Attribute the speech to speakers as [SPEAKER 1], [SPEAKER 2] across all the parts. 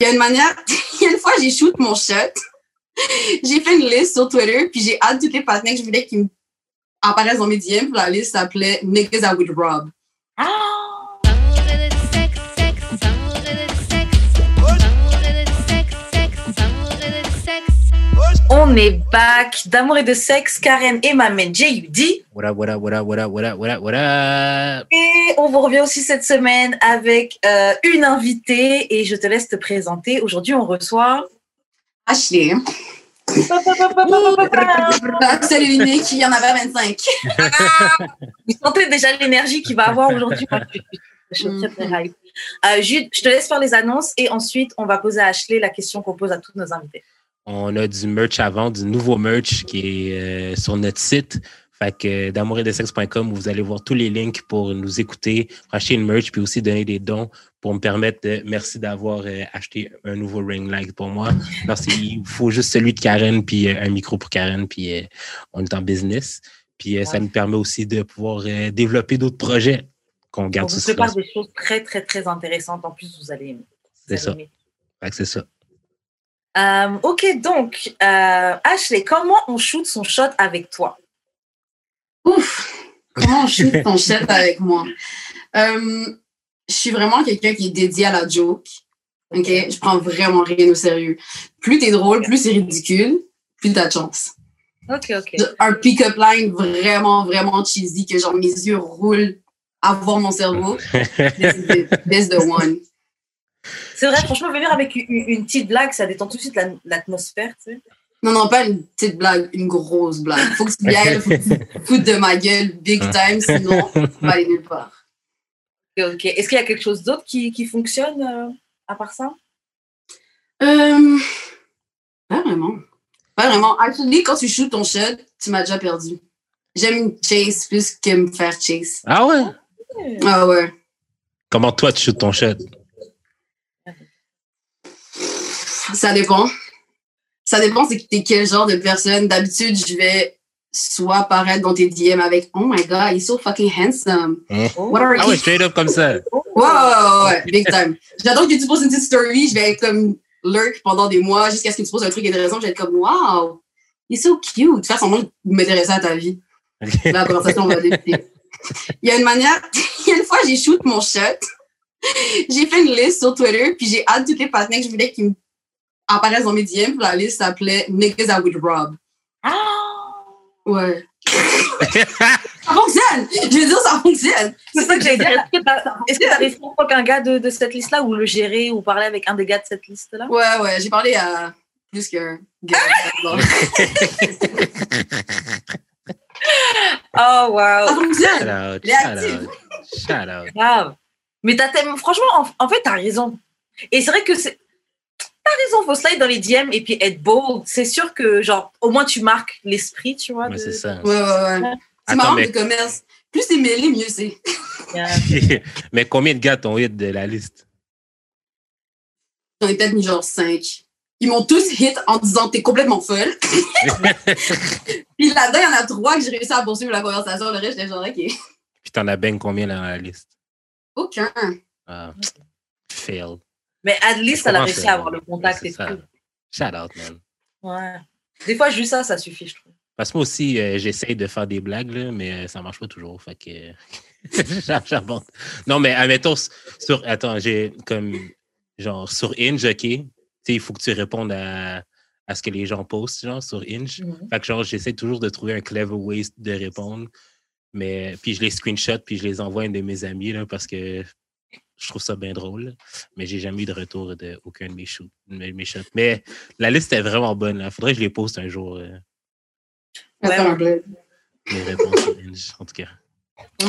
[SPEAKER 1] Il y a une manière, il y a une fois, j'ai shoot mon shot. J'ai fait une liste sur Twitter, puis j'ai hâte toutes les partenaires que je voulais qu'ils apparaissent dans mes DM. Puis la liste s'appelait Niggas I Would Rob.
[SPEAKER 2] On est back d'amour et de sexe, Karen et ma mère J.U.D.
[SPEAKER 3] What up, what up, what up, what up, what up, what up, what up?
[SPEAKER 2] Et on vous revient aussi cette semaine avec euh, une invitée et je te laisse te présenter. Aujourd'hui, on reçoit
[SPEAKER 1] Ashley. C'est l'unique qui en avait 25.
[SPEAKER 2] Vous sentez déjà l'énergie qu'il va avoir aujourd'hui. Je suis très, très hype. Euh, Jude, je te laisse faire les annonces et ensuite, on va poser à Ashley la question qu'on pose à tous nos invités.
[SPEAKER 3] On a du merch à vendre, du nouveau merch qui est euh, sur notre site. Fait que d'amouridesexe.com, vous allez voir tous les links pour nous écouter, pour acheter une merch, puis aussi donner des dons pour me permettre de. Merci d'avoir euh, acheté un nouveau ring light pour moi. Qu'il faut juste celui de Karen, puis euh, un micro pour Karen, puis euh, on est en business. Puis euh, ça nous permet aussi de pouvoir euh, développer d'autres projets qu'on
[SPEAKER 2] On
[SPEAKER 3] garde
[SPEAKER 2] vous
[SPEAKER 3] sous
[SPEAKER 2] prépare des choses très, très, très intéressantes. En plus, vous allez aimer. Vous
[SPEAKER 3] C'est ça.
[SPEAKER 2] aimer.
[SPEAKER 3] Fait que c'est ça.
[SPEAKER 2] Euh, ok, donc, euh, Ashley, comment on shoot son shot avec toi?
[SPEAKER 1] Ouf! Comment on shoot ton shot avec moi? Euh, je suis vraiment quelqu'un qui est dédié à la joke. OK? Je prends vraiment rien au sérieux. Plus t'es drôle, plus c'est ridicule, plus t'as de chance.
[SPEAKER 2] Ok, ok.
[SPEAKER 1] Un pick-up line vraiment, vraiment cheesy que genre mes yeux roulent à voir mon cerveau. This is the one.
[SPEAKER 2] C'est vrai, franchement, venir avec une, une petite blague, ça détend tout de suite la- l'atmosphère, tu sais.
[SPEAKER 1] Non, non, pas une petite blague, une grosse blague. Faut que tu viennes, faut que tu te foutes de ma gueule big time, sinon, on va aller nulle part.
[SPEAKER 2] Ok, ok. Est-ce qu'il y a quelque chose d'autre qui, qui fonctionne euh, à part ça?
[SPEAKER 1] Euh, pas vraiment. Pas vraiment. Actually, quand tu shoots ton shot, tu m'as déjà perdu. J'aime chase plus que me faire chase.
[SPEAKER 3] Ah ouais?
[SPEAKER 1] Ah ouais.
[SPEAKER 3] Comment toi, tu shoots ton shot?
[SPEAKER 1] Ça dépend. Ça dépend, c'est que t'es quel genre de personne. D'habitude, je vais soit paraître dans tes DM avec Oh my god, he's so fucking handsome. What are
[SPEAKER 3] Ah
[SPEAKER 1] you?
[SPEAKER 3] ouais, straight up comme ça.
[SPEAKER 1] Ouais, ouais, ouais, ouais, big time. J'adore que tu poses une petite story, je vais être comme lurk pendant des mois jusqu'à ce que tu poses un truc intéressant, je vais être comme wow, he's so cute. Faire semblant de m'intéresser à ta vie. La conversation va débuter. Il y a une manière, il y a une fois, j'ai shoot mon shot. J'ai fait une liste sur Twitter, puis j'ai hâte toutes les partenaires que je voulais qu'ils apparaissent dans mes DM, la liste s'appelait Niggas I Would Rob.
[SPEAKER 2] Ah
[SPEAKER 1] Ouais. ça fonctionne! Je veux dire, ça fonctionne!
[SPEAKER 2] C'est ça que j'allais dire. Est-ce que t'as est-ce que t'as réciproque un gars de, de cette liste-là ou le gérer ou parler avec un des gars de cette liste-là?
[SPEAKER 1] Ouais, ouais, j'ai parlé à plus qu'un gars.
[SPEAKER 2] Oh, wow.
[SPEAKER 1] Ça fonctionne!
[SPEAKER 3] Shout out, shout out, shout out.
[SPEAKER 2] Grave. Mais t'as tellement. Franchement, en, en fait, t'as raison. Et c'est vrai que c'est. T'as raison, faut slide dans les DM et puis être bold. C'est sûr que, genre, au moins tu marques l'esprit, tu vois.
[SPEAKER 3] Ouais,
[SPEAKER 2] de-
[SPEAKER 3] c'est ça.
[SPEAKER 1] Ouais, ouais, ouais. C'est marrant
[SPEAKER 3] mais-
[SPEAKER 1] le commerce. Plus c'est mêlé, mieux c'est.
[SPEAKER 2] Yeah.
[SPEAKER 3] Mais combien de gars t'ont hit de la liste?
[SPEAKER 1] J'en ai peut-être mis genre 5. Ils m'ont tous hit en disant t'es complètement folle. Puis là-dedans, il y en a trois que j'ai réussi à poursuivre la conversation. Le reste, j'étais genre, OK.
[SPEAKER 3] Puis t'en as ben combien dans la liste?
[SPEAKER 1] Aucun.
[SPEAKER 3] Ah, failed.
[SPEAKER 2] Mais at least, elle a réussi à avoir le contact et
[SPEAKER 3] ça.
[SPEAKER 2] tout.
[SPEAKER 3] Shout out, man.
[SPEAKER 2] Ouais. Des fois, juste ça, ça suffit, je trouve.
[SPEAKER 3] Parce que moi aussi, euh, j'essaye de faire des blagues, là, mais euh, ça marche pas toujours. Fait que. j'a- j'aborde. non, mais admettons, sur. Attends, j'ai comme. Genre, sur Inge, OK. Tu sais, il faut que tu répondes à, à ce que les gens postent, genre, sur Inge. Fait que, genre, j'essaie toujours de trouver un clever way de répondre. Mais, puis je les screenshot, puis je les envoie à un de mes amis, là, parce que je trouve ça bien drôle. Mais j'ai jamais eu de retour de aucun de mes, shoots, de mes shots. Mais la liste est vraiment bonne. Il faudrait que je les poste un jour, euh,
[SPEAKER 2] Ouais,
[SPEAKER 3] mes réponses en tout cas.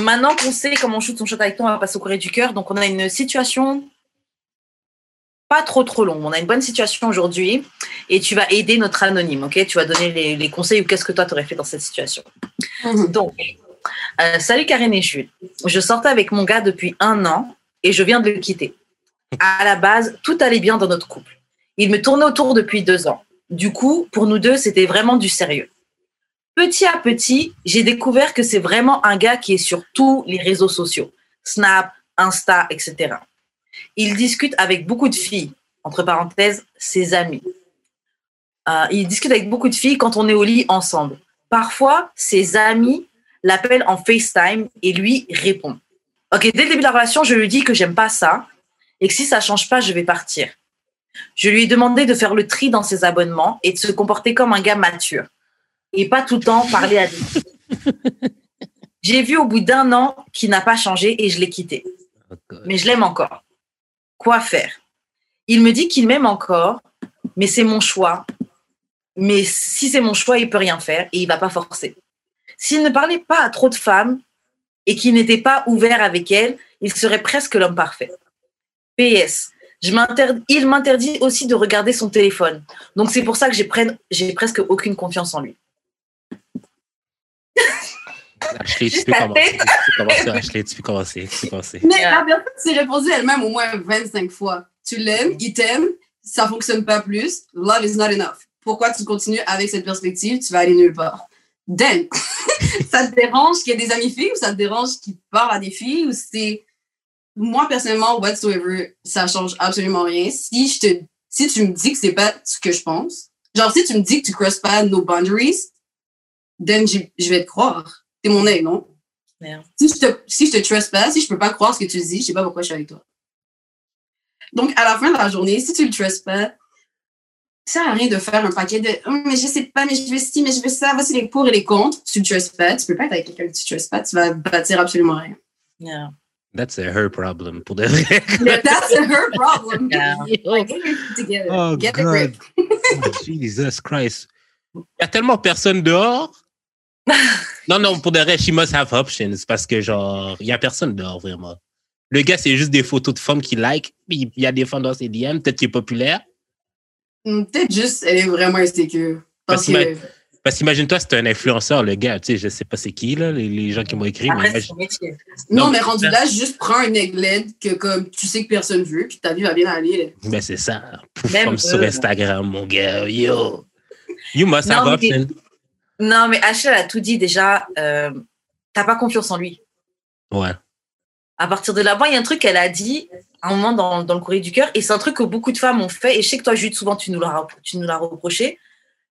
[SPEAKER 2] Maintenant qu'on sait comment on shoot son shot avec toi, on va passer au courrier du cœur. Donc, on a une situation pas trop trop longue. On a une bonne situation aujourd'hui et tu vas aider notre anonyme, ok? Tu vas donner les, les conseils ou qu'est-ce que toi t'aurais fait dans cette situation.
[SPEAKER 1] Mhm.
[SPEAKER 2] Donc, euh, salut Karen et Jules. Je sortais avec mon gars depuis un an et je viens de le quitter. À la base, tout allait bien dans notre couple. Il me tournait autour depuis deux ans. Du coup, pour nous deux, c'était vraiment du sérieux. Petit à petit, j'ai découvert que c'est vraiment un gars qui est sur tous les réseaux sociaux. Snap, Insta, etc. Il discute avec beaucoup de filles, entre parenthèses, ses amis. Euh, il discute avec beaucoup de filles quand on est au lit ensemble. Parfois, ses amis l'appellent en FaceTime et lui répond. Ok, dès le début de la relation, je lui dis que j'aime pas ça et que si ça change pas, je vais partir. Je lui ai demandé de faire le tri dans ses abonnements et de se comporter comme un gars mature et pas tout le temps parler à des filles. J'ai vu au bout d'un an qu'il n'a pas changé et je l'ai quitté. Mais je l'aime encore. Quoi faire? Il me dit qu'il m'aime encore, mais c'est mon choix. Mais si c'est mon choix, il peut rien faire et il va pas forcer. S'il ne parlait pas à trop de femmes et qu'il n'était pas ouvert avec elles, il serait presque l'homme parfait. PS. Je il m'interdit aussi de regarder son téléphone. Donc c'est pour ça que j'ai presque aucune confiance en lui.
[SPEAKER 3] Ashley, tu peux commencer.
[SPEAKER 2] tête.
[SPEAKER 3] Tu peux commencer, Ashley, tu peux commencer. Tu peux commencer.
[SPEAKER 1] Mais la personne s'est répondu elle-même au moins 25 fois. Tu l'aimes, il t'aime, ça fonctionne pas plus. Love is not enough. Pourquoi tu continues avec cette perspective? Tu vas aller nulle part. Then, ça te dérange qu'il y ait des amis filles ou ça te dérange qu'il parle à des filles ou c'est. Moi, personnellement, whatsoever, ça change absolument rien. Si, je te, si tu me dis que c'est pas ce que je pense, genre si tu me dis que tu crosses pas nos boundaries, then je vais te croire. T'es mon œil, non?
[SPEAKER 2] Merde.
[SPEAKER 1] Si je te, si je te trust pas, si je peux pas croire ce que tu dis, je sais pas pourquoi je suis avec toi. Donc, à la fin de la journée, si tu le trust pas, ça sert à rien de faire un paquet de Hum, mais je sais pas, mais je veux ci, mais je veux ça, voici les pour et les contre. Si tu le trust pas, tu peux pas être avec quelqu'un que tu trust pas, tu vas bâtir absolument rien.
[SPEAKER 2] Yeah.
[SPEAKER 3] That's a her problem, pour de vrai.
[SPEAKER 1] Mais that's her problem.
[SPEAKER 2] Yeah.
[SPEAKER 1] Like, get your shit together.
[SPEAKER 3] Oh,
[SPEAKER 1] Get a
[SPEAKER 3] God.
[SPEAKER 1] grip.
[SPEAKER 3] Oh, Jesus Christ. Il y a tellement personne dehors. Non, non, pour de vrai, she must have options parce que, genre, il y a personne dehors, vraiment. Le gars, c'est juste des photos de femmes qu'il like. puis Il y a des femmes dans ses DM, peut-être qu'il est populaire.
[SPEAKER 1] Hum, Peut-être juste, elle est vraiment insécure. Parce
[SPEAKER 3] Parce
[SPEAKER 1] que,
[SPEAKER 3] Parce qu'imagine-toi, c'est un influenceur, le gars. Tu sais, je sais pas c'est qui, là, les, les gens qui m'ont écrit. mais
[SPEAKER 2] Après,
[SPEAKER 3] imagine-
[SPEAKER 1] non,
[SPEAKER 3] Non,
[SPEAKER 1] mais
[SPEAKER 3] mais-
[SPEAKER 1] rendu là, juste prends un egg LED que comme tu sais que personne veut, puis ta vie va bien aller. là.
[SPEAKER 3] Ben, c'est ça. Pouf,
[SPEAKER 2] Même
[SPEAKER 3] comme sur
[SPEAKER 2] eux.
[SPEAKER 3] Instagram, mon gars. Yo. You must
[SPEAKER 2] Non,
[SPEAKER 3] have
[SPEAKER 2] mais-
[SPEAKER 3] options.
[SPEAKER 2] Non, mais Ashley a tout dit déjà. Euh, T'as pas confiance en lui.
[SPEAKER 3] Ouais.
[SPEAKER 2] À partir de là, moi, il y a un truc qu'elle a dit à un moment dans, dans le courrier du cœur, et c'est un truc que beaucoup de femmes ont fait, et je sais que toi, Jude, souvent, tu nous l'as tu nous l'as reproché,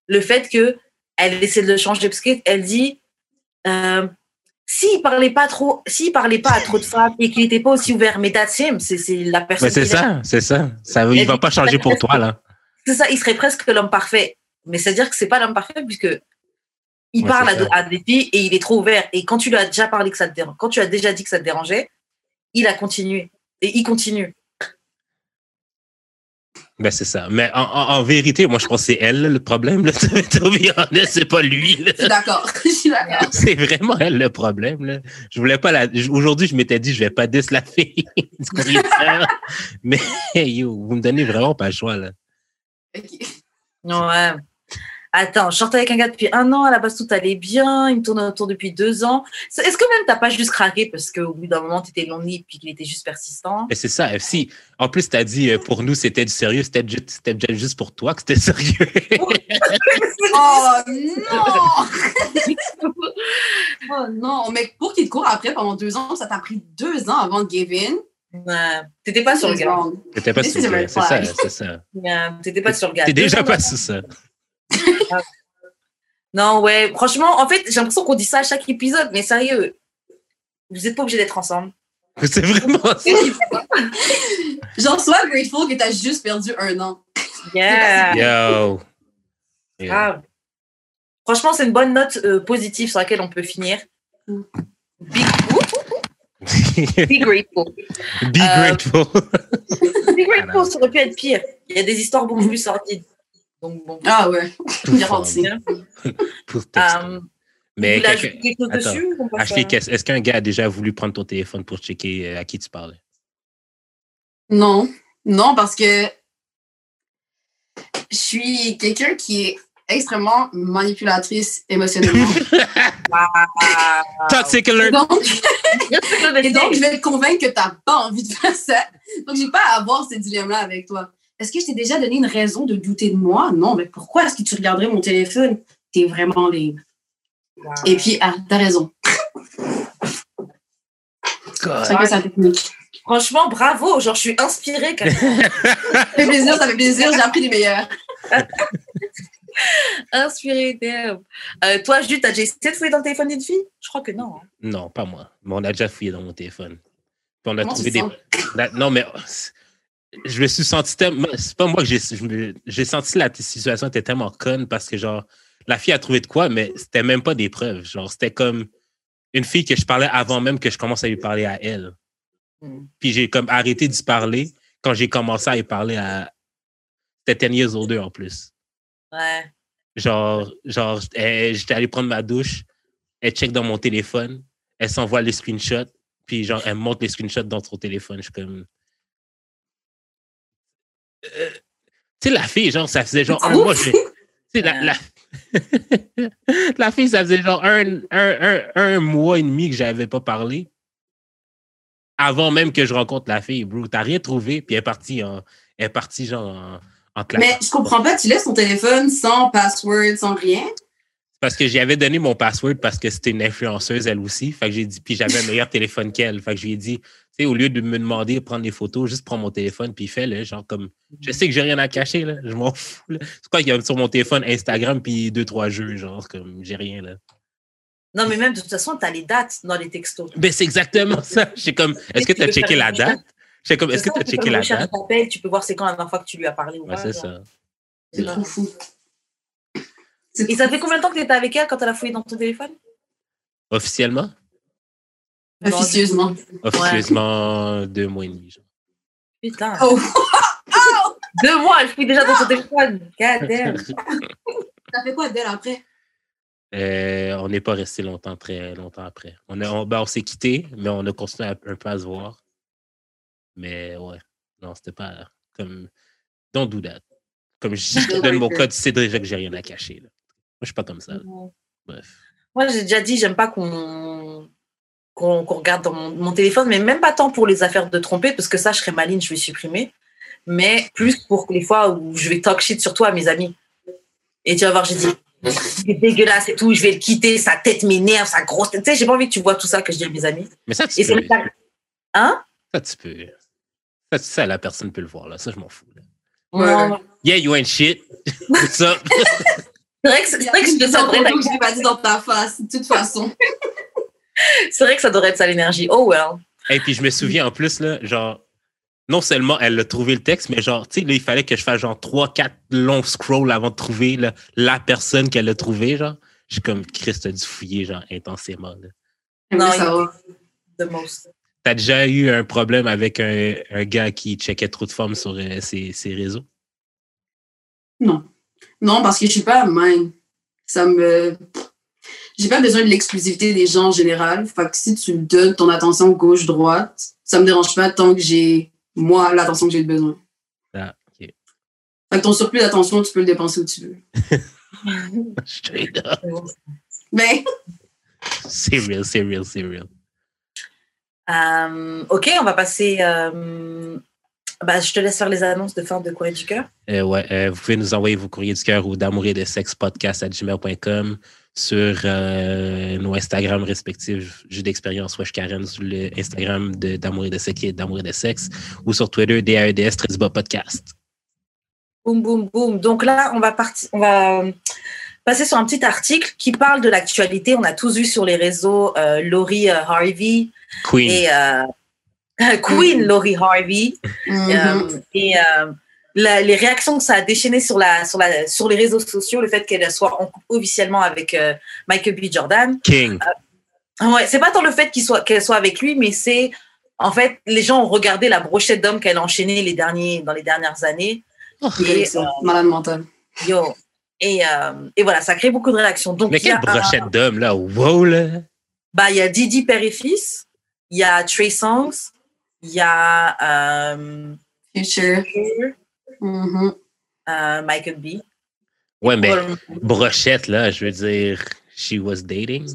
[SPEAKER 2] le fait que elle essaie de le changer, parce qu'elle dit, euh, s'il parlait pas trop, s'il parlait pas à trop de femmes et qu'il était pas aussi ouvert, mais that's him, c'est c'est la personne.
[SPEAKER 3] Mais c'est ça, c'est ça. ça il va pas changer pour toi, là.
[SPEAKER 2] C'est ça, il serait presque l'homme parfait. Mais c'est-à-dire que c'est pas l'homme parfait puisque il
[SPEAKER 3] Ouais,
[SPEAKER 2] parle
[SPEAKER 3] c'est
[SPEAKER 2] à, à des filles et il est trop ouvert. Et quand tu lui as déjà parlé que ça te dérange, quand tu as déjà dit que ça te dérangeait, il a continué. Et il continue.
[SPEAKER 3] Ben, c'est ça. Mais en, en- en vérité, moi, je pense que c'est elle, le problème. Là. C'est pas lui. là.
[SPEAKER 1] Je suis d'accord.
[SPEAKER 3] C'est vraiment elle le problème. Là. Je voulais pas la. Aujourd'hui, je m'étais dit, je vais pas dis la fille. Mais yo, vous me donnez vraiment pas le choix. Là.
[SPEAKER 1] Ok.
[SPEAKER 2] Ouais. Attends, je sortais avec un gars depuis un an, à la base tout allait bien, il me tournait autour depuis deux ans. Est-ce que même t'as pas juste craqué parce qu'au bout d'un moment t'étais lonely puis qu'il était juste persistant?
[SPEAKER 3] Mais c'est ça. Si, en plus, tu as dit, euh, pour nous, c'était du sérieux, c'était ju- c'était déjà juste pour toi que c'était sérieux.
[SPEAKER 1] Oh non! oh non! Mais pour qu'il te court après pendant deux ans, ça t'a pris deux ans avant de give in.
[SPEAKER 2] Ouais. T'étais pas sur le gars.
[SPEAKER 3] T'étais pas
[SPEAKER 1] This
[SPEAKER 3] sur le
[SPEAKER 1] red
[SPEAKER 3] C'est ça, c'est
[SPEAKER 2] T'étais pas sur le gars.
[SPEAKER 3] T'es déjà pas sur ça.
[SPEAKER 2] Non, ouais, franchement, en fait, j'ai l'impression qu'on dit ça à chaque épisode, mais sérieux, vous n'êtes pas obligés d'être ensemble.
[SPEAKER 3] C'est vraiment ça.
[SPEAKER 1] Genre, sois grateful que t'as juste perdu un an.
[SPEAKER 2] Yeah.
[SPEAKER 3] Yo.
[SPEAKER 2] Grave. Franchement, c'est une bonne note euh, positive sur laquelle on peut finir. Be, be grateful.
[SPEAKER 3] Be
[SPEAKER 2] Euh,
[SPEAKER 3] grateful.
[SPEAKER 2] Be grateful, ça aurait pu être pire. Il y a des histoires beaucoup plus sordides. Donc, bon.
[SPEAKER 1] Ah ouais. Garanti.
[SPEAKER 3] Pour texter.
[SPEAKER 2] Euh,
[SPEAKER 3] Mais est-ce qu'un gars a déjà voulu prendre ton téléphone pour checker euh, à qui tu parlais?
[SPEAKER 1] Non. Non, parce que je suis quelqu'un qui est extrêmement manipulatrice émotionnellement.
[SPEAKER 3] Toxic
[SPEAKER 1] Et
[SPEAKER 3] alert!
[SPEAKER 1] donc, et donc, je vais te convaincre que t'as pas envie de faire ça. Donc, j'ai pas à avoir ce dilemme-là avec toi. Est-ce que je t'ai déjà donné une raison de douter de moi? Non, mais pourquoi est-ce que tu regarderais mon téléphone? T'es vraiment libre. Et puis, ah, t'as raison. Chacun sa technique.
[SPEAKER 2] Franchement, bravo. Genre, je suis inspirée. Quand même.
[SPEAKER 1] Ça fait plaisir, ça fait plaisir. J'ai appris les meilleurs.
[SPEAKER 2] inspirée, damn. Euh, toi, Jules, t'as déjà essayé de fouiller dans le téléphone d'une fille? Je crois que non. hein.
[SPEAKER 3] Non, pas moi. Mais on a déjà fouillé dans mon téléphone. Puis on a
[SPEAKER 1] Comment
[SPEAKER 3] trouvé des. La- Non, mais je me suis senti tellement. C'est pas moi que j'ai. J'ai senti la situation était tellement conne parce que, genre, la fille a trouvé de quoi, mais c'était même pas des preuves. Genre, c'était comme une fille que je parlais avant même que je commence à lui parler à elle.
[SPEAKER 2] Hmm.
[SPEAKER 3] Puis j'ai comme arrêté d'y parler quand j'ai commencé à y parler à. C'était 10 years older en plus.
[SPEAKER 2] Ouais.
[SPEAKER 3] Genre, j'étais allé prendre ma douche, elle check dans mon téléphone, elle s'envoie les screenshots, puis genre, elle montre les screenshots dans son téléphone. Je suis comme. Euh, tu sais, la fille, genre, ça faisait genre un mois. Tu sais, la, la... la fille, ça faisait genre un, un, un, un mois et demi que j'avais pas parlé. Avant même que je rencontre la fille, bro. T'as rien trouvé, puis elle est partie en. Elle est partie genre en.
[SPEAKER 1] Mais je comprends pas, tu laisses ton téléphone sans password, sans rien?
[SPEAKER 3] Parce que j'y avais donné mon password parce que c'était une influenceuse, elle aussi. Fait que j'ai dit, puis j'avais un meilleur téléphone qu'elle. Fait que je lui ai dit, tu sais, au lieu de me demander de prendre des photos, juste prends mon téléphone, puis fais-le. Genre, comme, je sais que j'ai rien à cacher, là. Je m'en fous, là. C'est quoi qu'il y a sur mon téléphone Instagram, puis deux, trois jeux, genre, comme, j'ai rien, là.
[SPEAKER 2] Non, mais même de toute façon, t'as les dates dans les textos.
[SPEAKER 3] Ben, c'est exactement ça. J'ai comme, est-ce que
[SPEAKER 2] tu
[SPEAKER 3] tu as checké la date? J'ai comme, est-ce que tu as
[SPEAKER 2] Tu
[SPEAKER 3] checké la date?
[SPEAKER 2] Tu peux voir c'est quand la dernière fois que tu lui as parlé ou pas.
[SPEAKER 3] c'est ça.
[SPEAKER 1] C'est trop fou.
[SPEAKER 2] Et ça fait combien de temps que tu étais avec elle quand elle a fouillé dans ton téléphone?
[SPEAKER 3] Officiellement?
[SPEAKER 1] Officieusement.
[SPEAKER 3] Officieusement, deux mois et demi, genre.
[SPEAKER 2] Putain.
[SPEAKER 1] Oh,
[SPEAKER 2] Deux mois, elle fouille déjà dans ton téléphone. God damn.
[SPEAKER 1] t'as fait quoi d'elle après?
[SPEAKER 3] Euh, on n'est pas resté longtemps, très longtemps après. On, a- on, ben, on s'est quitté, mais on a continué à- un peu à se voir. Mais ouais, non, c'était pas comme. Don't do that. Comme je je te donne mon code, tu sais déjà que j'ai rien à cacher. Là. Moi, je suis pas comme ça. là. Bref.
[SPEAKER 2] Moi, j'ai déjà dit, j'aime pas qu'on qu'on regarde dans mon, mon téléphone, mais même pas tant pour les affaires de tromper, parce que ça, je serais maligne, je vais supprimer, mais plus pour les fois où je vais talk shit sur toi à mes amis. Et tu vas voir, j'ai dit, c'est dégueulasse et tout, je vais le quitter, sa tête m'énerve, sa grosse tête. Tu sais, j'ai pas envie que tu vois tout ça que je dis à mes amis.
[SPEAKER 3] Mais ça, tu
[SPEAKER 2] Et c'est
[SPEAKER 3] peux.
[SPEAKER 2] pas- Hein?
[SPEAKER 3] Ça, tu peux. Ça, ça, la personne peut le voir. Là. Ça, je m'en fous. là.
[SPEAKER 1] Ouais.
[SPEAKER 3] Yeah, you ain't shit. What's up?
[SPEAKER 2] C'est vrai que, c'est vrai que je ça devrait
[SPEAKER 1] que je l'ai pas dit dans ta face, de toute façon.
[SPEAKER 2] c'est vrai que ça devrait être ça l'énergie. Oh well.
[SPEAKER 3] Et puis, je me souviens en plus, là, genre, non seulement elle a trouvé le texte, mais genre, tu sais, là, il fallait que je fasse genre trois, quatre longs scrolls avant de trouver là, la personne qu'elle a trouvé, genre. Je suis comme, Christ a dû fouiller, genre, intensément. là.
[SPEAKER 2] Non, il-
[SPEAKER 1] savoir.
[SPEAKER 2] The most.
[SPEAKER 3] T'as déjà eu un problème avec un, un gars qui checkait trop de femmes sur euh, ses, ses réseaux?
[SPEAKER 1] Non. Non, parce que je suis pas mine. Ça me. J'ai pas besoin de l'exclusivité des gens en général. Fait que si tu me donnes ton attention gauche-droite, ça me dérange pas tant que j'ai, moi, l'attention que j'ai besoin.
[SPEAKER 3] Ah, ok.
[SPEAKER 1] Fait que ton surplus d'attention, tu peux le dépenser où tu veux.
[SPEAKER 3] Straight up.
[SPEAKER 1] Mais,
[SPEAKER 3] C'est real, c'est real, c'est real.
[SPEAKER 2] Euh, ok, on va passer. euh, bah, je te laisse faire les annonces de fin de Courrier du cœur.
[SPEAKER 3] Euh, ouais, euh, vous pouvez nous envoyer vos courriers du cœur au d'amour et de sexe podcast à gmail.com sur euh, nos Instagram respectifs, Jeux d'expérience Wesh Karen, sur le Instagram de d'amour et de sexe et d'amour et de sexe, ou sur Twitter, DAEDS, Trisba Podcast.
[SPEAKER 2] Boum, boum, boum. Donc là, on va, partir, on va passer sur un petit article qui parle de l'actualité. On a tous vu sur les réseaux Laurie Harvey
[SPEAKER 3] Queen.
[SPEAKER 2] et Queen Laurie Harvey.
[SPEAKER 1] mhm.
[SPEAKER 2] Euh, et euh, la- les réactions que ça a déchaîné sur, la, sur, la, sur les réseaux sociaux, le fait qu'elle soit en couple officiellement avec euh, Michael B. Jordan.
[SPEAKER 3] King.
[SPEAKER 2] Ouais, c'est pas tant le fait qu'il soit, qu'elle soit avec lui, mais c'est en fait, les gens ont regardé la brochette d'hommes qu'elle a enchaîné les derniers, dans les dernières années. Et,
[SPEAKER 1] c'est malade mental.
[SPEAKER 2] Yo. Et, euh, et voilà, ça crée beaucoup de réactions. Donc,
[SPEAKER 3] Mais quelle
[SPEAKER 2] un-
[SPEAKER 3] brochette d'homme, là? Wow, là.
[SPEAKER 2] bah, il y a Didi Père et Fils, il y a Trey Songs, il y a euh,
[SPEAKER 1] Future. Mhm.
[SPEAKER 2] euh, Michael B.
[SPEAKER 3] Ouais, mais brochette, là, je veux dire, she was dating?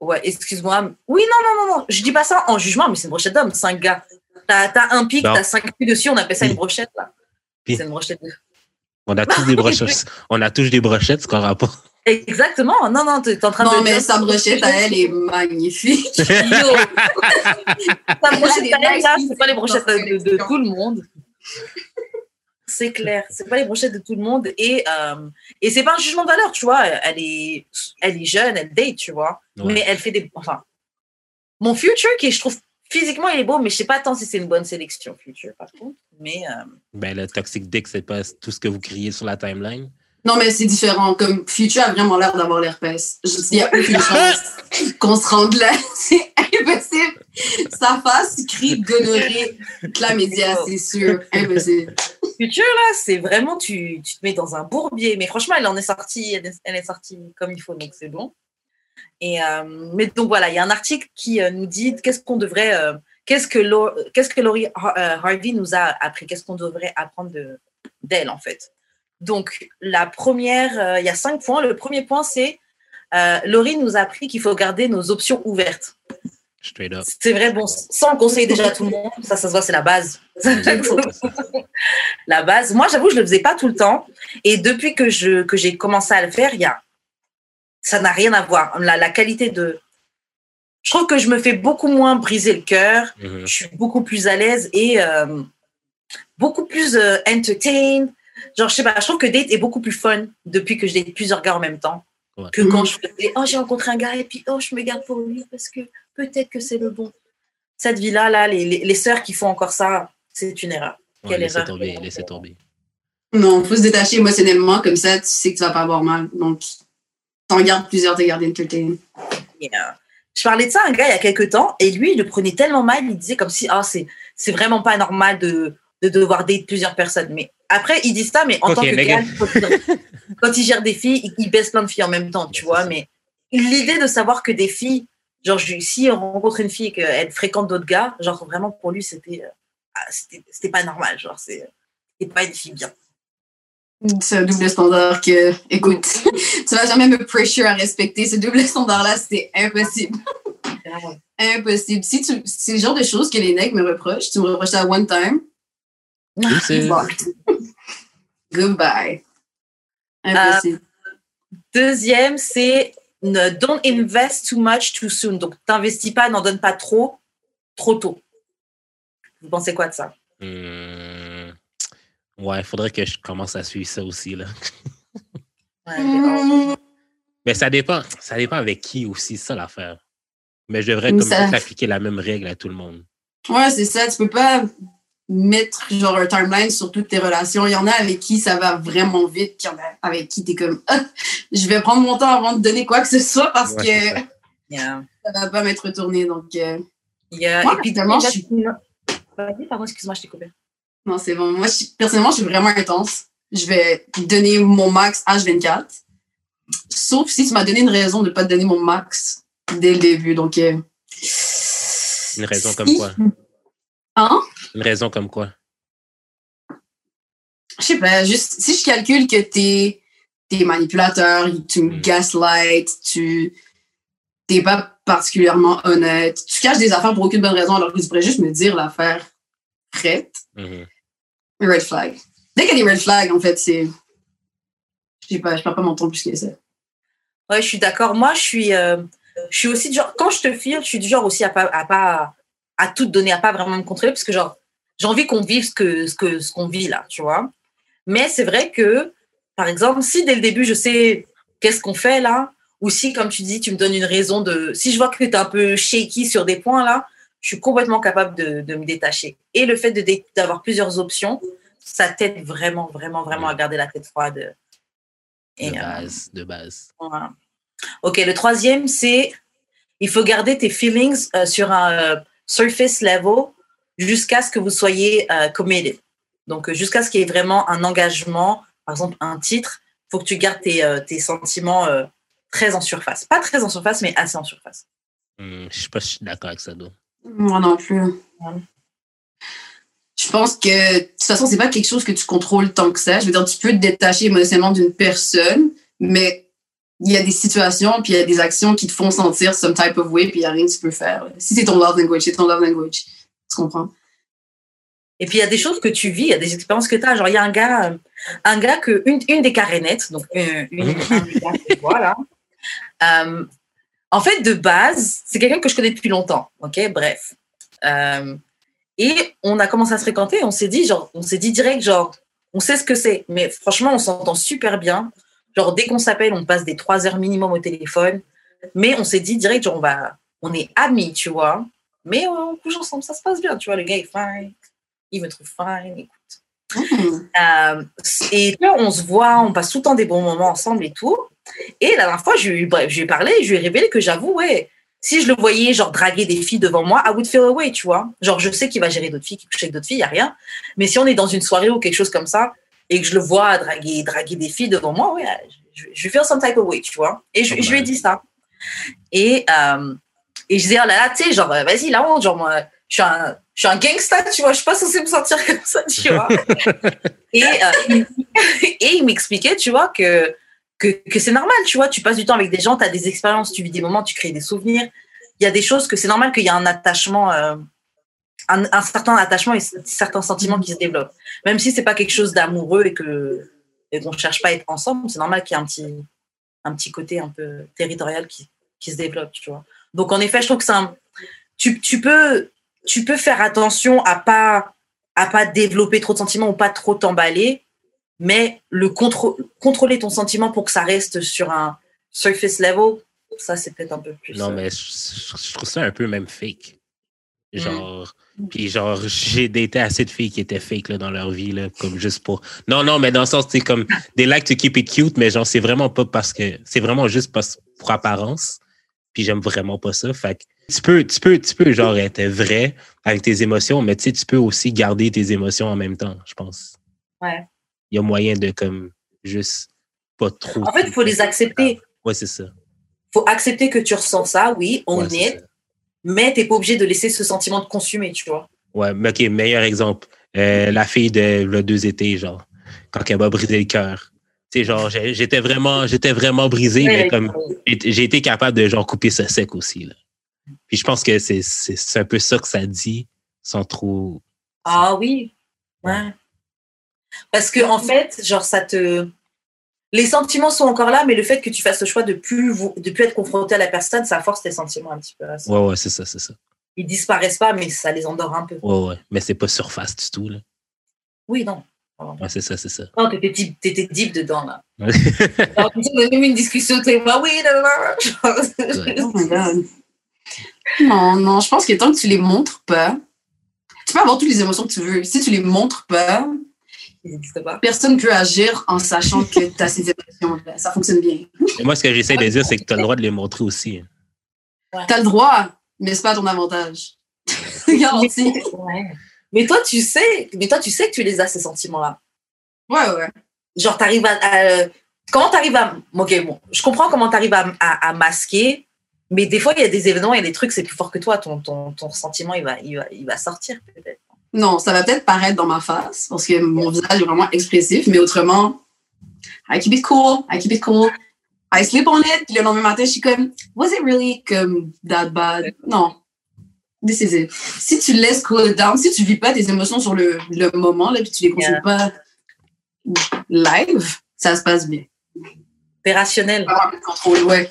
[SPEAKER 2] Ouais, excuse-moi. Oui, non, non, non, non. Je dis pas ça en jugement, mais c'est une brochette d'homme, cinq gars. T'as t'as un pic, t'as cinq pics dessus, on appelle ça une brochette, là. C'est une brochette de...
[SPEAKER 3] On a tous des brochettes. On a tous des brochettes, c'est quoi rapport?
[SPEAKER 2] Exactement. Non, non, tu es en train
[SPEAKER 1] Non,
[SPEAKER 2] de.
[SPEAKER 1] mais sa brochette à elle est magnifique.
[SPEAKER 2] Yo. Ta brochette à elle, là, c'est pas les brochettes de, de tout le monde. C'est clair, c'est pas les brochettes de tout le monde et euh, et c'est pas un jugement de valeur, tu vois. Elle est elle est jeune, elle date, tu vois.
[SPEAKER 3] Ouais.
[SPEAKER 2] Mais elle fait des enfin mon future qui je trouve physiquement il est beau, mais je sais pas tant si c'est une bonne sélection future par contre. Mais euh,
[SPEAKER 3] Ben, le Toxic Dick, c'est pas tout ce que vous criez sur la timeline.
[SPEAKER 1] Non, mais c'est différent. Comme Future a vraiment l'air d'avoir l'herpès. Il y a aucune chance qu'on se rende là. C'est impossible. Sa face crie gonorrhée, chlamydia, c'est sûr. Impossible.
[SPEAKER 2] future là, c'est vraiment tu, tu te mets dans un bourbier. Mais franchement, elle en est sortie, elle est, elle est sortie comme il faut, donc c'est bon. Et euh, mais donc voilà, il y a un article qui euh, nous dit qu'est-ce qu'on devrait, euh, qu'est-ce que Lau- qu'est-ce que Laurie Har- Harvey nous a appris, qu'est-ce qu'on devrait apprendre de d'elle en fait? Donc la première, euh, il y a cinq points. Le premier point c'est euh, Laurie nous a appris qu'il faut garder nos options ouvertes.
[SPEAKER 3] Straight up.
[SPEAKER 2] C'est vrai, bon, sans le conseiller déjà à tout le monde, ça, ça se voit, c'est la base. la base. Moi, j'avoue, je le faisais pas tout le temps. Et depuis que je que j'ai commencé à le faire, il y a, ça n'a rien à voir. La, la qualité de, je trouve que je me fais beaucoup moins briser le cœur.
[SPEAKER 3] Mhm.
[SPEAKER 2] Je suis beaucoup plus à l'aise et euh, beaucoup plus euh, entertained. Genre, je sais pas, je trouve que date est beaucoup plus fun depuis que je date plusieurs gars en même temps.
[SPEAKER 3] Ouais.
[SPEAKER 2] Que quand je faisais, oh, j'ai rencontré un gars et puis, oh, je me garde pour lui parce que peut-être que c'est le bon. Cette vie-là, là, les, les, les sœurs qui font encore ça, c'est une erreur.
[SPEAKER 3] Ouais,
[SPEAKER 2] Quelle
[SPEAKER 3] laissez
[SPEAKER 2] erreur.
[SPEAKER 3] tomber, laissez tomber.
[SPEAKER 1] Non, faut se détacher émotionnellement, comme ça, tu sais que tu vas pas avoir mal. Donc, t'en gardes plusieurs, t'es gardé
[SPEAKER 2] euh, je parlais de ça à un gars il y a quelques temps et lui, il le prenait tellement mal, il disait comme si, ah, c'est, c'est vraiment pas normal de, de devoir date plusieurs personnes. Mais après, il dit ça, mais en
[SPEAKER 3] Ok,
[SPEAKER 2] tant que gars, quand il, quand il gère des filles, il, il baisse plein de filles en même temps, tu vois. Mais l'idée de savoir que des filles, genre, si on rencontre une fille et qu'elle fréquente d'autres gars, genre, vraiment, pour lui, c'était, euh, ah, c'était, c'était pas normal. Genre, c'est, c'est pas une fille bien.
[SPEAKER 1] C'est un double standard que, écoute, tu vas jamais me pressure à respecter ce double standard-là, c'est impossible. Impossible. Si tu, c'est le genre de choses que les nègres me reprochent, tu me reproches ça one time, Fucked. Goodbye. Impossible.
[SPEAKER 2] Deuxième, c'est ne don't invest too much too soon. Donc, t'investis pas, n'en donne pas trop, trop tôt. Vous pensez quoi de ça?
[SPEAKER 3] Hmm. Ouais, il faudrait que je commence à suivre ça aussi. Là.
[SPEAKER 2] Ouais.
[SPEAKER 3] Mais ça dépend. Ça dépend avec qui aussi, c'est ça l'affaire. Mais je devrais
[SPEAKER 1] Mais
[SPEAKER 3] comme
[SPEAKER 1] ça-
[SPEAKER 3] appliquer la même règle à tout le monde.
[SPEAKER 1] Ouais, c'est ça. Tu peux pas mettre genre un timeline sur toutes tes relations. Il y en a avec qui ça va vraiment vite, puis il y en a avec qui t'es comme Ah, je vais prendre mon temps avant de donner quoi que ce soit parce
[SPEAKER 3] Ouais,
[SPEAKER 1] que
[SPEAKER 3] ça.
[SPEAKER 2] Yeah.
[SPEAKER 1] ça va pas m'être retourné. Donc euh,
[SPEAKER 2] Yeah.
[SPEAKER 1] Moi,
[SPEAKER 2] Et puis,
[SPEAKER 1] personnellement, je suis-
[SPEAKER 2] Vas-y, pardon, excuse-moi, je t'ai coupé.
[SPEAKER 1] non, c'est bon. Moi, je suis- personnellement, je suis vraiment intense. Je vais donner mon max H24. Sauf si tu m'as donné une raison de ne pas te donner mon max dès le début. Donc euh,
[SPEAKER 3] Une raison comme
[SPEAKER 1] si-
[SPEAKER 3] quoi?
[SPEAKER 1] Hein?
[SPEAKER 3] Une raison comme quoi?
[SPEAKER 1] je sais pas, juste si je calcule que t'es es manipulateur, tu me
[SPEAKER 3] Mm.
[SPEAKER 1] gaslight, tu t'es pas particulièrement honnête, tu caches des affaires pour aucune bonne raison alors que tu pourrais juste me dire l'affaire prête,
[SPEAKER 3] Mhm.
[SPEAKER 1] red flag. Dès qu'il y a des red flags, en fait, c'est. Je sais pas, je perds pas mon temps plus que ça.
[SPEAKER 2] Ouais, je suis d'accord. Moi, je suis, euh, je suis aussi du genre, quand je te file, je suis du genre aussi à pas, à pas, à tout te donner, à pas vraiment me contrôler, parce que genre, j'ai envie qu'on vive ce que, ce que, ce qu'on vit là, tu vois. Mais c'est vrai que, par exemple, si dès le début je sais qu'est-ce qu'on fait là, ou si, comme tu dis, tu me donnes une raison de, si je vois que tu es un peu shaky sur des points là, je suis complètement capable de, de me détacher. Et le fait d'avoir plusieurs options, ça t'aide vraiment, vraiment, vraiment à garder la tête froide.
[SPEAKER 3] De
[SPEAKER 2] euh,
[SPEAKER 3] base, de base.
[SPEAKER 2] voilà. Ok, le troisième, c'est il faut garder tes feelings euh, sur un euh, surface level jusqu'à ce que vous soyez euh, committed. Donc, euh, jusqu'à ce qu'il y ait vraiment un engagement, par exemple un titre, il faut que tu gardes tes, euh, tes sentiments euh, très en surface. Pas très en surface, mais assez en surface.
[SPEAKER 3] Hmm, je sais pas si je suis d'accord avec ça, donc.
[SPEAKER 1] Moi non plus.
[SPEAKER 2] Ouais.
[SPEAKER 1] Je pense que, de toute façon, c'est pas quelque chose que tu contrôles tant que ça. Je veux dire, tu peux te détacher émotionnellement d'une personne, mais il y a des situations, puis il y a des actions qui te font sentir some type of way, puis il n'y a rien que tu peux faire. Si c'est ton love language, c'est ton love language. Comprends?
[SPEAKER 2] Et puis il y a des choses que tu vis, il y a des expériences que tu as. Genre, il y a un gars, euh, un gars que, une, une des carénettes, donc euh, une, un des gars que je vois, là, euh, en fait, de base, c'est quelqu'un que je connais depuis longtemps. Ok, bref. Et on a commencé à se fréquenter. On s'est dit, genre, on s'est dit direct, genre, on sait ce que c'est. Mais franchement, on s'entend super bien. Genre, dès qu'on s'appelle, on passe des trois heures minimum au téléphone. Mais on s'est dit direct, genre, on va, on est amis, tu vois? Mais on couche ensemble, ça se passe bien, tu vois. Le gars est fine, il me trouve fine, écoute.
[SPEAKER 1] Hmm.
[SPEAKER 2] Euh, et là, on se voit, on passe tout le temps des bons moments ensemble et tout. Et la dernière fois, je lui, bref, je lui ai parlé, je lui ai révélé que j'avoue, ouais, si je le voyais, genre, draguer des filles devant moi, I would feel away, tu vois. Genre, je sais qu'il va gérer d'autres filles, qu'il couche avec d'autres filles, il n'y a rien. Mais si on est dans une soirée ou quelque chose comme ça, et que je le vois draguer, draguer des filles devant moi, ouais, je, je feel some type of way, tu vois. Et je, je lui ai dit ça. Et, euh, et je disais, oh là là, tu sais, genre, euh, vas-y, la honte, genre, moi, je suis un, je suis un gangsta, tu vois, je suis pas censée me sentir comme ça, tu vois. et, euh, et il m'expliquait, tu vois, que, que, que c'est normal, tu vois, tu passes du temps avec des gens, tu as des expériences, tu vis des moments, tu crées des souvenirs. Il y a des choses que c'est normal qu'il y a un attachement, euh, un, un, certain attachement et certains sentiments qui se développent. Même si c'est pas quelque chose d'amoureux et que et qu'on cherche pas à être ensemble, c'est normal qu'il y ait un petit, un petit côté un peu territorial qui, qui se développe, tu vois. Donc en effet, je trouve que un, tu, tu peux, tu peux faire attention à pas, à pas développer trop de sentiments ou pas trop t'emballer, mais le contro contrôler ton sentiment pour que ça reste sur un surface level, ça c'est peut-être un peu plus.
[SPEAKER 3] Non, mais je, je, trouve ça un peu même fake. Genre, mm. puis genre, j'ai daté assez de filles qui étaient fake là, dans leur vie, là, comme juste pour. Non, non, mais dans le sens, c'est comme des like to keep it cute, mais genre, c'est vraiment pas parce que. C'est vraiment juste parce, pour apparence. Puis j'aime vraiment pas ça. Fait que tu peux, tu peux, tu peux, genre, être vrai avec tes émotions, mais tu sais, tu peux aussi garder tes émotions en même temps, je pense.
[SPEAKER 2] Ouais.
[SPEAKER 3] Il y a moyen de, comme, juste pas trop.
[SPEAKER 2] En fait, il faut les accepter.
[SPEAKER 3] Ouais, c'est ça.
[SPEAKER 2] faut accepter que tu ressens ça, oui, on ouais, est, mais t'es pas obligé de laisser ce sentiment de consumer, tu vois.
[SPEAKER 3] Ouais, mais ok, meilleur exemple. Euh, la fille de le deux étés, genre, quand elle m'a brisé le cœur. Sais, genre, j'étais vraiment, j'étais vraiment brisé, mais comme, j'ai été capable de, genre, couper ça sec aussi, là. Puis je pense que c'est, un peu ça que ça dit, sans trop.
[SPEAKER 2] Ah oui, ouais. Parce que, en fait, genre, ça te. Les sentiments sont encore là, mais le fait que tu fasses le choix de plus, de plus être confronté à la personne, ça force tes sentiments un petit peu.
[SPEAKER 3] Ouais, ouais, c'est ça, c'est ça.
[SPEAKER 2] Ils disparaissent pas, mais ça les endort un peu.
[SPEAKER 3] Ouais, ouais. Mais c'est pas surface du tout, là.
[SPEAKER 2] Oui, non.
[SPEAKER 3] Ouais, c'est ça, c'est ça.
[SPEAKER 2] Non, t'étais deep, t'étais deep dedans, là. Alors, on a même une discussion, t'es bah oui, non, non.
[SPEAKER 1] oh my god. Non, non, je pense que tant que tu les montres pas, tu peux avoir toutes les émotions que tu veux. Si tu les montres pas, personne ne peut agir en sachant que tu as ces émotions. Ça fonctionne bien.
[SPEAKER 3] Et moi, ce que j'essaie de dire, c'est que tu as le droit de les montrer aussi.
[SPEAKER 1] Ouais. Tu as le droit, mais c'est pas à ton avantage. Garanti.
[SPEAKER 2] Ouais. Mais toi, tu sais, mais toi, tu sais que tu les as, ces sentiments-là.
[SPEAKER 1] Ouais, ouais.
[SPEAKER 2] Genre, tu arrives à. à comment tu arrives à. Ok, bon, je comprends comment tu arrives à, à, à masquer mais des fois, il y a des événements, il y a des trucs, c'est plus fort que toi. Ton, ton, ton sentiment, il va, il va, il va sortir peut-être.
[SPEAKER 1] Non, ça va peut-être paraître dans ma face parce que mon visage est vraiment expressif, mais autrement, I keep it cool, I keep it cool. I sleep on it, puis le lendemain matin, je suis comme, was it really comme that bad? Non. This is it. Si tu laisses cool down, si tu vis pas tes émotions sur le, le moment, là, puis tu les consultes yeah. pas live, ça se passe bien.
[SPEAKER 2] T'es rationnel.
[SPEAKER 1] Ah, contrôle, ouais.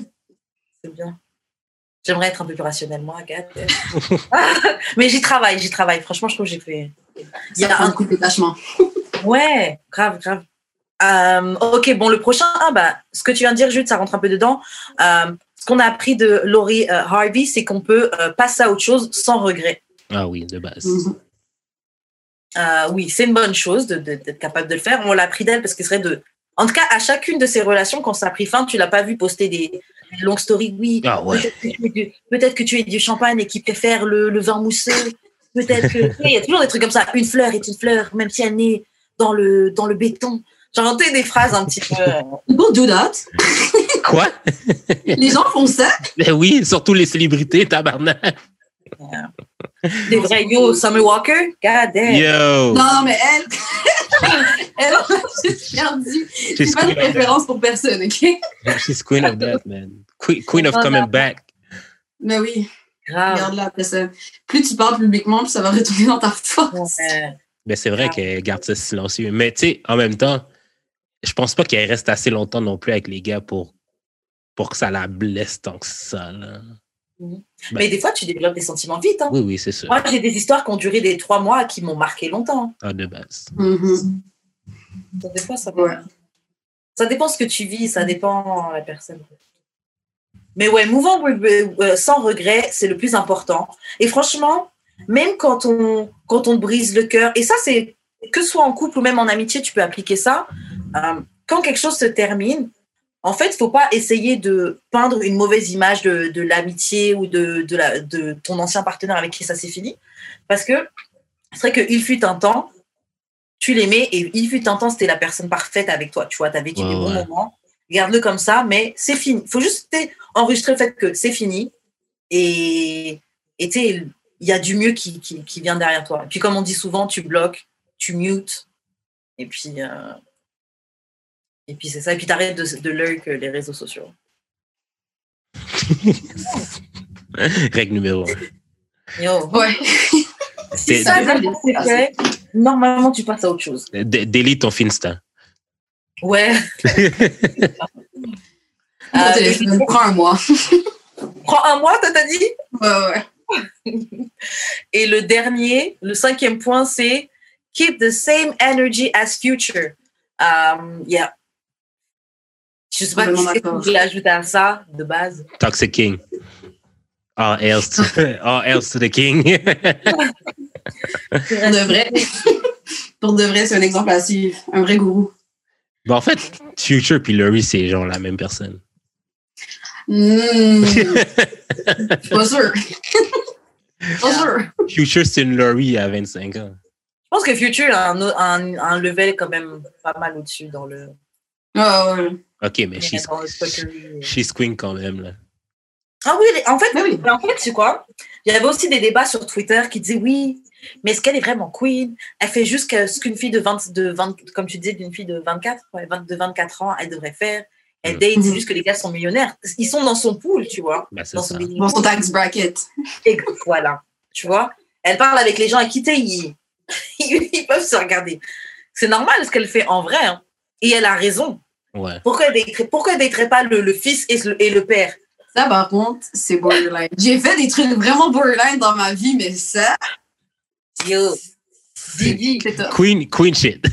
[SPEAKER 2] C'est bien. J'aimerais être un peu plus rationnel, moi, Agathe. Mais j'y travaille, j'y travaille. Franchement, je trouve que j'ai fait.
[SPEAKER 1] Il y a un coup de détachement.
[SPEAKER 2] ouais, grave, grave. Euh, ok, bon, le prochain, ah, bah, ce que tu viens de dire, Jude, ça rentre un peu dedans. Euh, ce qu'on a appris de Laurie euh, Harvey, c'est qu'on peut euh, passer à autre chose sans regret.
[SPEAKER 3] Ah oui, de base.
[SPEAKER 2] Mm -hmm. oui, c'est une bonne chose d'être capable de le faire. On l'a appris d'elle parce que ce serait de. En tout cas, à chacune de ces relations, quand ça a pris fin, tu l'as pas vu poster des, longue story, oui.
[SPEAKER 3] Ah ouais.
[SPEAKER 2] Peut-être que, tu es du champagne et qui préfère le, le vin mousseux. Peut-être que. Il y a toujours des trucs comme ça. Une fleur est une fleur, même si elle naît dans le, dans le béton. J'ai inventé des phrases un petit peu.
[SPEAKER 1] People do that.
[SPEAKER 3] Quoi?
[SPEAKER 1] les gens font ça?
[SPEAKER 3] Ben oui, surtout les célébrités, tabarnak.
[SPEAKER 2] Yeah. Des vrais yo, Summer Walker? God damn.
[SPEAKER 3] Yo!
[SPEAKER 1] Non, mais elle. elle a juste perdu. C'est pas de préférence pour personne, OK?
[SPEAKER 3] She's queen of that, man. Queen, queen of coming back.
[SPEAKER 1] Mais oui.
[SPEAKER 2] Grave.
[SPEAKER 1] Regarde là, après ça. Plus tu parles publiquement, plus ça va retourner dans ta face.
[SPEAKER 2] Ouais.
[SPEAKER 3] Mais c'est vrai qu'elle garde ça silencieux. Mais tu sais, en même temps, je pense pas qu'elle reste assez longtemps non plus avec les gars pour, pour que ça la blesse tant que ça. Là.
[SPEAKER 2] Mais des fois, tu développes des sentiments vite. hein.
[SPEAKER 3] Oui, oui, c'est sûr.
[SPEAKER 2] Moi, j'ai des histoires qui ont duré des trois mois qui m'ont marqué longtemps.
[SPEAKER 3] Ah, de base.
[SPEAKER 1] Mhm.
[SPEAKER 2] Ça dépend, ça,
[SPEAKER 1] Ouais.
[SPEAKER 2] ça dépend ce que tu vis, ça dépend la personne. Mais ouais, mouvant euh, sans regret, c'est le plus important. Et franchement, même quand on, quand on brise le cœur, et ça, c'est que ce soit en couple ou même en amitié, tu peux appliquer ça. Euh, quand quelque chose se termine, en fait, il faut pas essayer de peindre une mauvaise image de, de l'amitié ou de, de, la, de ton ancien partenaire avec qui ça s'est fini. Parce que c'est vrai qu'il fut un temps, tu l'aimais et il fut un temps, c'était la personne parfaite avec toi. Tu vois, tu as vécu
[SPEAKER 3] Ouais,
[SPEAKER 2] des bons
[SPEAKER 3] ouais.
[SPEAKER 2] moments. Garde-le comme ça, mais c'est fini. Il faut juste enregistrer le fait que c'est fini et il y a du mieux qui, qui, qui vient derrière toi. Et puis, comme on dit souvent, tu bloques, tu mutes, et puis, euh, et puis c'est ça. Et puis, tu arrêtes de, de lurk les réseaux sociaux.
[SPEAKER 3] Règle numéro un.
[SPEAKER 2] Yo.
[SPEAKER 1] Ouais.
[SPEAKER 2] Si
[SPEAKER 3] C'est-
[SPEAKER 2] ça, fait, normalement, tu passes à autre chose.
[SPEAKER 3] D- Délite ton Finsta.
[SPEAKER 2] Ouais.
[SPEAKER 1] Mon
[SPEAKER 2] Euh,
[SPEAKER 1] téléphone prend un mois.
[SPEAKER 2] Prends un mois, t'as t'as dit
[SPEAKER 1] Ouais, ouais.
[SPEAKER 2] Et le dernier, le cinquième point, c'est keep the same energy as future. Um, yeah. Je sais pas si je voulais ajouter à ça de base.
[SPEAKER 3] Toxic King. All else to, all else to the king.
[SPEAKER 1] Pour de vrai. Pour de vrai, c'est un exemple à suivre. Un vrai gourou.
[SPEAKER 3] bon, en fait, Future puis Laurie, c'est genre la même personne.
[SPEAKER 1] Hmm. Pas sûr. Pas sûr.
[SPEAKER 3] Future, c'est une Laurie à 25 ans.
[SPEAKER 2] Je pense que Future a un, un, un level quand même pas mal au-dessus dans le,
[SPEAKER 1] Ah, ouais.
[SPEAKER 3] Ok, mais she's, she's queen quand même. Là.
[SPEAKER 2] Ah oui, en fait,
[SPEAKER 1] oui.
[SPEAKER 2] mais en fait, c'est quoi? Il y avait aussi des débats sur Twitter qui disaient oui, mais est-ce qu'elle est vraiment queen? Elle fait juste ce qu'une fille de 20, de 20, comme tu disais, d'une fille de 24, ouais, 20 de 24 ans, elle devrait faire. Elle
[SPEAKER 3] Mm.
[SPEAKER 2] date, c'est
[SPEAKER 1] Mhm.
[SPEAKER 2] juste que les gars sont millionnaires. Ils sont dans son pool, tu vois.
[SPEAKER 3] C'est
[SPEAKER 2] Dans son
[SPEAKER 1] Dans son tax bracket.
[SPEAKER 2] Et voilà, tu vois. Elle parle avec les gens à qui t'es, ils, ils peuvent se regarder. C'est normal ce qu'elle fait en vrai. hein. Et elle a raison.
[SPEAKER 3] Ouais.
[SPEAKER 2] Pourquoi elle daterait, pourquoi elle daterait pas le, le fils et le, et le père?
[SPEAKER 1] Ça, par contre, c'est borderline. J'ai fait des trucs vraiment borderline dans ma vie, mais ça,
[SPEAKER 2] Yo, Didi.
[SPEAKER 3] Queen, queen shit.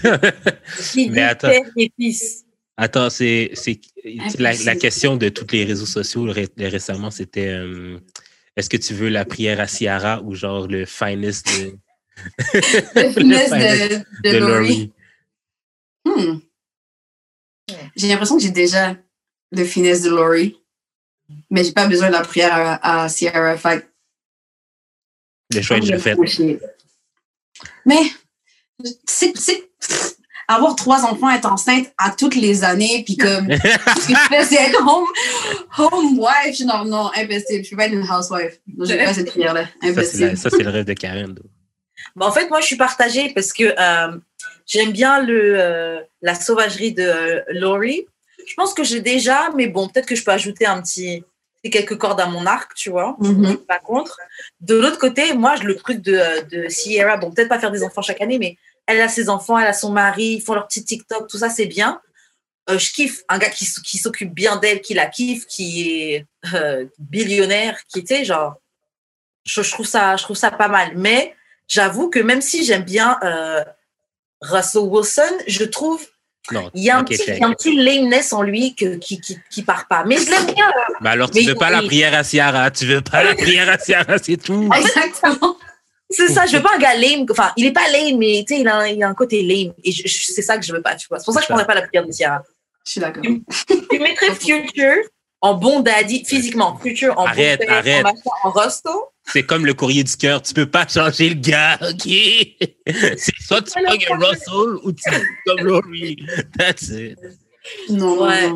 [SPEAKER 2] Didi,
[SPEAKER 3] Mais attends.
[SPEAKER 2] père et fils.
[SPEAKER 3] Attends, c'est c'est- la, la question de tous les réseaux sociaux ré- récemment, c'était euh, est-ce que tu veux la prière à Ciara ou genre le finest de,
[SPEAKER 1] Le finesse de, de,
[SPEAKER 3] de
[SPEAKER 1] Laurie.
[SPEAKER 3] Laurie?
[SPEAKER 1] Hmm. J'ai l'impression que j'ai déjà le finesse de Laurie, mais j'ai pas besoin de la prière à, à Sierra. Fait
[SPEAKER 3] Le choix est déjà fait.
[SPEAKER 1] Mais, c'est, avoir trois enfants, être enceinte à toutes les années, puis comme, tout ce que je fais, c'est être home, home wife. Non, non, impossible. Je peux pas être une housewife. Je vais pas cette prière-là.
[SPEAKER 3] Ça, c'est
[SPEAKER 1] Impossible.
[SPEAKER 3] ça, c'est le rêve de Karen.
[SPEAKER 2] Bah, en fait, moi, je suis partagée parce que euh, j'aime bien le, euh, la sauvagerie de euh, Laurie. Je pense que j'ai déjà, mais bon, peut-être que je peux ajouter un petit quelques cordes à mon arc, tu vois. Pas contre. De l'autre côté, moi, je- le truc de, euh, de Sierra, bon, peut-être pas faire des enfants chaque année, mais elle a ses enfants, elle a son mari, ils font leur petit TikTok, tout ça, c'est bien. Euh, je kiffe un gars qui, s'occupe bien d'elle, qui la kiffe, qui est euh, billionnaire, qui, sais, genre, je, je trouve ça, je trouve ça pas mal. Mais j'avoue que même si j'aime bien euh, Russell Wilson, je trouve
[SPEAKER 3] Non,
[SPEAKER 2] il y a un petit, lameness en lui que, qui, qui, qui part pas. Mais je l'aime bien.
[SPEAKER 3] Mais alors, tu
[SPEAKER 2] Mais
[SPEAKER 3] veux pas la prière à Ciara, tu veux pas la prière à Ciara, c'est tout.
[SPEAKER 1] Exactement.
[SPEAKER 2] C'est ça, je veux pas un gars lame. Enfin, il est pas lame, mais tu sais, il a, un- il a un côté lame. Et je- je- c'est ça que je veux pas, tu vois. C'est pour ça que je prendrais pas la prière de Ciara.
[SPEAKER 1] Je suis d'accord.
[SPEAKER 2] Tu mettrais Future en bon daddy, physiquement. Future en
[SPEAKER 3] Arrête,
[SPEAKER 2] bon père,
[SPEAKER 3] arrête.
[SPEAKER 2] en rosto.
[SPEAKER 3] C'est comme le courrier du cœur, tu peux pas changer le gars, ok? C'est soit tu pognes un Russell ou tu comme Laurie. That's it.
[SPEAKER 1] Non,
[SPEAKER 2] Ouais.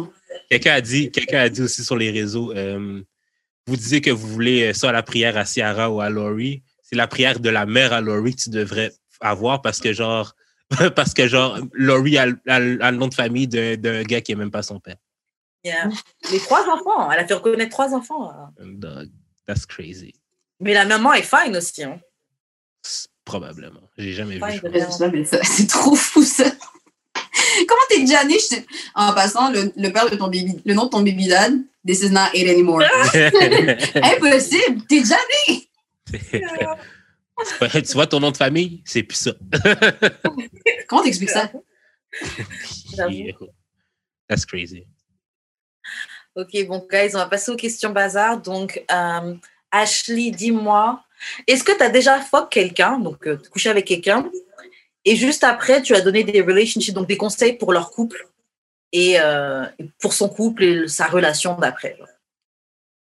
[SPEAKER 3] Quelqu'un a dit, quelqu'un a dit aussi sur les réseaux, euh, vous disiez que vous voulez euh, soit la prière à Ciara ou à Laurie. C'est la prière de la mère à Laurie que tu devrais avoir parce que genre, parce que genre, Laurie a, a- a le nom de famille d'un d'un gars qui est même pas son père.
[SPEAKER 2] Yeah. Les trois enfants. Elle a fait reconnaître trois enfants.
[SPEAKER 3] Dog, that's crazy.
[SPEAKER 2] Mais la maman est fine aussi. Hein.
[SPEAKER 3] Probablement. J'ai jamais
[SPEAKER 2] Ouais,
[SPEAKER 3] vu.
[SPEAKER 1] C'est trop fou, ça. Comment t'es déjà né? Je te- En passant, le, le père de ton baby, le nom de ton baby dad, this is not it anymore. Impossible! T'es déjà né!
[SPEAKER 3] tu vois ton nom de famille? C'est plus ça.
[SPEAKER 1] Comment t'expliques ça?
[SPEAKER 3] Yeah. That's crazy.
[SPEAKER 2] Ok, bon, guys, on va passer aux questions bazar. Donc, euh, Ashley, dis-moi, est-ce que tu as déjà fuck quelqu'un, donc euh, couché avec quelqu'un, et juste après, tu as donné des relationships, donc des conseils pour leur couple et euh, pour son couple et sa relation d'après genre?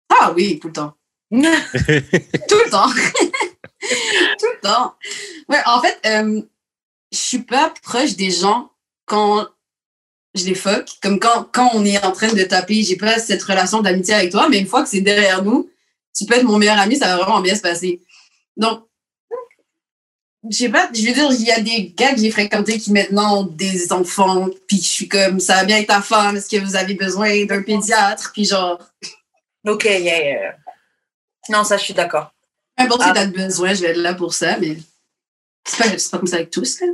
[SPEAKER 1] Ah oui, tout le temps. Tout le temps. tout le temps. Ouais, en fait, euh, je suis pas proche des gens quand je les fuck. Comme quand, quand on est en train de taper, j'ai pas cette relation d'amitié avec toi, mais une fois que c'est derrière nous, tu peux être mon meilleur ami, ça va vraiment bien se passer. Donc, je sais pas, je veux dire, il y a des gars que j'ai fréquentés qui maintenant ont des enfants, puis je suis comme, ça va bien avec ta femme, est-ce que vous avez besoin d'un pédiatre? Puis genre,
[SPEAKER 2] Ok, yeah, yeah. Non, ça, je suis d'accord.
[SPEAKER 1] peu importe
[SPEAKER 2] Ah.
[SPEAKER 1] si t'as besoin, je vais être là pour ça, mais c'est pas, pas comme ça avec tous. Là.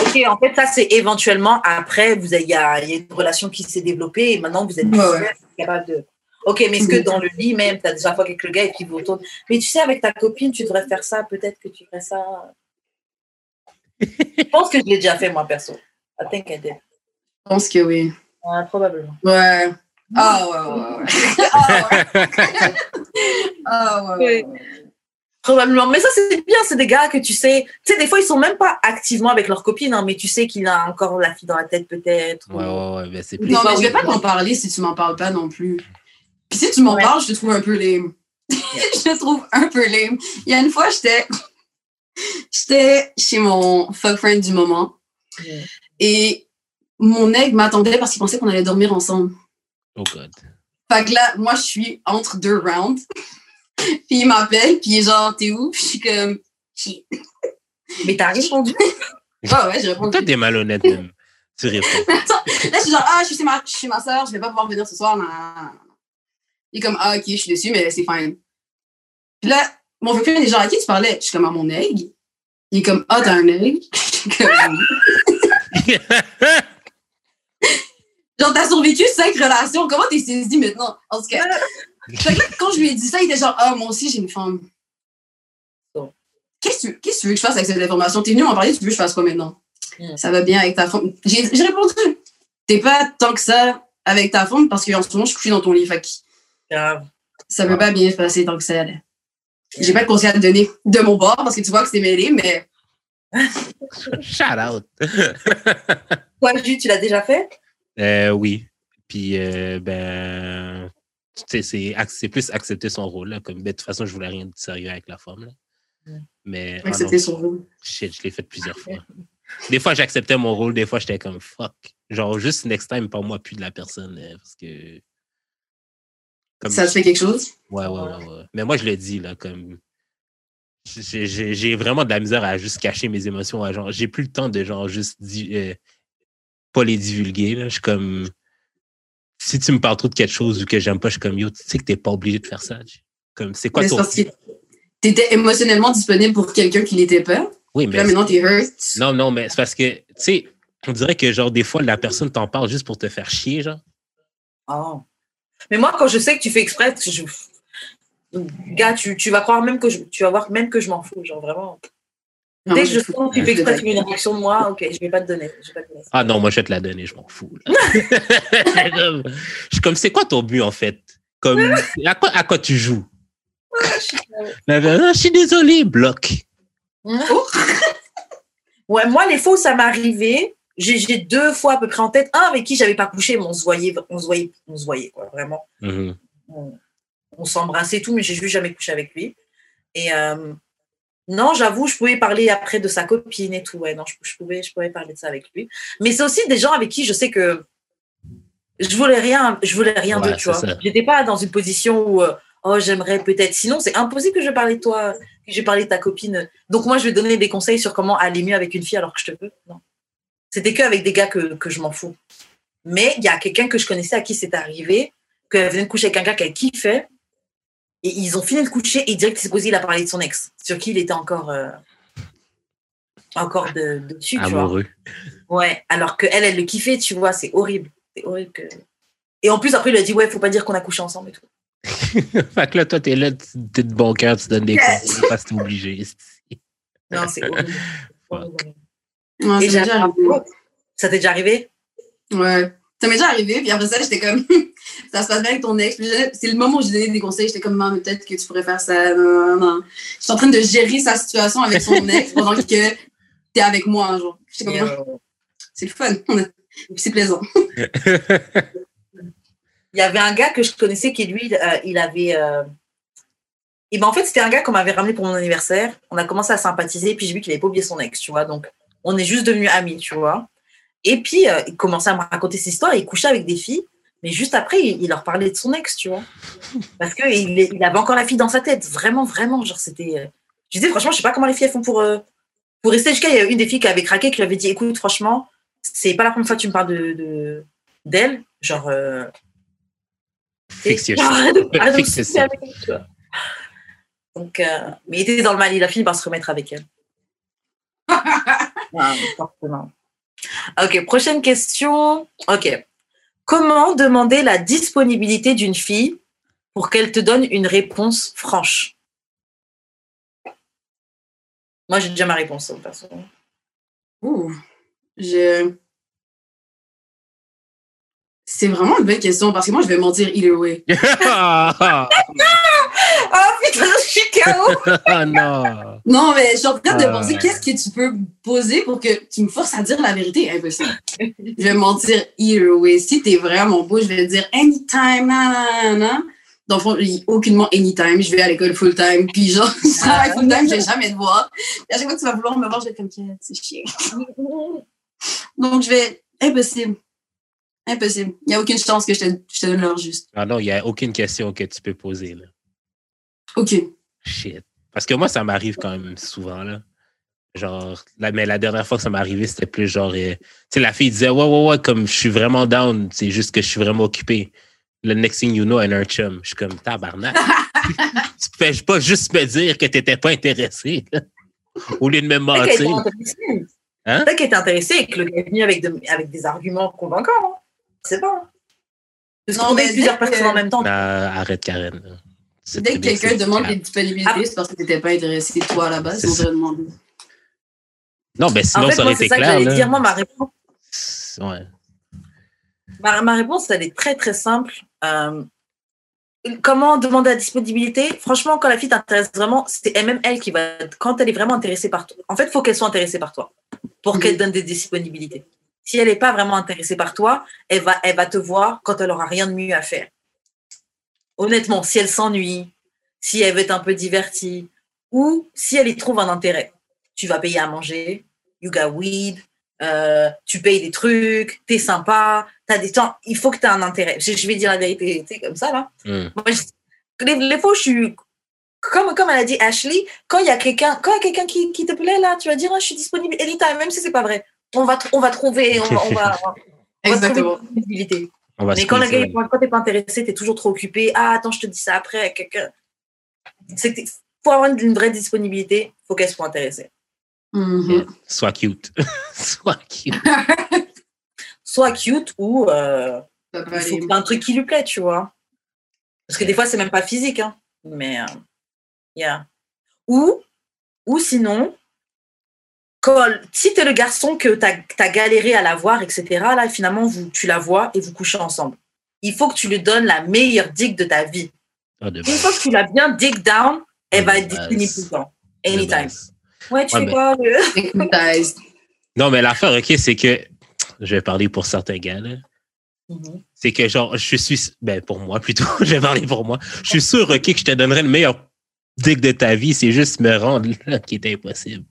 [SPEAKER 2] Ok, en fait, ça, c'est éventuellement après, il y a, il y a une relation qui s'est développée et maintenant vous êtes
[SPEAKER 1] Ouais, ouais.
[SPEAKER 2] capable de. Ok, mais est-ce que
[SPEAKER 1] Mhm.
[SPEAKER 2] dans le lit même, tu as déjà fois avec le gars et puis vous retourne. Mais tu sais, avec ta copine, tu devrais faire ça, peut-être que tu ferais ça. je pense que je l'ai déjà fait, moi, perso. I think I did.
[SPEAKER 1] Je pense que oui.
[SPEAKER 2] Ouais, probablement.
[SPEAKER 1] Ouais. Ah ouais, ouais, ouais. Ah ouais. Ah ouais, ouais. ouais.
[SPEAKER 2] Probablement. Mais ça, c'est bien, c'est des gars que tu sais. Tu sais, des fois, ils sont même pas activement avec leur copine, hein, mais tu sais qu'il a encore la fille dans la tête, peut-être.
[SPEAKER 3] Ouais, ouais, ouais. Ben, c'est plus.
[SPEAKER 1] Non,
[SPEAKER 2] fois,
[SPEAKER 1] mais je vais
[SPEAKER 2] oui.
[SPEAKER 1] pas t'en parler si tu m'en parles pas non plus. Puis si tu m'en
[SPEAKER 2] Ouais.
[SPEAKER 1] parles, je te trouve un peu lame. je te trouve un peu lame. Il y a une fois, j'étais j'étais chez mon fuck friend du moment et mon aigle m'attendait parce qu'il pensait qu'on allait dormir ensemble.
[SPEAKER 3] Oh God.
[SPEAKER 1] Fait que là, moi, je suis entre deux rounds. puis il m'appelle, puis il est genre, t'es où? Puis je suis comme, shit.
[SPEAKER 2] Mais t'as répondu.
[SPEAKER 1] Ouais, ouais, je réponds.
[SPEAKER 3] Toi, t'es malhonnête même. Tu réponds.
[SPEAKER 1] Attends, là, je suis genre, ah, je suis chez ma, je suis chez ma soeur, je vais pas pouvoir venir ce soir. nan, nan, nan. Il est comme, ah, ok, je suis déçue, mais c'est fine. Puis là, mon frère est genre, à qui tu parlais? Je suis comme, à mon aigle. Il est comme, ah, t'as un aigle? Genre, t'as survécu cinq relations. Comment t'es saisi maintenant? En tout cas. Fait que là, quand je lui ai dit ça, il était genre, ah, moi aussi, j'ai une femme.
[SPEAKER 2] Bon.
[SPEAKER 1] Qu'est-ce que tu veux que je fasse avec cette information? T'es venu m'en parler, tu veux que je fasse quoi maintenant?
[SPEAKER 2] Mm.
[SPEAKER 1] Ça va bien avec ta femme? J'ai répondu, t'es pas tant que ça avec ta femme parce qu'en ce moment, je suis dans ton lit. Fait
[SPEAKER 2] Grave.
[SPEAKER 1] ça peut
[SPEAKER 3] Ah.
[SPEAKER 1] pas bien se passer tant que ça. J'ai pas de conseil à te donner de mon bord parce que tu vois que c'est mêlé, mais
[SPEAKER 3] Shout out.
[SPEAKER 2] Toi, Jules, tu l'as déjà fait?
[SPEAKER 3] Euh, oui. Puis, euh, ben, tu sais, c'est plus accepter son rôle. Là, comme, ben, de toute façon, je voulais rien de sérieux avec la femme. Là.
[SPEAKER 2] Ouais.
[SPEAKER 3] Mais, ah
[SPEAKER 1] accepter
[SPEAKER 3] non,
[SPEAKER 1] son rôle.
[SPEAKER 3] shit, je l'ai fait plusieurs fois. Des fois, j'acceptais mon rôle. Des fois, j'étais comme fuck. Genre, juste next time, parle-moi plus de la personne. euh, parce que. Comme,
[SPEAKER 1] Ça te fait quelque chose?
[SPEAKER 3] Ouais, ouais, ouais, ouais. Mais moi, je le dis, là, comme. j'ai- vraiment de la misère à juste cacher mes émotions. à genre, j'ai plus le temps de, genre, juste. di- euh, pas les divulguer, là. Je suis comme. Si tu me parles trop de quelque chose ou que j'aime pas, je suis comme, yo, tu sais que t'es pas obligé de faire ça. Comme, c'est quoi
[SPEAKER 1] Mais
[SPEAKER 3] ton.
[SPEAKER 1] parce que t'étais émotionnellement disponible pour quelqu'un qui l'était pas.
[SPEAKER 3] Oui, mais.
[SPEAKER 1] là, maintenant, t'es hurt.
[SPEAKER 3] Non, non, mais c'est parce que, tu sais, on dirait que, genre, des fois, la personne t'en parle juste pour te faire chier, genre.
[SPEAKER 2] Oh. Mais moi, quand je sais que tu fais exprès, je... gars, tu, tu vas croire même que je, tu vas voir même que je m'en fous, genre vraiment.
[SPEAKER 1] Non,
[SPEAKER 2] Dès que je sens que tu fais exprès, une réaction de moi, ok, je vais pas te donner. Je vais pas te donner.
[SPEAKER 3] Ah non, moi, je vais te la donner, je m'en fous. je suis comme, c'est quoi ton but, en fait? Comme, à quoi, à quoi tu joues? Là, ah, je suis désolé, bloc.
[SPEAKER 2] Ouais, moi, les fois où ça m'est arrivé, j'ai j'ai deux fois à peu près en tête. Un avec qui j'avais pas couché, mais on se voyait, on se voyait, on se voyait, quoi, vraiment.
[SPEAKER 3] Mhm.
[SPEAKER 2] on, on s'embrassait et tout, mais j'ai juste jamais couché avec lui. Et euh, non, j'avoue, je pouvais parler après de sa copine et tout. Ouais, non, je, je pouvais, je pouvais parler de ça avec lui. Mais c'est aussi des gens avec qui je sais que je voulais rien, je voulais rien
[SPEAKER 3] Ouais,
[SPEAKER 2] d'eux, tu vois. J'étais pas dans une position où euh, oh j'aimerais peut-être. Sinon, c'est impossible que je parle de toi, que je parle de ta copine. Donc moi, je vais donner des conseils sur comment aller mieux avec une fille alors que je te veux. Non, c'était que avec des gars que, que je m'en fous. Mais il y a quelqu'un que je connaissais à qui c'est arrivé, qu'elle venait de coucher avec un gars qu'elle kiffait. Et ils ont fini de coucher et direct, il s'est posé, il a parlé de son ex, sur qui il était encore. euh, encore de, dessus, tu vois.
[SPEAKER 3] Amoureux.
[SPEAKER 2] Ouais, alors que elle, elle le kiffait, tu vois, c'est horrible. C'est horrible que. Et en plus, après, il a dit, ouais, faut pas dire qu'on a couché ensemble et tout.
[SPEAKER 3] fait que là, toi, t'es là, tu- t'es de bon cœur, tu donnes des conseils parce que t'es obligé.
[SPEAKER 2] Non, c'est horrible.
[SPEAKER 3] Fuck.
[SPEAKER 1] Ouais,
[SPEAKER 2] Et
[SPEAKER 1] ça m'est déjà
[SPEAKER 2] j'ai-
[SPEAKER 1] arrivé.
[SPEAKER 2] Ça t'est déjà arrivé?
[SPEAKER 1] Ouais. Ça m'est déjà arrivé, puis après ça, j'étais comme, ça se passe bien avec ton ex. C'est le moment où j'ai donné des conseils. J'étais comme, maman, peut-être que tu pourrais faire ça. Non, non, non. Je suis en train de gérer sa situation avec son ex pendant que t'es avec moi, genre. J'étais comme,
[SPEAKER 2] euh,
[SPEAKER 1] c'est le fun. C'est plaisant.
[SPEAKER 2] Il y avait un gars que je connaissais qui, lui, euh, il avait. euh, Et ben, en fait, c'était un gars qu'on m'avait ramené pour mon anniversaire. On a commencé à sympathiser, puis j'ai vu qu'il avait pas oublié son ex, tu vois. Donc, on est juste devenus amis, tu vois. Et puis, euh, il commençait à me raconter ses histoires. Il couchait avec des filles, mais juste après, il, il leur parlait de son ex, tu vois. Parce qu'il il avait encore la fille dans sa tête. Vraiment, vraiment. Genre, c'était. euh, Je disais, franchement, je sais pas comment les filles elles font pour, euh, pour rester jusqu'à. Il y a une des filles qui avait craqué, qui lui avait dit écoute, franchement, c'est pas la première fois que tu me parles de de- d'elle. Genre. euh, de- avec elle, tu vois. Donc, euh, mais il était dans le mal, il a fini par se remettre avec elle. Ah, forcément. Ok, prochaine question. Ok. Comment demander la disponibilité d'une fille pour qu'elle te donne une réponse franche? Moi, j'ai déjà ma réponse, de toute façon.
[SPEAKER 1] Ouh. Je... C'est vraiment une belle question parce que moi, je vais mentir either way.
[SPEAKER 3] Ah
[SPEAKER 2] Ah putain, je suis KO
[SPEAKER 3] ah, non.
[SPEAKER 1] Non, mais je suis en train de
[SPEAKER 3] Ah,
[SPEAKER 1] penser qu'est-ce que tu peux poser pour que tu me forces à dire la vérité? Impossible. je vais mentir either way. Si t'es vraiment beau, je vais te dire anytime, nanana. Dans le fond, aucunement anytime. Je vais à l'école full time. Puis genre, je travaille full time, je vais jamais te voir. Et à chaque fois que tu vas vouloir me voir, je vais être comme, c'est chiant. Donc, je vais, impossible. Impossible. Il n'y a aucune chance que je te, je te donne l'heure juste.
[SPEAKER 3] Ah non, il n'y a aucune question que tu peux poser. Là.
[SPEAKER 1] OK.
[SPEAKER 3] Shit. Parce que moi, ça m'arrive quand même souvent. Là. Genre, là, mais la dernière fois que ça m'est arrivé, c'était plus genre. euh, tu sais, la fille disait Ouais, ouais, ouais, comme je suis vraiment down, c'est juste que je suis vraiment occupé. Le next thing you know, elle a un chum. Je suis comme tabarnak. tu peux pas juste me dire que tu n'étais pas intéressé. là. Au lieu de me mentir. Hein?
[SPEAKER 2] Peut-être qu'elle était intéressée et que le gars est venu avec, de- avec des arguments convaincants. Hein. C'est
[SPEAKER 1] Non,
[SPEAKER 2] qu'on
[SPEAKER 1] mais
[SPEAKER 2] est plusieurs
[SPEAKER 1] que-
[SPEAKER 2] personnes en même temps.
[SPEAKER 3] Ah, arrête, Karen. C'est
[SPEAKER 1] Dès que quelqu'un
[SPEAKER 3] c'est
[SPEAKER 1] demande des disponibilités,
[SPEAKER 2] Ah.
[SPEAKER 1] c'est parce que tu n'étais pas intéressé, toi, à la base.
[SPEAKER 3] C'est
[SPEAKER 1] On.
[SPEAKER 3] Non, ben sinon,
[SPEAKER 2] en fait,
[SPEAKER 3] ça aurait
[SPEAKER 2] moi, c'est
[SPEAKER 3] été
[SPEAKER 2] ça que
[SPEAKER 3] clair.
[SPEAKER 2] j'allais
[SPEAKER 3] là.
[SPEAKER 2] dire. Moi, ma réponse,
[SPEAKER 3] Ouais.
[SPEAKER 2] ma, ma réponse, elle est très, très simple. Euh, comment demander la disponibilité? Franchement, quand la fille t'intéresse vraiment, c'est même elle qui va. Quand elle est vraiment intéressée par toi. En fait, il faut qu'elle soit intéressée par toi pour
[SPEAKER 1] Mhm.
[SPEAKER 2] qu'elle donne des disponibilités. Si elle n'est pas vraiment intéressée par toi, elle va, elle va te voir quand elle aura rien de mieux à faire. Honnêtement, si elle s'ennuie, si elle veut être un peu divertie, ou si elle y trouve un intérêt. Tu vas payer à manger, you got weed, euh, tu payes des trucs, t'es sympa, t'as des temps, il faut que tu aies un intérêt. Je, je vais dire la vérité, tu sais, comme ça, là. Moi, je- les, les fois je suis, comme, comme elle a dit Ashley, quand il y a quelqu'un, quand il y a quelqu'un qui, qui te plaît, là, tu vas dire, Ah, je suis disponible anytime, même si c'est pas vrai. On va, on va trouver, on va, on va, on va
[SPEAKER 1] Exactement.
[SPEAKER 2] trouver une disponibilité.
[SPEAKER 3] On va
[SPEAKER 2] Mais quand, la
[SPEAKER 3] quitter,
[SPEAKER 2] gars, quand t'es pas intéressé, t'es toujours trop occupé. Ah, attends, je te dis ça après. à Quelqu'un. C'est que pour avoir une vraie disponibilité, faut qu'elle soit intéressée.
[SPEAKER 1] Mhm.
[SPEAKER 3] Yeah. Sois cute. Sois cute.
[SPEAKER 2] Soit cute ou euh, il faut un truc qui lui plaît, tu vois. Parce que des fois, c'est même pas physique, hein. Mais, euh, yeah. Ou, ou sinon, quand, si t'es le garçon que t'as as galéré à la voir, etc., là, finalement, vous, tu la vois et vous couchez ensemble. Il faut que tu lui donnes la meilleure dick de ta vie.
[SPEAKER 3] Ah,
[SPEAKER 2] Une fois que tu l'as bien dig down, elle va
[SPEAKER 3] De
[SPEAKER 2] être disponible
[SPEAKER 3] base.
[SPEAKER 2] tout le temps. Anytime. Ouais, tu
[SPEAKER 3] Ouais, mais-
[SPEAKER 2] quoi le-
[SPEAKER 1] Hypnotized.
[SPEAKER 3] Non, mais l'affaire, OK, c'est que je vais parler pour certains gars, là.
[SPEAKER 2] Mhm.
[SPEAKER 3] C'est que, genre, je suis. Ben, pour moi, plutôt. je vais parler pour moi. Je suis sûr, OK, que je te donnerais le meilleur dick de ta vie. C'est juste me rendre là qui est impossible.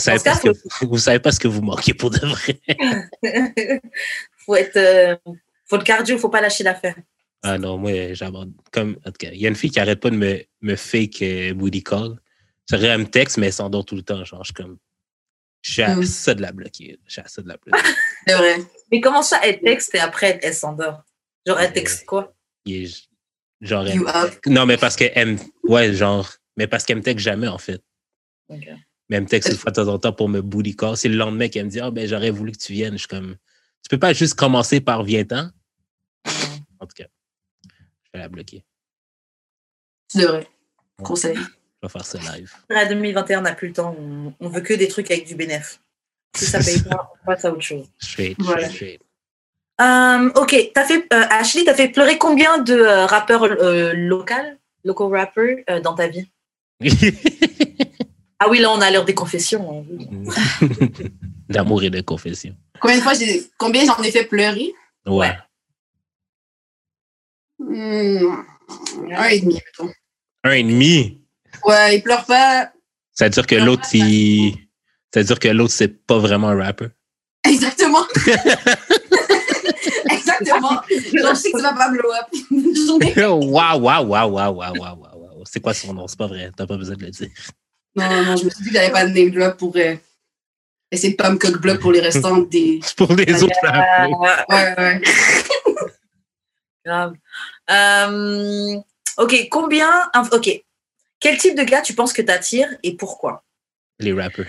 [SPEAKER 3] Savez, pas ce que, vous savez pas ce que vous manquez pour de vrai.
[SPEAKER 2] faut être. euh, faut le cardio, faut pas lâcher l'affaire.
[SPEAKER 3] Ah non, moi, j'aborde. Comme, en tout cas, il y a une fille qui arrête pas de me, me fake euh, booty call. C'est vrai, elle me texte, mais elle s'endort tout le temps. Genre, je suis comme. À
[SPEAKER 1] Mm.
[SPEAKER 3] ça de la bloquer. À ça de la bloquer.
[SPEAKER 1] C'est vrai.
[SPEAKER 2] Mais comment ça, elle texte et après, elle s'endort? Genre, elle texte quoi?
[SPEAKER 3] genre, elle-. Non, mais parce qu'elle me. Ouais, genre. Mais parce qu'elle me texte jamais, en fait. Même texte une fois de temps en temps pour me booty call. C'est le lendemain qu'elle me dit Ah, ben, j'aurais voulu que tu viennes. Je suis comme Tu peux pas juste commencer par viens-t'en. En tout cas, je vais la bloquer.
[SPEAKER 1] Tu devrais. Conseil.
[SPEAKER 3] Je vais faire ça live.
[SPEAKER 2] À 2021, on n'a plus le temps. On, on veut que des trucs avec du bénéf. Si ça paye pas, on passe à autre chose.
[SPEAKER 3] Straight,
[SPEAKER 1] Voilà.
[SPEAKER 3] straight,
[SPEAKER 2] Euh, ok, t'as fait, euh, Ashley, t'as fait pleurer combien de euh, rappeurs euh, local, local rappers dans ta vie? Ah oui, là, on a l'heure des confessions. hein.
[SPEAKER 3] D'amour et de confession.
[SPEAKER 1] Combien de fois j'ai. Combien j'en ai fait pleurer?
[SPEAKER 3] Ouais.
[SPEAKER 1] Hmm, Un et demi, mettons.
[SPEAKER 3] Un et demi?
[SPEAKER 1] Ouais, il pleure pas.
[SPEAKER 3] Ça veut dire que l'autre, il. Ça veut dire que l'autre, c'est pas vraiment un rapper.
[SPEAKER 1] Exactement. Exactement. Genre, je sais que tu vas pas blow up.
[SPEAKER 3] Waouh, waouh, waouh, waouh, waouh, waouh, waouh. C'est quoi son nom? C'est pas vrai. T'as pas besoin de le dire.
[SPEAKER 1] Non, non, je me suis dit que j'avais pas de name drop pour euh, essayer de pas me cock block pour les restants des.
[SPEAKER 3] Pour les autres rappers.
[SPEAKER 1] Ouais, ouais.
[SPEAKER 2] Grave. Euh, ok, combien. Ok. Quel type de gars tu penses que t'attires et pourquoi?
[SPEAKER 3] Les rappers.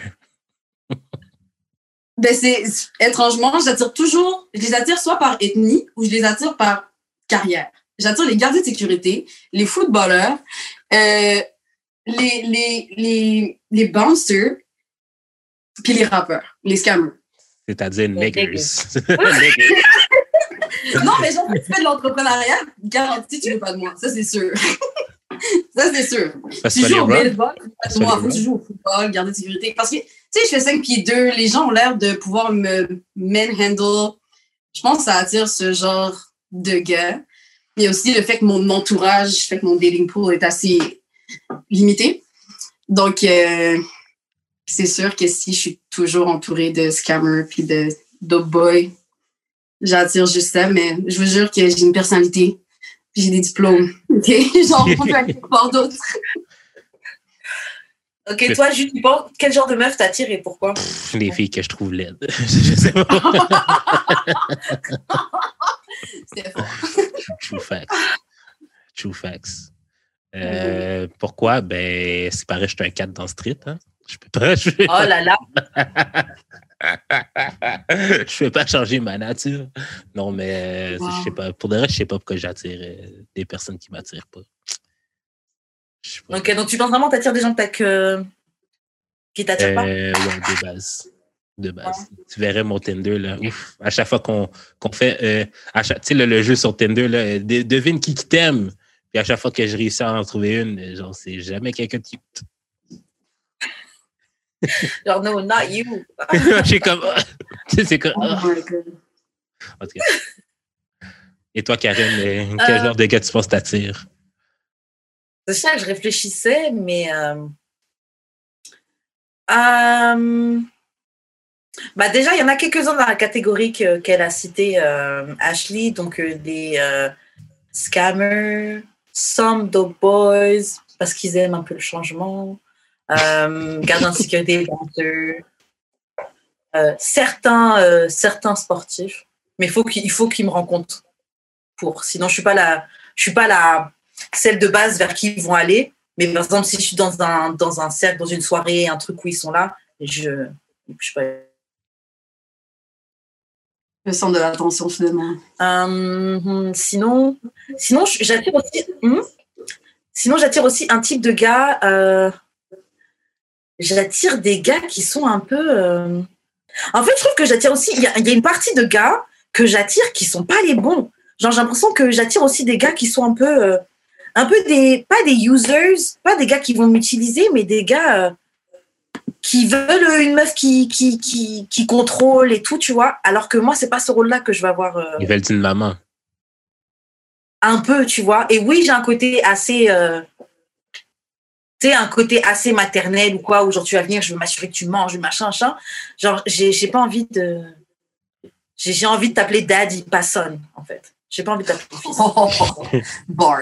[SPEAKER 1] Ben, c'est étrangement, j'attire toujours, je les attire soit par ethnie ou je les attire par carrière. J'attire les gardiens de sécurité, les footballeurs, euh, les, les, les, les bouncers, puis les rappeurs, les scammers.
[SPEAKER 3] C'est-à-dire
[SPEAKER 2] Les
[SPEAKER 3] niggers.
[SPEAKER 1] Non, mais genre, si tu fais de l'entrepreneuriat, garanti, tu veux pas de moi. Ça, c'est sûr. ça, c'est sûr.
[SPEAKER 3] Parce
[SPEAKER 1] Tu joues au baseball, tu veux pas de moi. Faut que tu joues au football, garder de sécurité. Parce que, tu sais, je fais 5 pieds 2, les gens ont l'air de pouvoir me manhandle. Je pense que ça attire ce genre de gars. Il y a aussi le fait que mon entourage, fait que mon dating pool est assez limité. Donc, euh, c'est sûr que si je suis toujours entourée de scammers puis de dope boys, j'attire juste ça, mais je vous jure que j'ai une personnalité, puis j'ai des diplômes. On peut aller voir d'autres.
[SPEAKER 2] Ok, toi, tu penses quel genre de meuf t'attire et pourquoi?
[SPEAKER 3] Les filles que je trouve laides. je sais pas.
[SPEAKER 1] C'était fort.
[SPEAKER 3] True facts. True facts. Euh, pourquoi? Ben, c'est pareil, je suis un 4 dans Street. Hein? Je peux pas. Je,
[SPEAKER 2] Oh là là.
[SPEAKER 3] je peux pas changer ma nature. Non, mais euh,
[SPEAKER 1] Wow.
[SPEAKER 3] je sais pas. Pour de vrai, je sais pas pourquoi j'attire euh, des personnes qui m'attirent pas.
[SPEAKER 2] Ok, donc tu penses vraiment que t'attires des gens que qui t'attirent pas?
[SPEAKER 3] Euh, ouais, de base. De base. Tu verrais mon Tinder, là. Ouf. À chaque fois qu'on fait. euh, à chaque- tu sais, le, le jeu sur Tinder, là, de- devine qui qui t'aime. Puis à chaque fois que je réussis à en trouver une, genre, c'est jamais quelqu'un de cute.
[SPEAKER 2] Genre, no, not you.
[SPEAKER 3] J'ai comme. ah. C'est comme.
[SPEAKER 1] Oh
[SPEAKER 3] ah.
[SPEAKER 1] my God.
[SPEAKER 3] En tout cas. Et toi, Karen, quel
[SPEAKER 2] Euh,
[SPEAKER 3] genre de gars tu penses t'attire?
[SPEAKER 2] C'est ça que je réfléchissais, mais. euh, euh, Bah déjà, il y en a quelques-uns dans la catégorie que- qu'elle a cité euh, Ashley, donc euh, des euh, scammers, some dope boys, parce qu'ils aiment un peu le changement, euh, gardiens de sécurité, euh, certains, euh, certains sportifs, mais il faut qu'il il faut qu'ils me rencontrent pour. Sinon, je suis suis pas la celle de base vers qui ils vont aller. Mais par exemple, si je suis dans un, dans un cercle, dans une soirée, un truc où ils sont là, je, je sais pas.
[SPEAKER 1] Le centre de l'attention, finalement.
[SPEAKER 2] Euh, sinon, sinon j'attire aussi. hmm? Sinon, j'attire aussi un type de gars. euh, j'attire des gars qui sont un peu. euh, En fait, je trouve que j'attire aussi. Il y, y a une partie de gars que j'attire qui sont pas les bons. Genre, j'ai l'impression que j'attire aussi des gars qui sont un peu. un peu des. Pas des users, pas des gars qui vont m'utiliser, mais des gars. Qui veulent une meuf qui, qui, qui, qui contrôle et tout, tu vois. Alors que moi, c'est pas ce rôle-là que je vais avoir. euh,
[SPEAKER 3] Ils veulent une maman.
[SPEAKER 2] un peu, tu vois. Et oui, j'ai un côté assez, euh, tu sais, un côté assez maternel ou quoi, où genre tu vas venir, je veux m'assurer que tu manges, machin, machin. Genre, j'ai, j'ai pas envie de, j'ai, j'ai envie de t'appeler daddy, pas son, en fait. J'ai pas envie de t'appeler fils.
[SPEAKER 1] Bars.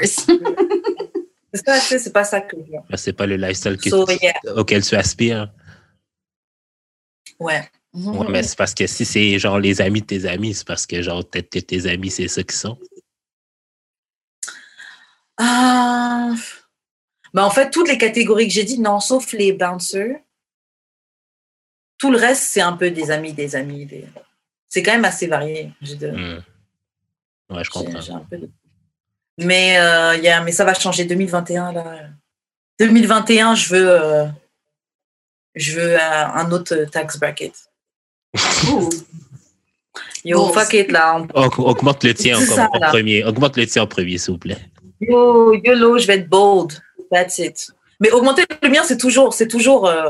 [SPEAKER 2] C'est pas ça que je veux.
[SPEAKER 3] Ben, C'est pas le lifestyle que
[SPEAKER 2] So,
[SPEAKER 3] tu-
[SPEAKER 2] yeah.
[SPEAKER 3] auquel tu aspires.
[SPEAKER 2] Ouais. Mhm.
[SPEAKER 3] Ouais, mais c'est parce que si c'est genre les amis de tes amis, c'est parce que genre peut-être que tes amis, c'est ça qui sont.
[SPEAKER 2] Ah. Bah, en fait, toutes les catégories que j'ai dit, non, sauf les bouncers. tout le reste, c'est un peu des amis, des amis. Des... C'est quand même assez varié. J'ai de-
[SPEAKER 3] Hmm. Ouais, je comprends.
[SPEAKER 2] j'ai un peu de- Mais, euh, il y a, mais ça va changer 2021 là. 2021, je veux, euh, je veux euh, un autre tax bracket. Yo,
[SPEAKER 1] Bon,
[SPEAKER 2] fuck it là. on-
[SPEAKER 3] Augmente le tien en,
[SPEAKER 2] ça,
[SPEAKER 3] en
[SPEAKER 2] là.
[SPEAKER 3] premier. Augmente le tien en premier, s'il vous plaît.
[SPEAKER 2] Yo, YOLO, je vais être bold. That's it. Mais augmenter le mien, c'est toujours, c'est toujours, euh,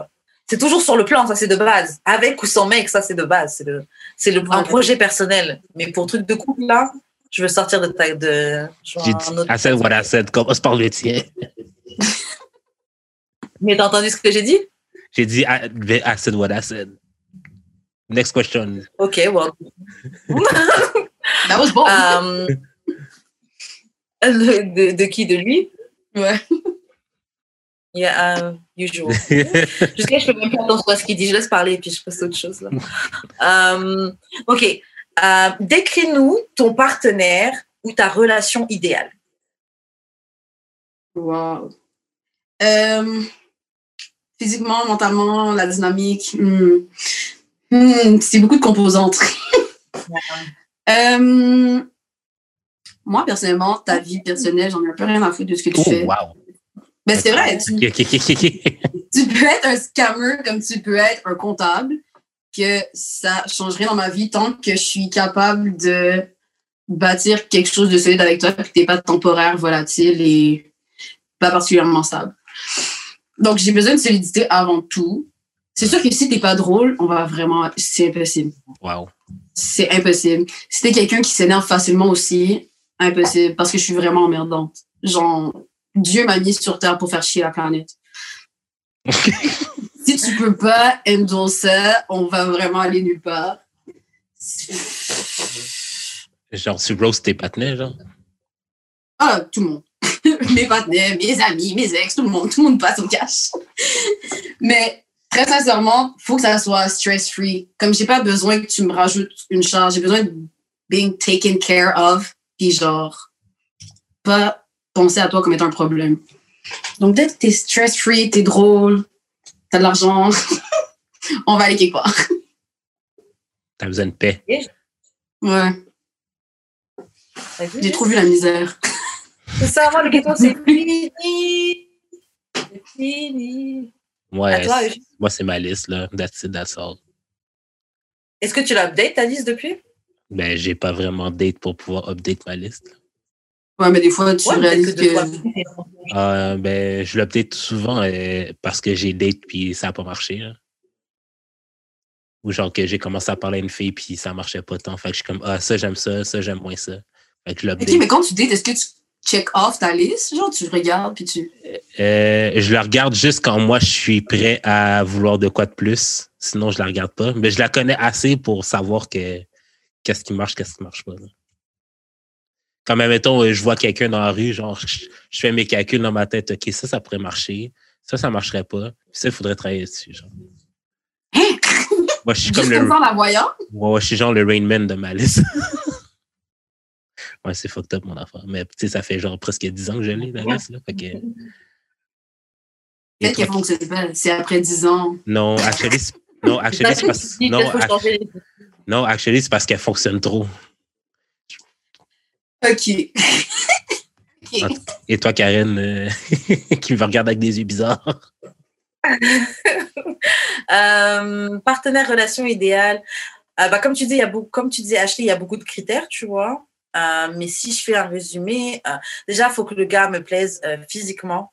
[SPEAKER 2] c'est toujours sur le plan, ça c'est de base. Avec ou sans mec, ça c'est de base. C'est le, c'est le, un
[SPEAKER 1] Ouais.
[SPEAKER 2] projet personnel. Mais pour truc de couple là, je veux sortir de ta, de. autre-
[SPEAKER 3] I said what I said. Commence par le tien.
[SPEAKER 2] Mais t'as entendu ce que j'ai dit?
[SPEAKER 3] J'ai dit, I, I said what I said. Next question.
[SPEAKER 2] Ok, well.
[SPEAKER 1] That was bon.
[SPEAKER 2] Le- de, de qui? De lui?
[SPEAKER 1] ouais.
[SPEAKER 2] Yeah, uh, usual. Jusqu'à je peux même pas entendre ce qu'il dit. Je laisse parler et puis je passe à autre chose. Là. Euh, ok. Euh, Décris-nous ton partenaire ou ta relation idéale.
[SPEAKER 1] Wow. Physiquement, mentalement, la dynamique. hmm. Hmm, c'est beaucoup de composantes. Euh, moi, personnellement, ta vie personnelle, j'en ai un peu rien à foutre de ce que tu
[SPEAKER 3] oh,
[SPEAKER 1] fais.
[SPEAKER 3] wow.
[SPEAKER 1] Mais c'est vrai, tu, tu peux être un scammer comme tu peux être un comptable, que ça changerait dans ma vie tant que je suis capable de bâtir quelque chose de solide avec toi, que t'es pas temporaire, volatile et pas particulièrement stable. Donc, j'ai besoin de solidité avant tout. C'est sûr que si t'es pas drôle, on va vraiment... C'est impossible.
[SPEAKER 3] Wow.
[SPEAKER 1] C'est impossible. Si t'es quelqu'un qui s'énerve facilement aussi, impossible, parce que je suis vraiment emmerdante. Genre, Dieu m'a mis sur Terre pour faire chier la planète. si tu peux pas ça, on va vraiment aller nulle part.
[SPEAKER 3] Genre, tu roast tes partenaires, genre?
[SPEAKER 1] Ah, tout le monde. mes partenaires, mes amis, mes ex, tout le monde. Tout le monde passe au cash. Mais très sincèrement, faut que ça soit stress-free. Comme j'ai pas besoin que tu me rajoutes une charge, j'ai besoin de being taken care of. Puis genre, pas penser à toi comme étant un problème. Donc dès que t'es stress-free, t'es drôle, t'as de l'argent, on va aller quelque part.
[SPEAKER 3] T'as besoin de paix.
[SPEAKER 1] Ouais, j'ai trop vu la misère.
[SPEAKER 2] C'est ça, moi, le ghetto, c'est fini. C'est fini.
[SPEAKER 3] Ouais,
[SPEAKER 2] toi,
[SPEAKER 3] moi, c'est ma liste, là. That's it, that's all.
[SPEAKER 2] Est-ce que tu l'as update ta liste depuis?
[SPEAKER 3] Ben, j'ai pas vraiment de date pour pouvoir update ma liste.
[SPEAKER 1] Ouais, mais des fois, tu
[SPEAKER 2] Ouais,
[SPEAKER 1] réalises
[SPEAKER 2] que.
[SPEAKER 3] Euh, ben, je l'update souvent euh, parce que j'ai date puis ça a pas marché. là. Ou genre que j'ai commencé à parler à une fille puis ça marchait pas tant. Fait que je suis comme, ah, ça, j'aime ça, ça, j'aime moins ça. Fait que je
[SPEAKER 1] Ok,
[SPEAKER 3] l'update.
[SPEAKER 1] mais quand tu dates, est-ce que tu check off ta liste? Genre, tu regardes, puis tu...
[SPEAKER 3] Euh, je la regarde juste quand moi je suis prêt à vouloir de quoi de plus. Sinon, je la regarde pas. Mais je la connais assez pour savoir que qu'est-ce qui marche, qu'est-ce qui marche pas. là. Quand même, mettons, euh, je vois quelqu'un dans la rue, genre, je, je fais mes calculs dans ma tête. OK, ça, ça pourrait marcher. Ça, ça marcherait pas. Ça, il faudrait travailler dessus. Genre. Moi, je suis comme le,
[SPEAKER 1] la voyant?
[SPEAKER 3] ouais, je suis genre le Rain Man de ma liste. ouais, c'est fucked up, mon affaire. Mais, tu sais, ça fait genre presque 10 ans que je l'ai, la liste, là. Fait que... Et
[SPEAKER 1] Peut-être qu'elle fonctionne pas. C'est après 10 ans.
[SPEAKER 3] Non, actually, c'est- non, actually, c'est parce, non, actually, c'est parce qu'elle fonctionne trop.
[SPEAKER 1] OK.
[SPEAKER 3] Et toi, Karen, euh, qui me regarde avec des yeux bizarres.
[SPEAKER 2] Euh, partenaire, relation idéale. Euh, bah, comme tu dis, il y a beaucoup, comme tu disais, Ashley, il y a beaucoup de critères, tu vois. Euh, mais si je fais un résumé, euh, déjà, il faut que le gars me plaise euh, physiquement.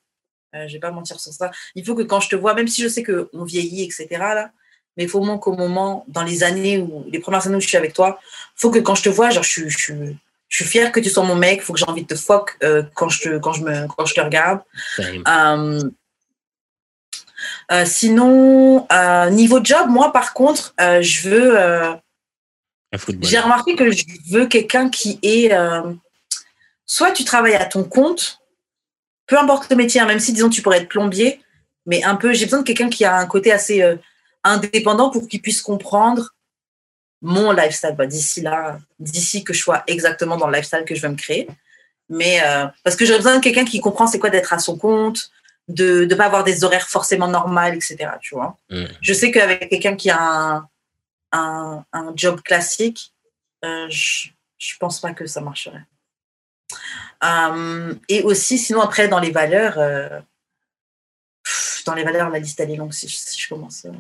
[SPEAKER 2] Je vais pas mentir sur ça. Il faut que quand je te vois, même si je sais qu'on vieillit, etc., là, mais il faut au moins qu'au moment, dans les années où, les premières années où je suis avec toi, il faut que quand je te vois, genre, je, suis- je, suis- je suis fière que tu sois mon mec, il faut que j'ai envie de te fuck quand, je te, quand, je me, quand je te regarde. Sinon, niveau job, moi, par contre, je veux. J'ai remarqué que je veux quelqu'un qui est. euh, soit tu travailles à ton compte, peu importe le métier, hein, même si, disons, tu pourrais être plombier, mais un peu. J'ai besoin de quelqu'un qui a un côté assez euh, indépendant pour qu'il puisse comprendre mon lifestyle. Bah, d'ici là, d'ici que je sois exactement dans le lifestyle que je veux me créer. Mais euh, parce que j'aurais besoin de quelqu'un qui comprend c'est quoi d'être à son compte, de ne pas avoir des horaires forcément normales, etc. Tu vois. Je sais qu'avec quelqu'un qui a un, un, un job classique, euh, je ne pense pas que ça marcherait. Euh, et aussi, sinon, après, dans les valeurs, euh, pff, dans les valeurs, la liste, elle est longue si je, si je commence, euh,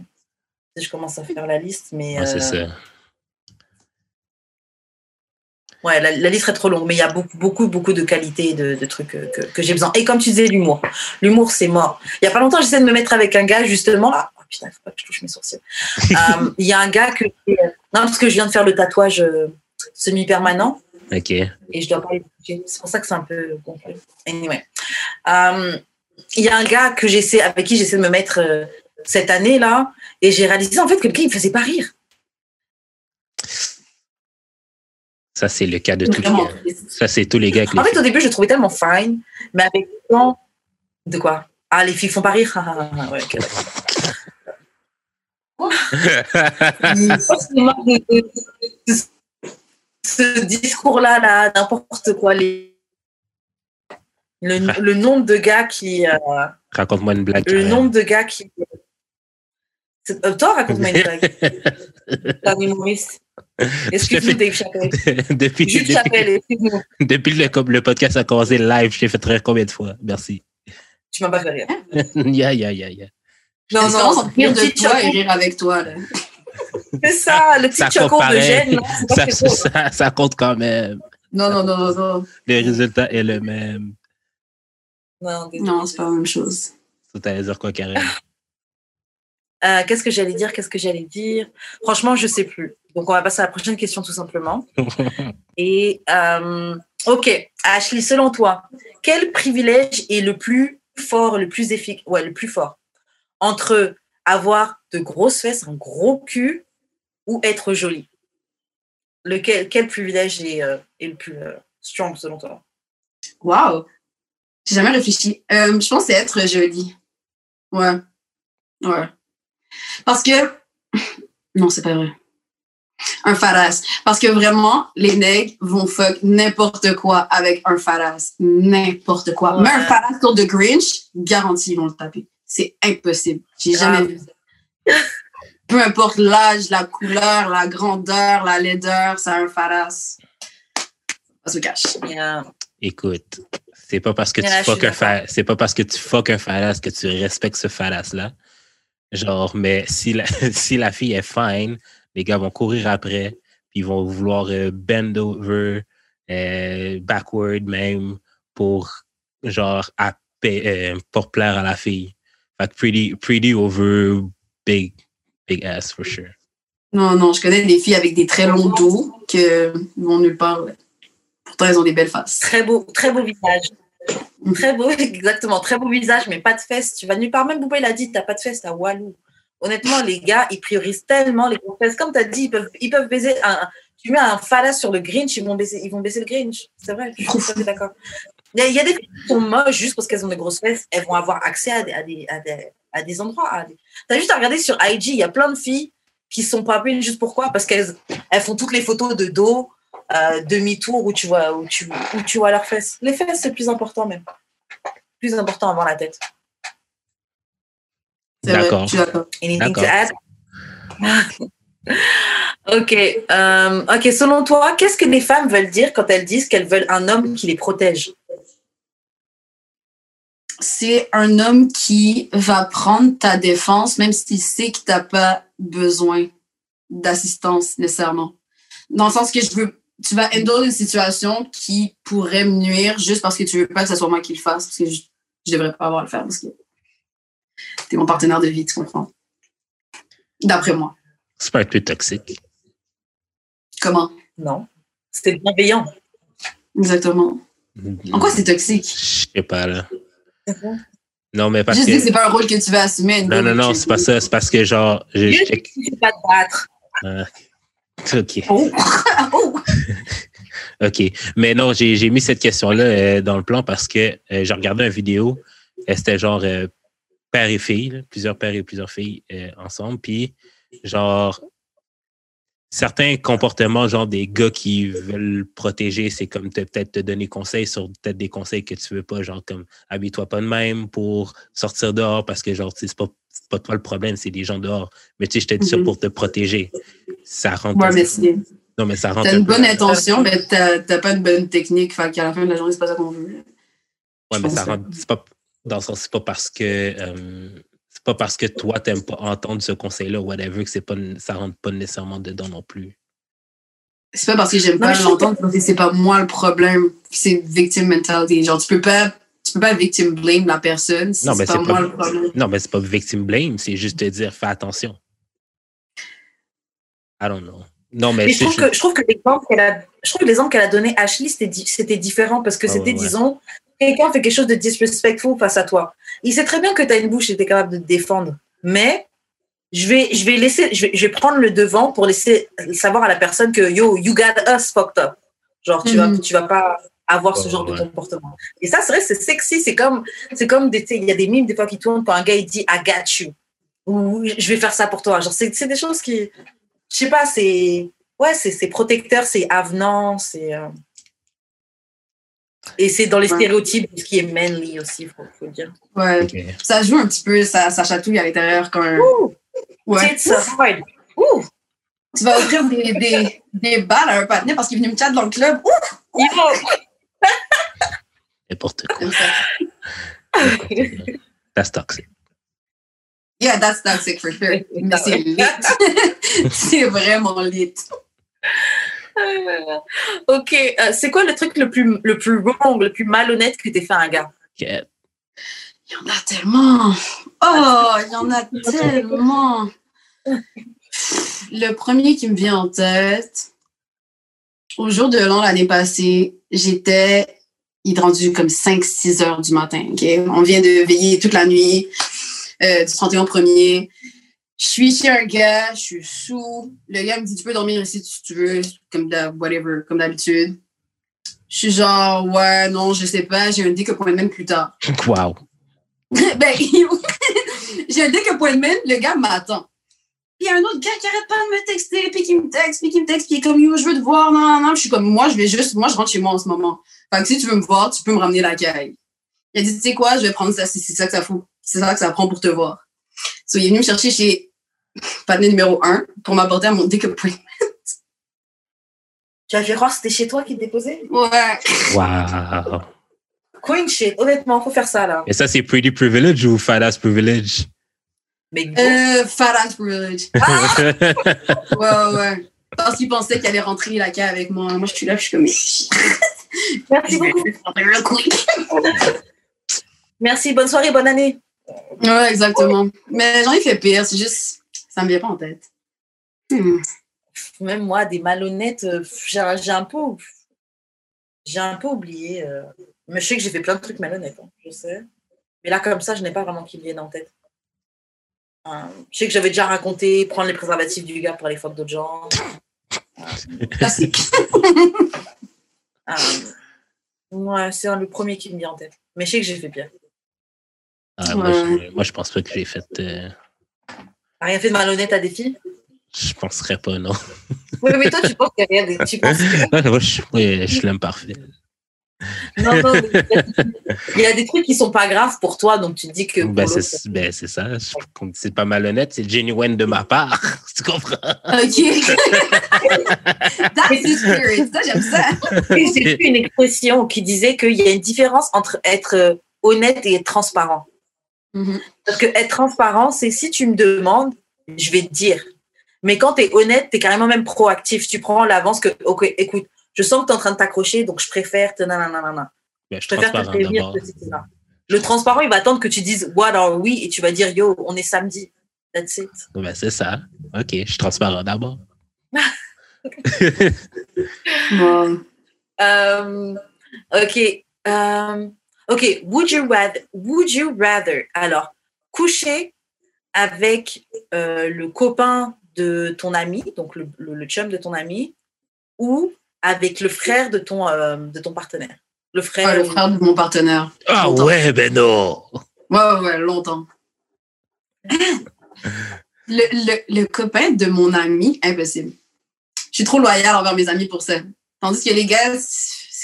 [SPEAKER 2] si je commence à faire la liste. Mais,
[SPEAKER 3] Ouais, c'est ça.
[SPEAKER 2] Ouais, la, la liste serait trop longue, mais il y a beaucoup, beaucoup, beaucoup de qualités, de, de trucs que, que- que j'ai besoin. Et comme tu disais, l'humour. L'humour, c'est mort. Il y a pas longtemps, j'essaie de me mettre avec un gars, justement. Putain, il faut pas que je touche mes sourcils. Euh, Il y a un gars que. Non, parce que je viens de faire le tatouage euh, semi-permanent
[SPEAKER 3] OK.
[SPEAKER 2] et je dois pas les toucher. C'est pour ça que c'est un peu. Anyway. Euh, Il y a un gars que j'essaie, avec qui j'essaie de me mettre euh, cette année-là et j'ai réalisé en fait que le gars, il me faisait pas rire.
[SPEAKER 3] Ça, c'est le cas de tous les gars. Ça, c'est tous les gars les
[SPEAKER 2] En fait,
[SPEAKER 3] filles.
[SPEAKER 2] au début, je le trouvais tellement fine, mais avec le temps, de quoi? Ah, les filles font pas rire. Ah, ah, ah, ouais, ok, d'accord. Je pense que moi, de- de- de- Ce discours-là, là, n'importe quoi, les... le, le nombre de gars qui, euh,
[SPEAKER 3] Raconte-moi une blague.
[SPEAKER 2] le nombre de gars qui, euh, toi, raconte-moi une blague. T'es un humoriste. Excuse-nous, Dave Chappelle?
[SPEAKER 3] depuis,
[SPEAKER 2] Chappelle, excuse-nous.
[SPEAKER 3] depuis le podcast a commencé live, je t'ai fait rire combien de fois? Merci.
[SPEAKER 2] Tu m'as pas fait rire.
[SPEAKER 3] ya, ya, ya, ya.
[SPEAKER 2] Non, non,
[SPEAKER 1] en rire
[SPEAKER 2] le
[SPEAKER 1] de
[SPEAKER 2] petit
[SPEAKER 1] toi et rire avec toi. Là.
[SPEAKER 2] c'est ça, le petit
[SPEAKER 3] Ça
[SPEAKER 2] choco de gêne.
[SPEAKER 3] Ça, ça, ça compte quand même.
[SPEAKER 1] Non, non, non, non, non.
[SPEAKER 3] Le résultat est le même.
[SPEAKER 2] Non.
[SPEAKER 1] Non, c'est pas la même chose.
[SPEAKER 3] Ça t'allais dire quoi, Karen?
[SPEAKER 2] Euh, Qu'est-ce que j'allais dire Qu'est-ce que j'allais dire? Franchement, je sais plus. Donc, on va passer à la prochaine question tout simplement. Et euh, ok, Ashley, selon toi, quel privilège est le plus fort, le plus efficace, ouais, le plus fort? Entre avoir de grosses fesses, un gros cul ou être jolie Lequel, quel privilège est, euh, est le plus euh, strong selon toi?
[SPEAKER 1] Wow! J'ai jamais réfléchi. Euh, je pense être jolie. Ouais. Ouais. Parce que. Non, c'est pas vrai. Un fadass. Parce que vraiment, les nègres vont fuck n'importe quoi avec un fadass. N'importe quoi.
[SPEAKER 2] Ouais.
[SPEAKER 1] Mais un fadass sur de Grinch, garanti, ils vont le taper. C'est impossible. J'ai jamais vu ça. Peu importe l'âge, la couleur, la grandeur, la laideur, c'est un fadass. Ça se cache.
[SPEAKER 2] Yeah.
[SPEAKER 3] Écoute, c'est pas parce que tu
[SPEAKER 2] Yeah,
[SPEAKER 3] fuck un fa- c'est pas parce que tu fuck un phallus que tu respectes ce phallus là. Genre, mais si la, si la fille est fine, les gars vont courir après, puis ils vont vouloir euh, bend over, euh, backward même, pour genre à euh, pour plaire à la fille. Fait que pretty, pretty over big, big ass for sure.
[SPEAKER 1] Non, non, je connais des filles avec des très longs dos que vont nulle part. ouais. Pourtant, elles ont des belles faces.
[SPEAKER 2] Très beau, très beau visage. Très beau, exactement. Très beau visage, mais pas de fesses. Tu vas nulle part. Même Boubé l'a dit, t'as pas de fesses, t'as Walou. Honnêtement, les gars, ils priorisent tellement les grosses fesses. Comme tu as dit, ils peuvent, ils peuvent baiser un. Tu mets un phallus sur le Grinch, ils vont baiser, ils vont baiser le Grinch. C'est vrai, je suis tout à fait d'accord. Il y, a, il y a des filles qui sont moches juste parce qu'elles ont des grosses fesses. Elles vont avoir accès à des, à des, à des, à des endroits. des- T'as juste à regarder sur IG, il y a plein de filles qui sont pas appelées juste pourquoi Parce qu'elles elles font toutes les photos de dos, euh, demi-tour où tu vois où tu, où tu vois leurs fesses. Les fesses, c'est le plus important même. Plus important avant la tête.
[SPEAKER 3] D'accord.
[SPEAKER 2] ok. euh, ok. Selon toi, qu'est-ce que les femmes veulent dire quand elles disent qu'elles veulent un homme qui les protège?
[SPEAKER 1] C'est un homme qui va prendre ta défense, même s'il sait que tu n'as pas besoin d'assistance nécessairement. Dans le sens que je veux, tu vas handle une situation qui pourrait me nuire juste parce que tu veux pas que ce soit moi qui le fasse, parce que je, je devrais pas avoir à le faire parce que t'es mon partenaire de vie, tu comprends? D'après moi.
[SPEAKER 3] C'est pas un peu toxique.
[SPEAKER 1] Comment?
[SPEAKER 2] Non. C'était bienveillant.
[SPEAKER 1] Exactement. En quoi c'est toxique?
[SPEAKER 3] Je sais pas, là. Non, mais parce
[SPEAKER 1] Juste
[SPEAKER 3] que.
[SPEAKER 1] c'est pas un rôle que tu veux assumer.
[SPEAKER 3] Non, non, non, c'est pas ça. C'est parce que, genre, je, je check-
[SPEAKER 2] pas te battre.
[SPEAKER 3] OK.
[SPEAKER 1] Oh! oh!
[SPEAKER 3] OK. Mais non, j'ai j'ai mis cette question-là euh, dans le plan parce que euh, j'ai regardé une vidéo. euh, C'était genre euh, père et fille, là, plusieurs pères et plusieurs filles ensemble. Puis, genre, certains comportements, genre des gars qui veulent protéger, c'est comme peut-être te donner conseil sur peut-être des conseils que tu veux pas, genre comme habille-toi pas de même pour sortir dehors parce que genre c'est pas toi le problème, c'est des gens dehors. Mais tu sais, je t'ai dit ça
[SPEAKER 1] Mhm.
[SPEAKER 3] pour te protéger. Ça rentre.
[SPEAKER 1] Ouais, mais
[SPEAKER 3] non, mais ça rentre.
[SPEAKER 1] t'as
[SPEAKER 3] un
[SPEAKER 1] une bonne intention, mais t'as pas de bonne technique. Fait qu'à la fin de la journée, c'est pas ça qu'on veut.
[SPEAKER 3] Ouais,
[SPEAKER 1] je
[SPEAKER 3] mais ça rentre. C'est pas dans le sens, c'est pas parce que euh, pas parce que toi t'aimes pas entendre ce conseil-là ou whatever que c'est pas ça rentre pas nécessairement dedans non plus.
[SPEAKER 1] C'est pas parce que j'aime pas l'entendre, que c'est pas moi le problème. C'est victim mentality. Genre, tu peux pas, tu peux pas victim blame la personne si
[SPEAKER 3] Non, mais
[SPEAKER 1] c'est pas moi
[SPEAKER 3] pas-
[SPEAKER 1] le problème.
[SPEAKER 3] Non, mais c'est pas victim blame, c'est juste te dire fais attention. I don't know. Non, mais,
[SPEAKER 2] Mais je trouve que, je trouve que l'exemple qu'elle a, je trouve que l'exemple qu'elle a donné Ashley, c'était, di- c'était différent parce que
[SPEAKER 3] Ah
[SPEAKER 2] c'était,
[SPEAKER 3] ouais, ouais.
[SPEAKER 2] disons, quelqu'un fait quelque chose de disrespectful face à toi. Il sait très bien que tu as une bouche et tu es capable de te défendre. Mais je vais, je vais laisser, je vais, je vais prendre le devant pour laisser savoir à la personne que yo, you got us fucked up. Genre, tu vas,
[SPEAKER 1] Mhm.
[SPEAKER 2] tu vas pas avoir ce
[SPEAKER 3] Ouais,
[SPEAKER 2] genre de comportement. Et ça, c'est vrai, c'est sexy. C'est comme, c'est comme des, tu sais, il y a des mimes des fois qui tournent quand un gars il dit I got you. Ou je vais faire ça pour toi. Genre, c'est, c'est des choses qui, je sais pas, c'est, ouais, c'est, c'est protecteur, c'est avenant, c'est, euh, et c'est dans les
[SPEAKER 1] Ouais.
[SPEAKER 2] stéréotypes de ce qui est manly aussi, faut, faut dire.
[SPEAKER 1] Ouais. Ça joue un petit peu, ça, ça chatouille à l'intérieur quand même.
[SPEAKER 2] Ouh,
[SPEAKER 1] Ouais.
[SPEAKER 2] Ouh,
[SPEAKER 1] Tu vas offrir des, des, des balles à un partenaire parce qu'il est venu me chat dans le club. Ouh!
[SPEAKER 2] yo.
[SPEAKER 3] N'importe quoi.
[SPEAKER 1] Comme ça.
[SPEAKER 3] That's toxic.
[SPEAKER 1] Yeah, that's toxic for sure. Mais c'est lit. c'est vraiment lit.
[SPEAKER 2] ok, euh, c'est quoi le truc le plus, le plus wrong, le plus malhonnête que t'aies fait à un gars?
[SPEAKER 1] Il y en a tellement. Oh, il y en a tellement. Le premier qui me vient en tête, au jour de l'an l'année passée, j'étais, il est rendu comme 5-6 heures du matin. ok? On vient de veiller toute la nuit euh, du 31 premier. Je suis chez un gars, je suis sous. Le gars me dit Tu peux dormir ici si tu veux, comme whatever, comme d'habitude. Je suis genre, ouais, non, je sais pas, j'ai un dick appointment plus tard.
[SPEAKER 3] Wow.
[SPEAKER 1] ben, j'ai un dick appointment, le gars m'attend. Puis il y a un autre gars qui arrête pas de me texter, puis qui me texte, puis qui me texte, puis il est comme, yo, je veux te voir, non, non, non. Je suis comme, moi, je vais juste, moi, je rentre chez moi en ce moment. Fait que si tu veux me voir, tu peux me ramener la caille. Il a dit, tu sais quoi, je vais prendre ça, c'est c'est ça que ça fout. C'est ça que ça prend pour te voir. So, il est venu me chercher chez panier numéro 1 pour m'apporter à mon dick appointment.
[SPEAKER 2] Tu as fait croire que c'était chez toi qui te déposait?
[SPEAKER 1] Ouais.
[SPEAKER 3] Wow.
[SPEAKER 2] Queen shit, honnêtement, faut faire ça là.
[SPEAKER 3] Et ça, c'est pretty privilege ou fat ass privilege?
[SPEAKER 2] Mais
[SPEAKER 1] Euh, fat ass privilege. Ouais, ouais, ouais. Parce qu'il pensait qu'il allait rentrer la caille avec moi. Moi, je suis là, je suis comme,
[SPEAKER 2] Merci beaucoup.
[SPEAKER 1] real quick.
[SPEAKER 2] Merci, bonne soirée, bonne année.
[SPEAKER 1] Ouais, exactement. Mais j'en ai fait pire, c'est juste, ça me vient pas en tête. Hmm.
[SPEAKER 2] Même moi, des malhonnêtes, euh, j'ai un peu, j'ai un peu oublié. euh, mais je sais que j'ai fait plein de trucs malhonnêtes, hein, je sais. Mais là, comme ça, je n'ai pas vraiment qui viennent en tête. Je sais que j'avais déjà raconté prendre les préservatifs du gars pour aller fuck d'autres gens.
[SPEAKER 1] Classique.
[SPEAKER 2] Euh, ouais, c'est le premier qui me vient en tête. Mais je sais que j'ai fait pire.
[SPEAKER 3] Ah, moi, je, moi, je pense pas que j'ai fait. euh,
[SPEAKER 2] T'as rien fait de malhonnête à des filles
[SPEAKER 3] je penserais pas, non.
[SPEAKER 2] Oui, mais toi, tu penses qu'il y a rien. Tu penses que-
[SPEAKER 3] moi, je, je l'aime parfait.
[SPEAKER 2] Non, non, il y a des trucs qui sont pas graves pour toi, donc tu te dis que.
[SPEAKER 3] Ben, c'est ben, ça. C'est pas malhonnête, c'est genuine de ma part. tu comprends?
[SPEAKER 1] OK. That's the spirit. Ça, j'aime ça.
[SPEAKER 2] J'ai vu une expression qui disait qu'il y a une différence entre être euh, honnête et être transparent.
[SPEAKER 1] Mhm.
[SPEAKER 2] Parce que être transparent, c'est si tu me demandes, je vais te dire. Mais quand tu es honnête, tu es carrément même proactif. Tu prends l'avance que, ok, écoute, je sens que tu es en train de t'accrocher, donc je préfère te nanana.
[SPEAKER 3] Ben, je
[SPEAKER 2] Je préfère te prévenir que c'est. Le transparent, il va attendre que tu dises what are we et tu vas dire yo, on est samedi. That's it.
[SPEAKER 3] Ben, c'est ça. OK, je suis transparent d'abord.
[SPEAKER 1] Bon.
[SPEAKER 2] Euh, ok. euh, ok. Would you rather? Would you rather? Alors, coucher avec euh, le copain de ton ami, donc le, le, le chum de ton ami, ou avec le frère de ton euh, de ton partenaire? Le frère.
[SPEAKER 1] Ouais, le frère de mon partenaire.
[SPEAKER 3] Ah
[SPEAKER 1] Longtemps.
[SPEAKER 3] ouais, ben non!
[SPEAKER 1] Ouais, ouais, ouais, longtemps. Le, le, le copain de mon ami, impossible. suis trop loyale envers mes amis pour ça. Tandis que les gars,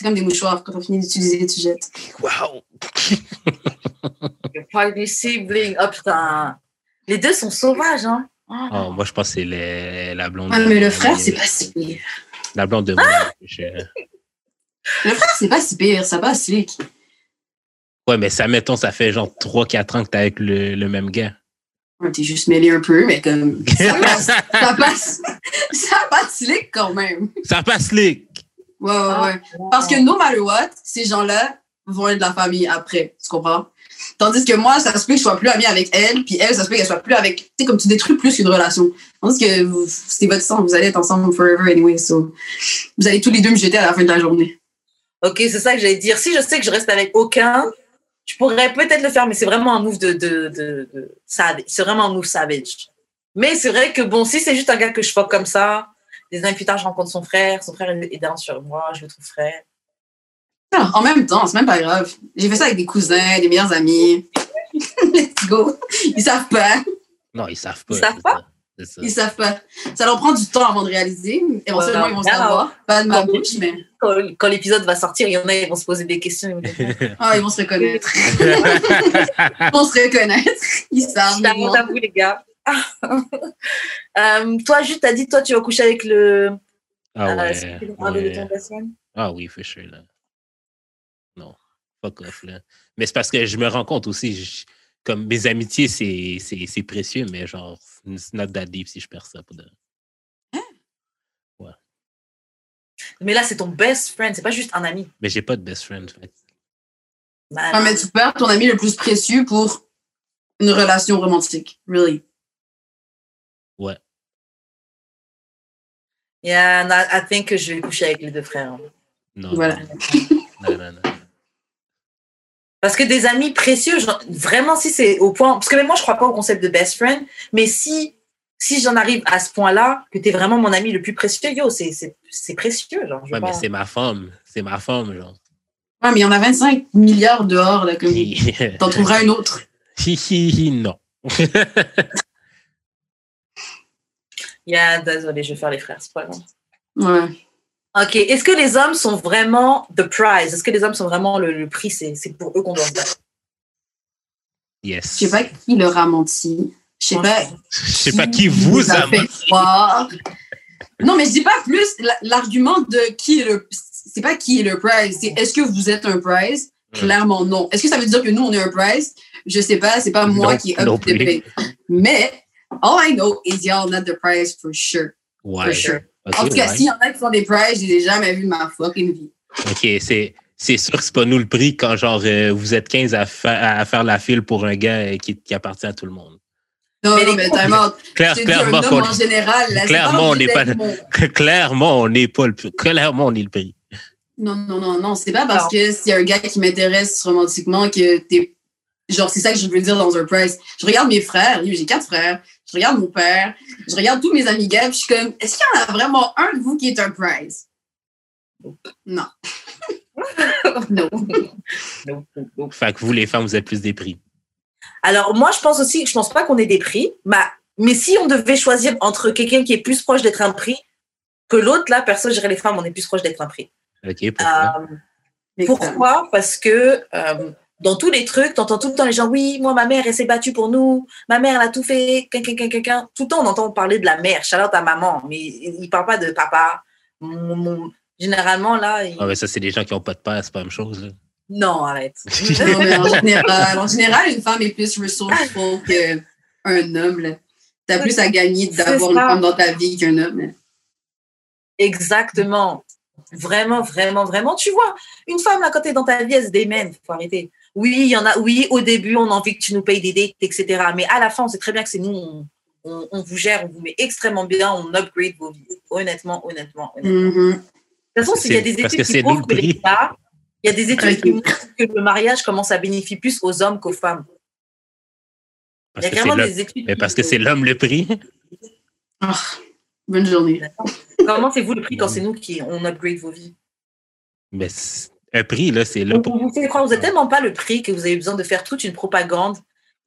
[SPEAKER 1] c'est comme des mouchoirs. Quand on finit d'utiliser, tu jettes.
[SPEAKER 3] Wow!
[SPEAKER 2] Party sibling. Oh putain. Les deux sont sauvages, hein.
[SPEAKER 3] Oh, moi, je pense que c'est les- la blonde.
[SPEAKER 1] Ah, mais le frère, c'est pas si pire.
[SPEAKER 3] La blonde de
[SPEAKER 1] Ah!
[SPEAKER 3] je-
[SPEAKER 1] Le frère, c'est pas si pire. Ça passe slick.
[SPEAKER 3] Ouais, mais ça, mettons, ça fait genre 3-4 ans que t'es avec le, le même gars.
[SPEAKER 1] T'es juste mêlé un peu, mais comme. Ça passe. ça passe. Ça passe slick quand même.
[SPEAKER 3] Ça passe slick!
[SPEAKER 1] Ouais, ouais, ouais. Parce que no matter what, ces gens-là vont être de la famille après. Tu comprends? Tandis que moi, ça se peut que je sois plus amie avec elle, puis elle, ça se peut qu'elle soit plus avec. Tu sais, comme tu détruis plus qu'une relation. Tandis que c'est votre sang, vous allez être ensemble forever anyway. So, vous allez tous les deux me jeter à la fin de la journée.
[SPEAKER 2] Ok, c'est ça que j'allais dire. Si je sais que je reste avec aucun, je pourrais peut-être le faire, mais c'est vraiment un move de, de, de, de savage. C'est vraiment un move savage. Mais c'est vrai que bon, si c'est juste un gars que je fuck comme ça, des années plus tard, je rencontre son frère, son frère est down sur moi, je le trouve frère.
[SPEAKER 1] Ah, En même temps, c'est même pas grave. J'ai fait ça avec des cousins, des meilleurs amis. Let's go. Ils savent pas.
[SPEAKER 3] Non, ils savent pas.
[SPEAKER 2] Ils savent pas?
[SPEAKER 3] ça. C'est ça.
[SPEAKER 1] Ils savent pas. Ça leur prend du temps avant de réaliser. Éventuellement, ils vont savoir. Pas de ma bouche, mais
[SPEAKER 2] Quand, quand l'épisode va sortir, il y en a, ils vont se poser des questions. ils vont dire,
[SPEAKER 1] ah, ils vont se reconnaître. Ils vont se reconnaître. Ils savent.
[SPEAKER 2] Out à vous, les gars. Euh, toi, juste, t'as dit, toi, tu vas coucher avec le.
[SPEAKER 3] Ah
[SPEAKER 2] euh,
[SPEAKER 3] ouais. ouais. Ah oui, for sure, là. Non, fuck off, là. Mais c'est parce que je me rends compte aussi, je- comme mes amitiés, c'est, c'est, c'est précieux, mais genre, it's not that deep si je perds ça. Pour de...
[SPEAKER 2] Mais là, c'est ton best friend, c'est pas juste un ami.
[SPEAKER 3] Mais j'ai pas de best friend. fait.
[SPEAKER 2] Bah,
[SPEAKER 1] Ah, mais tu perds ton ami le plus précieux pour une relation romantique. Really.
[SPEAKER 3] Ouais.
[SPEAKER 2] Yeah, no, I think que je vais coucher avec les deux frères.
[SPEAKER 3] Non,
[SPEAKER 1] Voilà.
[SPEAKER 3] non, non, non.
[SPEAKER 2] Parce que des amis précieux, genre, vraiment, si c'est au point. Parce que même moi, je crois pas au concept de best friend, mais si, si j'en arrive à ce point-là, que tu es vraiment mon ami le plus précieux, yo, c'est c'est- c'est précieux. Genre, je
[SPEAKER 3] Ouais, mais c'est ma femme. C'est ma femme, genre.
[SPEAKER 1] Ouais, mais il y en a 25 milliards dehors, là, comme. T'en trouveras un autre.
[SPEAKER 3] Hi, hi, hi, non.
[SPEAKER 2] Yeah, désolé, je vais faire les frères, c'est pas grave.
[SPEAKER 1] Ouais.
[SPEAKER 2] Ok, est-ce que les hommes sont vraiment the prize? Est-ce que les hommes sont vraiment le, le prix? C'est c'est pour eux qu'on doit se battre.
[SPEAKER 3] Yes.
[SPEAKER 1] Je sais pas qui leur a menti. Je sais pas.
[SPEAKER 3] Je sais pas qui vous a
[SPEAKER 1] fait croire. Non, mais je dis pas plus la- l'argument de qui est le. C'est pas qui est le prize, c'est est-ce que vous êtes un prize? Clairement non. Est-ce que ça veut dire que nous, on est un prize? Je sais pas, c'est pas moi
[SPEAKER 3] Non,
[SPEAKER 1] qui ai
[SPEAKER 3] non
[SPEAKER 1] up. Mais, all I know is y'all not the prize for sure.
[SPEAKER 3] Ouais.
[SPEAKER 1] For sure. En tout cas,
[SPEAKER 3] ouais.
[SPEAKER 1] s'il y en a qui font des prizes, je les ai jamais vus de ma fucking vie.
[SPEAKER 3] OK, c'est, c'est sûr que c'est pas nous le prix quand genre euh, vous êtes 15 à, fa- à faire la file pour un gars euh, qui, qui appartient à tout le monde.
[SPEAKER 1] Non,
[SPEAKER 2] Mais
[SPEAKER 1] mais
[SPEAKER 3] clairement, qu'on-
[SPEAKER 1] en général. Là, c'est
[SPEAKER 3] clairement, on n'est pas- clairement, on n'est pas le prix. Clairement, on est le prix.
[SPEAKER 1] Non, non, non, non. C'est pas parce
[SPEAKER 2] Non.
[SPEAKER 1] que c'est un gars qui m'intéresse romantiquement que t'es. Genre, c'est ça que je veux dire dans un prize. Je regarde mes frères, j'ai quatre frères, je regarde mon père, je regarde tous mes amis gays, puis je suis comme, est-ce qu'il y en a vraiment un de vous qui est un prize? Non. non.
[SPEAKER 3] Fait que vous, les femmes, vous êtes plus des prix.
[SPEAKER 2] Alors, moi, je pense aussi, je pense pas qu'on ait des prix, mais, mais si on devait choisir entre quelqu'un qui est plus proche d'être un prix que l'autre, là, perso, je dirais les femmes, on est plus proche d'être un prix.
[SPEAKER 3] OK, pourquoi?
[SPEAKER 2] Euh, Pourquoi? Parce que euh, dans tous les trucs, tu entends tout le temps les gens, oui, moi, ma mère, elle s'est battue pour nous, ma mère, elle a tout fait, quelqu'un, quelqu'un, quelqu'un. Tout le temps, on entend parler de la mère, out à maman, mais il ne parle pas de papa. Mon- mon- Généralement, là, il-
[SPEAKER 3] Ah, mais ça, c'est des gens qui n'ont pas de père, c'est pas la même chose. là.
[SPEAKER 2] non, arrête.
[SPEAKER 1] Non, mais en général, en général, une femme est plus resourceful qu'un homme. là. T'as plus à gagner d'avoir une femme dans ta vie qu'un homme. là.
[SPEAKER 2] Exactement. Vraiment, vraiment, vraiment. Tu vois, une femme, là, quand t'es dans ta vie, elle se démène. Faut arrêter. Oui, il y en a, oui, au début, on a envie que tu nous payes des dates, etc. Mais à la fin, on sait très bien que c'est nous, on, on- on vous gère, on vous met extrêmement bien, on upgrade vos vies. Honnêtement, honnêtement, honnêtement.
[SPEAKER 1] Mhm.
[SPEAKER 2] De toute façon, s'il y a des études
[SPEAKER 3] que
[SPEAKER 2] qui prouvent que les il y a des études qui montrent que le mariage commence à bénéficier plus aux hommes qu'aux femmes. Il y a vraiment des études.
[SPEAKER 3] mais parce que c'est l'homme le prix.
[SPEAKER 1] Ah, bonne journée.
[SPEAKER 2] Comment c'est vous le prix quand c'est nous qui on upgrade vos vies?
[SPEAKER 3] Mais un prix, là, c'est là pour
[SPEAKER 2] vous fait croire, vous n'êêtes tellement pas le prix que vous avez besoin de faire toute une propagande.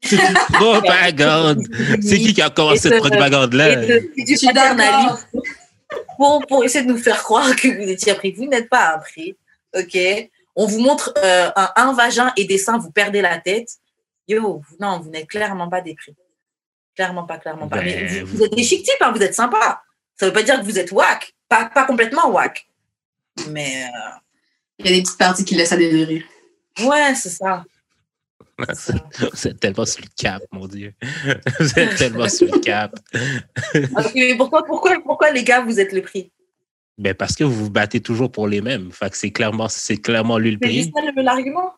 [SPEAKER 3] propagande. C'est qui qui a commencé
[SPEAKER 2] Et
[SPEAKER 3] cette
[SPEAKER 2] de-
[SPEAKER 3] propagande-là?
[SPEAKER 1] Je suis
[SPEAKER 2] pour, pour essayer de nous faire croire que vous étiez un prix. Vous n'êtes pas un prix. OK? On vous montre euh, un, un vagin et des seins, vous perdez la tête. Yo, non, vous n'êtes clairement pas des prix. Clairement pas, clairement pas. Mais
[SPEAKER 3] Ben,
[SPEAKER 2] vous, vous êtes des chic types, hein, vous êtes sympa. Ça veut pas dire que vous êtes whack. Pas, pas complètement whack. Mais euh,
[SPEAKER 1] Il y a des petites parties qui laissent à désirer.
[SPEAKER 2] ouais, c'est ça.
[SPEAKER 3] Vous êtes tellement sur le cap, mon Dieu. Vous êtes tellement sur le cap.
[SPEAKER 2] Mais pourquoi, pourquoi, pourquoi, les gars, vous êtes le prix?
[SPEAKER 3] Ben parce que vous vous battez toujours pour les mêmes. Fait que c'est clairement, c'est clairement lui le
[SPEAKER 2] C'est
[SPEAKER 3] prix.
[SPEAKER 2] juste ça le- l'argument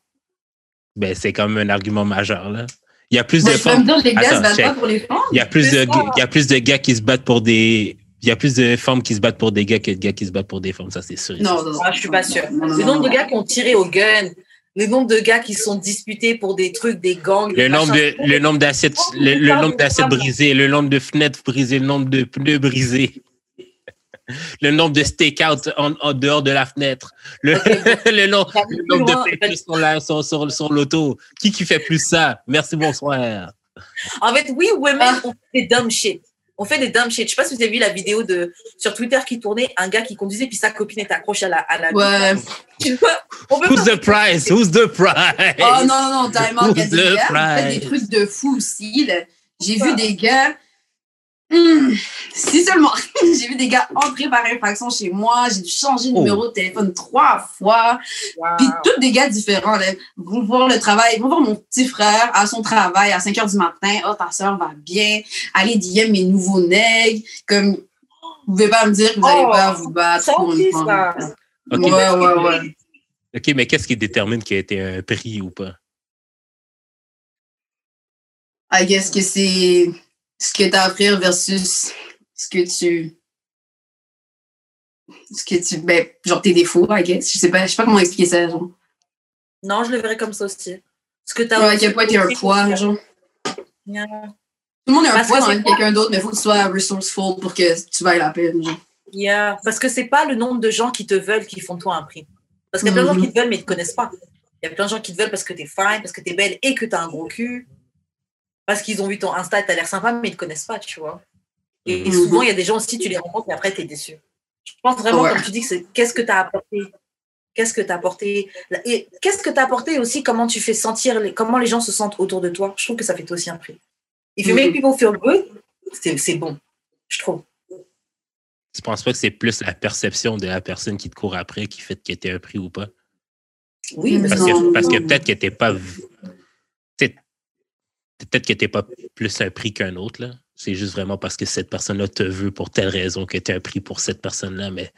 [SPEAKER 3] Ben c'est quand même un argument majeur, là. Il y a plus
[SPEAKER 1] Moi,
[SPEAKER 3] de femmes. y a plus
[SPEAKER 2] C'est
[SPEAKER 3] de, il y a plus de gars qui se battent pour des. Il y a plus de femmes qui se battent pour des gars que de gars qui se battent pour des femmes, ça c'est sûr.
[SPEAKER 1] Non, non, non.
[SPEAKER 2] Ah, Je suis pas sûre. Le nombre de gars qui ont tiré au gun, le nombre de gars qui sont disputés pour des trucs, des gangs.
[SPEAKER 3] Le
[SPEAKER 2] des
[SPEAKER 3] nombre de, le nombre d'assiettes, le, le nombre d'assiettes brisées, le nombre de fenêtres brisées, le nombre de pneus brisés, le nombre de stakeouts en, en dehors de la fenêtre, le, nom- nombre de peintures sur la, sur, sur, sur l'auto. Qui qui fait plus ça? Merci, bonsoir.
[SPEAKER 2] En fait, oui, women,
[SPEAKER 1] Ah.
[SPEAKER 2] on fait des dumb shit. On fait des dumb shit. Je sais pas si vous avez vu la vidéo de sur Twitter qui tournait, un gars qui conduisait puis sa copine est accrochée à la. À la
[SPEAKER 1] Ouais.
[SPEAKER 2] Tu vois, on peut
[SPEAKER 3] Who's the prize? Who's the prize?
[SPEAKER 1] Oh non, non, non, a
[SPEAKER 3] Who's
[SPEAKER 1] des
[SPEAKER 3] the
[SPEAKER 1] font
[SPEAKER 3] prize?
[SPEAKER 1] des trucs de fou aussi. J'ai vu des gars. Hmm, si seulement. J'ai vu des gars entrer par infraction chez moi. J'ai dû changer de
[SPEAKER 3] Oh.
[SPEAKER 1] numéro de téléphone trois fois.
[SPEAKER 2] Wow.
[SPEAKER 1] Puis tous des gars différents. Là, vont voir le travail. Vont voir mon petit frère à son travail à 5 h du matin. Oh, ta soeur va bien. Allez DM mes nouveaux nègres. Comme, vous pouvez pas me dire que vous n'allez
[SPEAKER 2] Oh,
[SPEAKER 1] pas vous battre
[SPEAKER 2] ça
[SPEAKER 1] pour une
[SPEAKER 2] ça.
[SPEAKER 3] Ok,
[SPEAKER 1] Ouais,
[SPEAKER 3] mais,
[SPEAKER 1] ouais, ouais.
[SPEAKER 3] ok, mais qu'est-ce qui détermine qu'il a été un prix ou pas?
[SPEAKER 1] I guess que c'est ce que tu as à offrir versus ce que tu. Ce que tu. Ben, genre tes défauts, I guess. Je sais pas, je sais pas comment expliquer ça, genre.
[SPEAKER 2] Non, je le verrais comme ça aussi. Ce que t'as
[SPEAKER 1] Ouais, à quel point t'es un poids, genre.
[SPEAKER 2] Yeah.
[SPEAKER 1] Tout le monde est un poids dans quelqu'un d'autre, mais il faut que tu sois resourceful pour que tu vailles la peine, genre.
[SPEAKER 2] Yeah. Parce que c'est pas le nombre de gens qui te veulent qui font de toi un prix. Parce qu'il y a plein de gens
[SPEAKER 1] Mhm.
[SPEAKER 2] qui te veulent mais ils te connaissent pas. Il y a plein de gens qui te veulent parce que t'es fine, parce que t'es belle et que t'as un gros cul. Parce qu'ils ont vu ton Insta et t'as l'air sympa, mais ils te connaissent pas, tu vois. Et, et
[SPEAKER 1] Mhm.
[SPEAKER 2] souvent, il y a des gens aussi, tu les rencontres et après, t'es déçu. Je pense vraiment,
[SPEAKER 1] Ouais.
[SPEAKER 2] comme tu dis, que c'est qu'est-ce que t'as apporté? Qu'est-ce que t'as apporté? Et qu'est-ce que t'as apporté et aussi? Comment tu fais sentir, les, comment les gens se sentent autour de toi? Je trouve que ça fait aussi un prix. If you make people feel good, c'est bon, je trouve.
[SPEAKER 3] Tu penses pas que c'est plus la perception de la personne qui te court après qui fait que t'es un prix ou pas?
[SPEAKER 2] Oui, mais
[SPEAKER 3] Parce
[SPEAKER 1] Non,
[SPEAKER 3] que, parce que peut-être que t'es pas. Peut-être que t'es pas plus un prix qu'un autre, là. C'est juste vraiment parce que cette personne-là te veut pour telle raison que t'es un prix pour cette personne-là, mais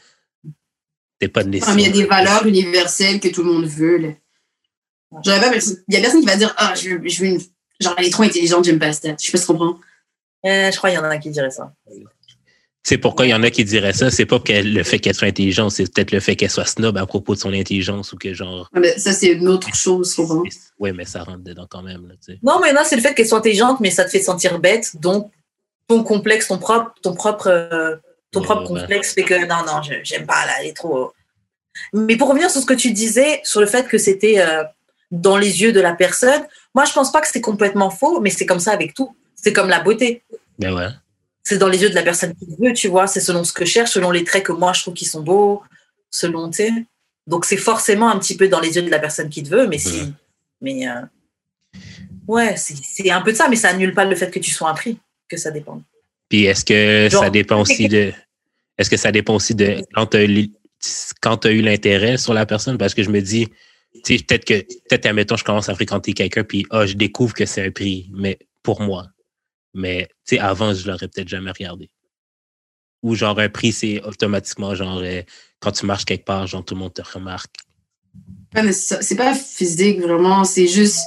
[SPEAKER 3] t'es pas
[SPEAKER 1] Comme il y a des valeurs universelles que tout le monde veut, là. J'aurais pas personne- Il y a personne qui va dire, ah, je veux, je veux une. Genre, elle est trop intelligente, j'aime pas ça. Je sais pas si tu comprends.
[SPEAKER 2] Euh, je crois qu'il y en a qui dirait ça.
[SPEAKER 3] C'est pourquoi il y en a qui diraient ça. C'est pas le fait qu'elle soit intelligente, c'est peut-être le fait qu'elle soit snob à propos de son intelligence ou que genre.
[SPEAKER 1] Mais ça, c'est une autre chose, comprends.
[SPEAKER 3] Ouais, mais ça rentre dedans quand même, là, sais.
[SPEAKER 2] Non, mais là, c'est le fait qu'elle soit intelligente, mais ça te fait sentir bête. Donc, ton complexe, ton propre, ton propre, euh, ton
[SPEAKER 3] Ouais,
[SPEAKER 2] propre
[SPEAKER 3] ouais.
[SPEAKER 2] complexe fait que non, non, je- j'aime pas, là, elle est trop. Mais pour revenir sur ce que tu disais, sur le fait que c'était euh, dans les yeux de la personne, moi, je pense pas que c'est complètement faux, mais c'est comme ça avec tout. C'est comme la beauté.
[SPEAKER 3] Ben ouais.
[SPEAKER 2] C'est dans les yeux de la personne qui veut, tu vois. C'est selon ce que je cherche, selon les traits que moi, je trouve qui sont beaux, selon, tu sais. Donc, c'est forcément un petit peu dans les yeux de la personne qui te veut, mais si. Mais. euh, Ouais, c'est un peu de ça, mais ça annule pas le fait que tu sois un prix, que ça dépend.
[SPEAKER 3] Puis est-ce que
[SPEAKER 2] Genre-
[SPEAKER 3] ça dépend aussi de. Est-ce que ça dépend aussi de quand tu as, eu l'intérêt sur la personne? Parce que je me dis, tu sais, peut-être que, peut-être, admettons, je commence à fréquenter quelqu'un, puis ah, je découvre que c'est un prix, mais pour moi. Mais, tu sais, avant, je l'aurais peut-être jamais regardé. Ou genre, un prix, c'est automatiquement, genre, euh, quand tu marches quelque part, genre, tout le monde te remarque.
[SPEAKER 1] Ouais, mais c'est pas physique, vraiment. C'est juste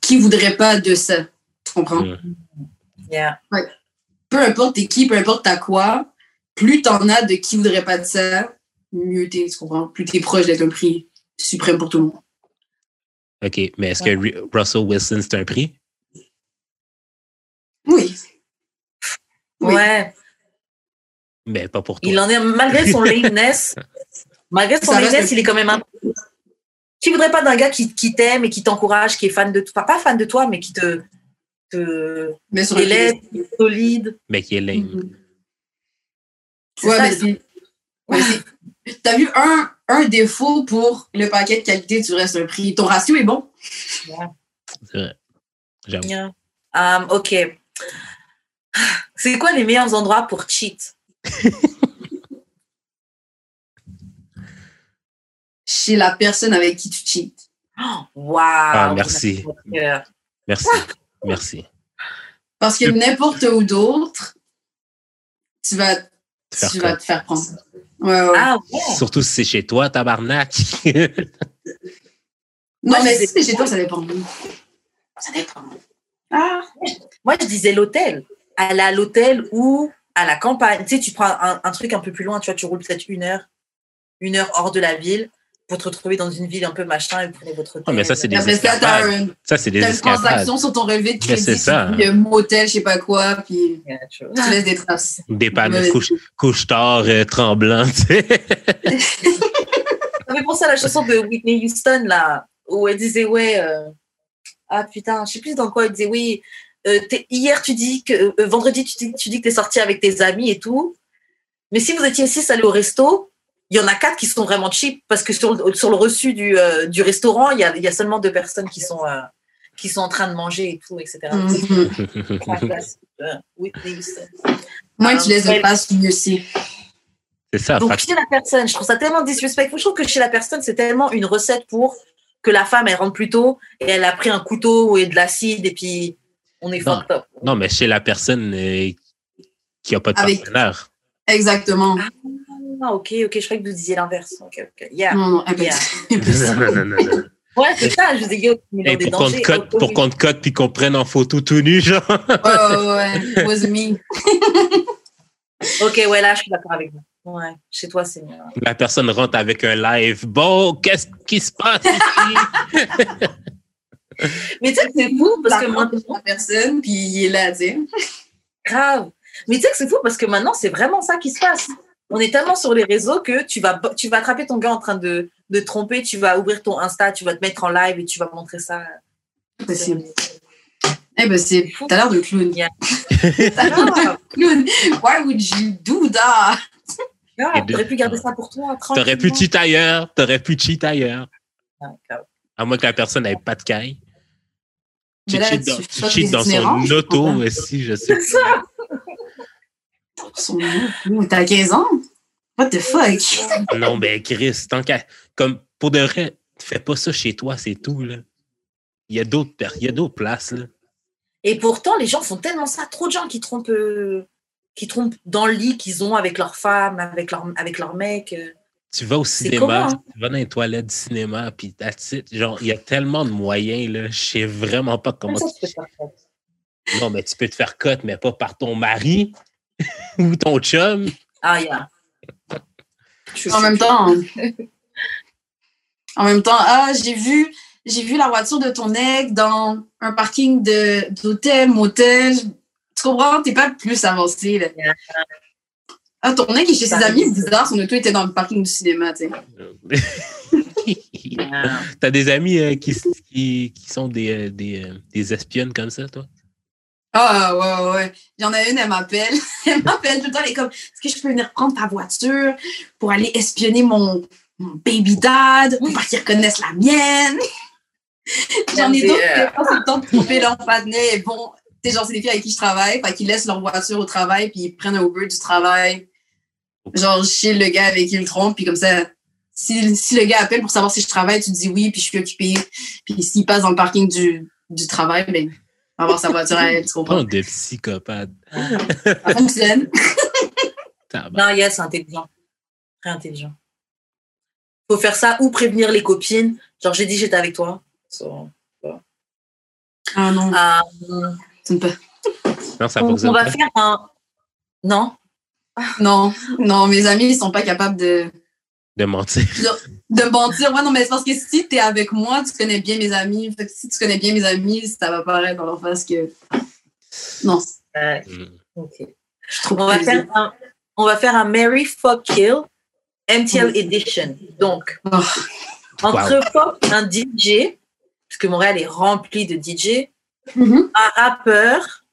[SPEAKER 1] qui voudrait pas de ça. Tu comprends?
[SPEAKER 3] Mm.
[SPEAKER 2] Yeah.
[SPEAKER 1] Peu importe t'es qui, peu importe t'as quoi, plus t'en as de qui voudrait pas de ça, mieux t'es, tu comprends? Plus t'es proche d'être un prix suprême pour tout le monde.
[SPEAKER 3] OK, mais est-ce que Ru- Russell Wilson, c'est un prix?
[SPEAKER 1] Oui. Oui.
[SPEAKER 2] Ouais.
[SPEAKER 3] Mais pas pour toi.
[SPEAKER 2] Il en est, malgré son lameness, malgré son lameness, il est quand même un. Tu voudrais pas d'un gars qui, qui t'aime et qui t'encourage, qui est fan de toi, enfin, pas fan de toi, mais qui te, te
[SPEAKER 1] Mais sur
[SPEAKER 2] élève, qui est solide.
[SPEAKER 3] Mais qui est lame.
[SPEAKER 1] Mhm. Ouais,
[SPEAKER 2] ça,
[SPEAKER 1] mais c'est. ouais, T'as vu un, un défaut pour le paquet de qualité, tu restes un prix. Ton ratio est bon.
[SPEAKER 3] C'est vrai. J'avoue.
[SPEAKER 2] Yeah. Um, ok. C'est quoi les meilleurs endroits pour cheat?
[SPEAKER 1] Chez la personne avec qui tu cheats.
[SPEAKER 2] Waouh
[SPEAKER 3] Ah, merci. Merci. Merci.
[SPEAKER 1] Parce que n'importe où d'autre, tu vas,
[SPEAKER 3] Faire
[SPEAKER 1] tu vas te faire prendre. Ouais, ouais.
[SPEAKER 2] Ah ouais.
[SPEAKER 3] Surtout si c'est chez toi, tabarnak.
[SPEAKER 1] non,
[SPEAKER 2] moi,
[SPEAKER 1] mais si c'est chez toi, ça dépend. Ça dépend. Ah.
[SPEAKER 2] Moi, je disais l'hôtel. Aller à l'hôtel ou à la campagne. Tu sais, tu prends un, un truc un peu plus loin, tu vois, tu roules peut-être une heure, une heure hors de la ville pour te retrouver dans une ville un peu machin et vous prenez votre hôtel.
[SPEAKER 3] Oh, mais ça, c'est des escapades. Ça, c'est des escapades.
[SPEAKER 1] transaction sur ton relevé de crédit.
[SPEAKER 3] c'est ça.
[SPEAKER 1] Il y a un motel, je sais pas quoi, puis
[SPEAKER 2] Yeah,
[SPEAKER 1] tu laisses des traces.
[SPEAKER 3] Des pannes, couche, couche tard, euh, tremblant, tu sais.
[SPEAKER 2] Ça fait penser à la chanson de Whitney Houston, là, où elle disait, ouais, euh, ah putain, je sais plus dans quoi elle disait, oui, euh, hier tu dis que, euh, vendredi tu dis, tu dis que t'es sorti avec tes amis et tout, mais si vous étiez six allés au resto, il y en a quatre qui sont vraiment cheap parce que sur, le- sur le reçu du, euh, du restaurant, il y a, il y a seulement deux personnes qui sont, euh, qui sont en train de manger et tout, etc.
[SPEAKER 1] Mhm.
[SPEAKER 2] Ah,
[SPEAKER 1] tu
[SPEAKER 2] ouais.
[SPEAKER 1] de place, mieux c'est.
[SPEAKER 3] C'est ça.
[SPEAKER 2] Donc, chez la personne, je trouve ça tellement disrespectful. Je trouve que chez la personne, c'est tellement une recette pour que la femme, elle rentre plus tôt et elle a pris un couteau et de l'acide et puis on est
[SPEAKER 3] Non.
[SPEAKER 2] fucked up.
[SPEAKER 3] Non, mais chez la personne euh, qui n'a pas de
[SPEAKER 1] Avec-
[SPEAKER 3] partenaire.
[SPEAKER 1] Exactement.
[SPEAKER 2] Ah, ok, ok, je croyais que vous disiez l'inverse. Ok, ok. Yeah.
[SPEAKER 1] Non, non,
[SPEAKER 2] Yeah.
[SPEAKER 1] impossible.
[SPEAKER 3] Non, non, non, non, non.
[SPEAKER 2] Ouais, c'est ça, je vous ai dit, oh, mais dans
[SPEAKER 3] Hey,
[SPEAKER 2] des
[SPEAKER 3] pour qu'on te cote,
[SPEAKER 2] oh,
[SPEAKER 3] pour qu'on te cote puis qu'on prenne en photo tout nu, genre.
[SPEAKER 1] Ouais, ouais, ouais. Was me.
[SPEAKER 2] Ok, ouais, là, je suis d'accord avec vous. Ouais, chez toi, c'est mieux.
[SPEAKER 3] La personne rentre avec un live. Bon, qu'est-ce qui se passe ici?
[SPEAKER 2] Mais tu sais que c'est fou parce que
[SPEAKER 1] que
[SPEAKER 2] maintenant,
[SPEAKER 1] la personne, puis il est là, tu sais.
[SPEAKER 2] grave. Mais tu sais que c'est fou parce que maintenant, c'est vraiment ça qui se passe. On est tellement sur les réseaux que tu vas, tu vas attraper ton gars en train de, de te tromper, tu vas ouvrir ton Insta, tu vas te mettre en live et tu vas montrer ça.
[SPEAKER 1] Possible. Eh ben, c'est. T'as l'air de clown.
[SPEAKER 2] Yeah.
[SPEAKER 1] T'as l'air de clown. Why would you do that?
[SPEAKER 2] Ah, T'aurais pu garder ça pour toi.
[SPEAKER 3] T'aurais pu cheat ailleurs. T'aurais pu cheat ailleurs. À moins que la personne n'ait pas de caille. Tu
[SPEAKER 1] Mais là,
[SPEAKER 3] cheats dans, son auto aussi, je sais.
[SPEAKER 2] C'est ça.
[SPEAKER 1] Son. T'as 15 ans? What the fuck?
[SPEAKER 3] Non, ben Chris, tant qu'à. Comme pour de vrai, fais pas ça chez toi, c'est tout, là. Il y a d'autres per- il y a d'autres places, là.
[SPEAKER 2] Et pourtant, les gens font tellement ça. Trop de gens qui trompent, euh, qui trompent dans le lit qu'ils ont avec leur femme, avec leur, avec leur mec. euh.
[SPEAKER 3] Tu vas au cinéma,
[SPEAKER 2] comment, hein?
[SPEAKER 3] tu vas dans les toilettes du cinéma, puis that's it. Genre, il y a tellement de moyens, là. Je sais vraiment pas comment.
[SPEAKER 2] Comme ça,
[SPEAKER 3] tu-
[SPEAKER 2] tu peux faire ça.
[SPEAKER 3] Non, mais tu peux te faire cote, mais pas par ton mari ou ton chum.
[SPEAKER 2] Ah, yeah. Je-
[SPEAKER 1] En même temps. En même temps, ah, j'ai vu, j'ai vu la voiture de ton ex dans un parking de, d'hôtel, motel. Tu comprends? T'es pas plus avancé, là. Ah, ton ex est chez ses amis, bizarre, son auto était dans le parking du cinéma, tu sais.
[SPEAKER 2] Ah.
[SPEAKER 3] T'as des amis euh, qui, qui, qui sont des, euh, des, euh, des espionnes comme ça, toi?
[SPEAKER 1] Ah, ouais, ouais, ouais. Il y en a une, elle m'appelle. Elle m'appelle tout le temps. Elle est comme, est-ce que je peux venir prendre ta voiture pour aller espionner mon, mon baby dad pour pas qu'ils reconnaissent la mienne? J'en ai
[SPEAKER 2] C'est,
[SPEAKER 1] d'autres qui passent le temps de tromper leur. Et bon, tu sais, genre, c'est des filles avec qui je travaille. Fait qu'ils laissent leur voiture au travail puis ils prennent un Uber du travail. Genre, je chez le gars avec qui le trompent. Puis comme ça, si, si le gars appelle pour savoir si je travaille, tu dis oui puis je suis occupée. Puis s'il passe dans le parking du, du travail, ben, on va avoir sa voiture à elle, tu comprends?
[SPEAKER 3] Oh, de psychopathe.
[SPEAKER 1] Ça fonctionne.
[SPEAKER 3] Tabarnak.
[SPEAKER 2] Non, yes, c'est intelligent. Très intelligent. Faut faire ça ou prévenir les copines. Genre, j'ai dit j'étais avec toi. So,
[SPEAKER 1] Ah non,
[SPEAKER 2] euh,
[SPEAKER 1] ça ne peut.
[SPEAKER 3] Non, ça
[SPEAKER 2] on,
[SPEAKER 3] fonctionne
[SPEAKER 2] on va faire un. Non?
[SPEAKER 1] Non, non, mes amis, ils sont pas capables de,
[SPEAKER 3] De mentir.
[SPEAKER 1] de mentir. Ouais, non, mais c'est parce que si t'es avec moi, tu connais bien mes amis. Fait que si tu connais bien mes amis, ça va paraître dans leur face que. Non,
[SPEAKER 2] Euh, ok.
[SPEAKER 1] je
[SPEAKER 2] On va, faire un, on va faire un Mary Fuck Kill MTL Edition. Donc,
[SPEAKER 1] Oh.
[SPEAKER 2] entre un DJ, parce que Montréal est rempli de DJ,
[SPEAKER 1] Mhm.
[SPEAKER 2] un rappeur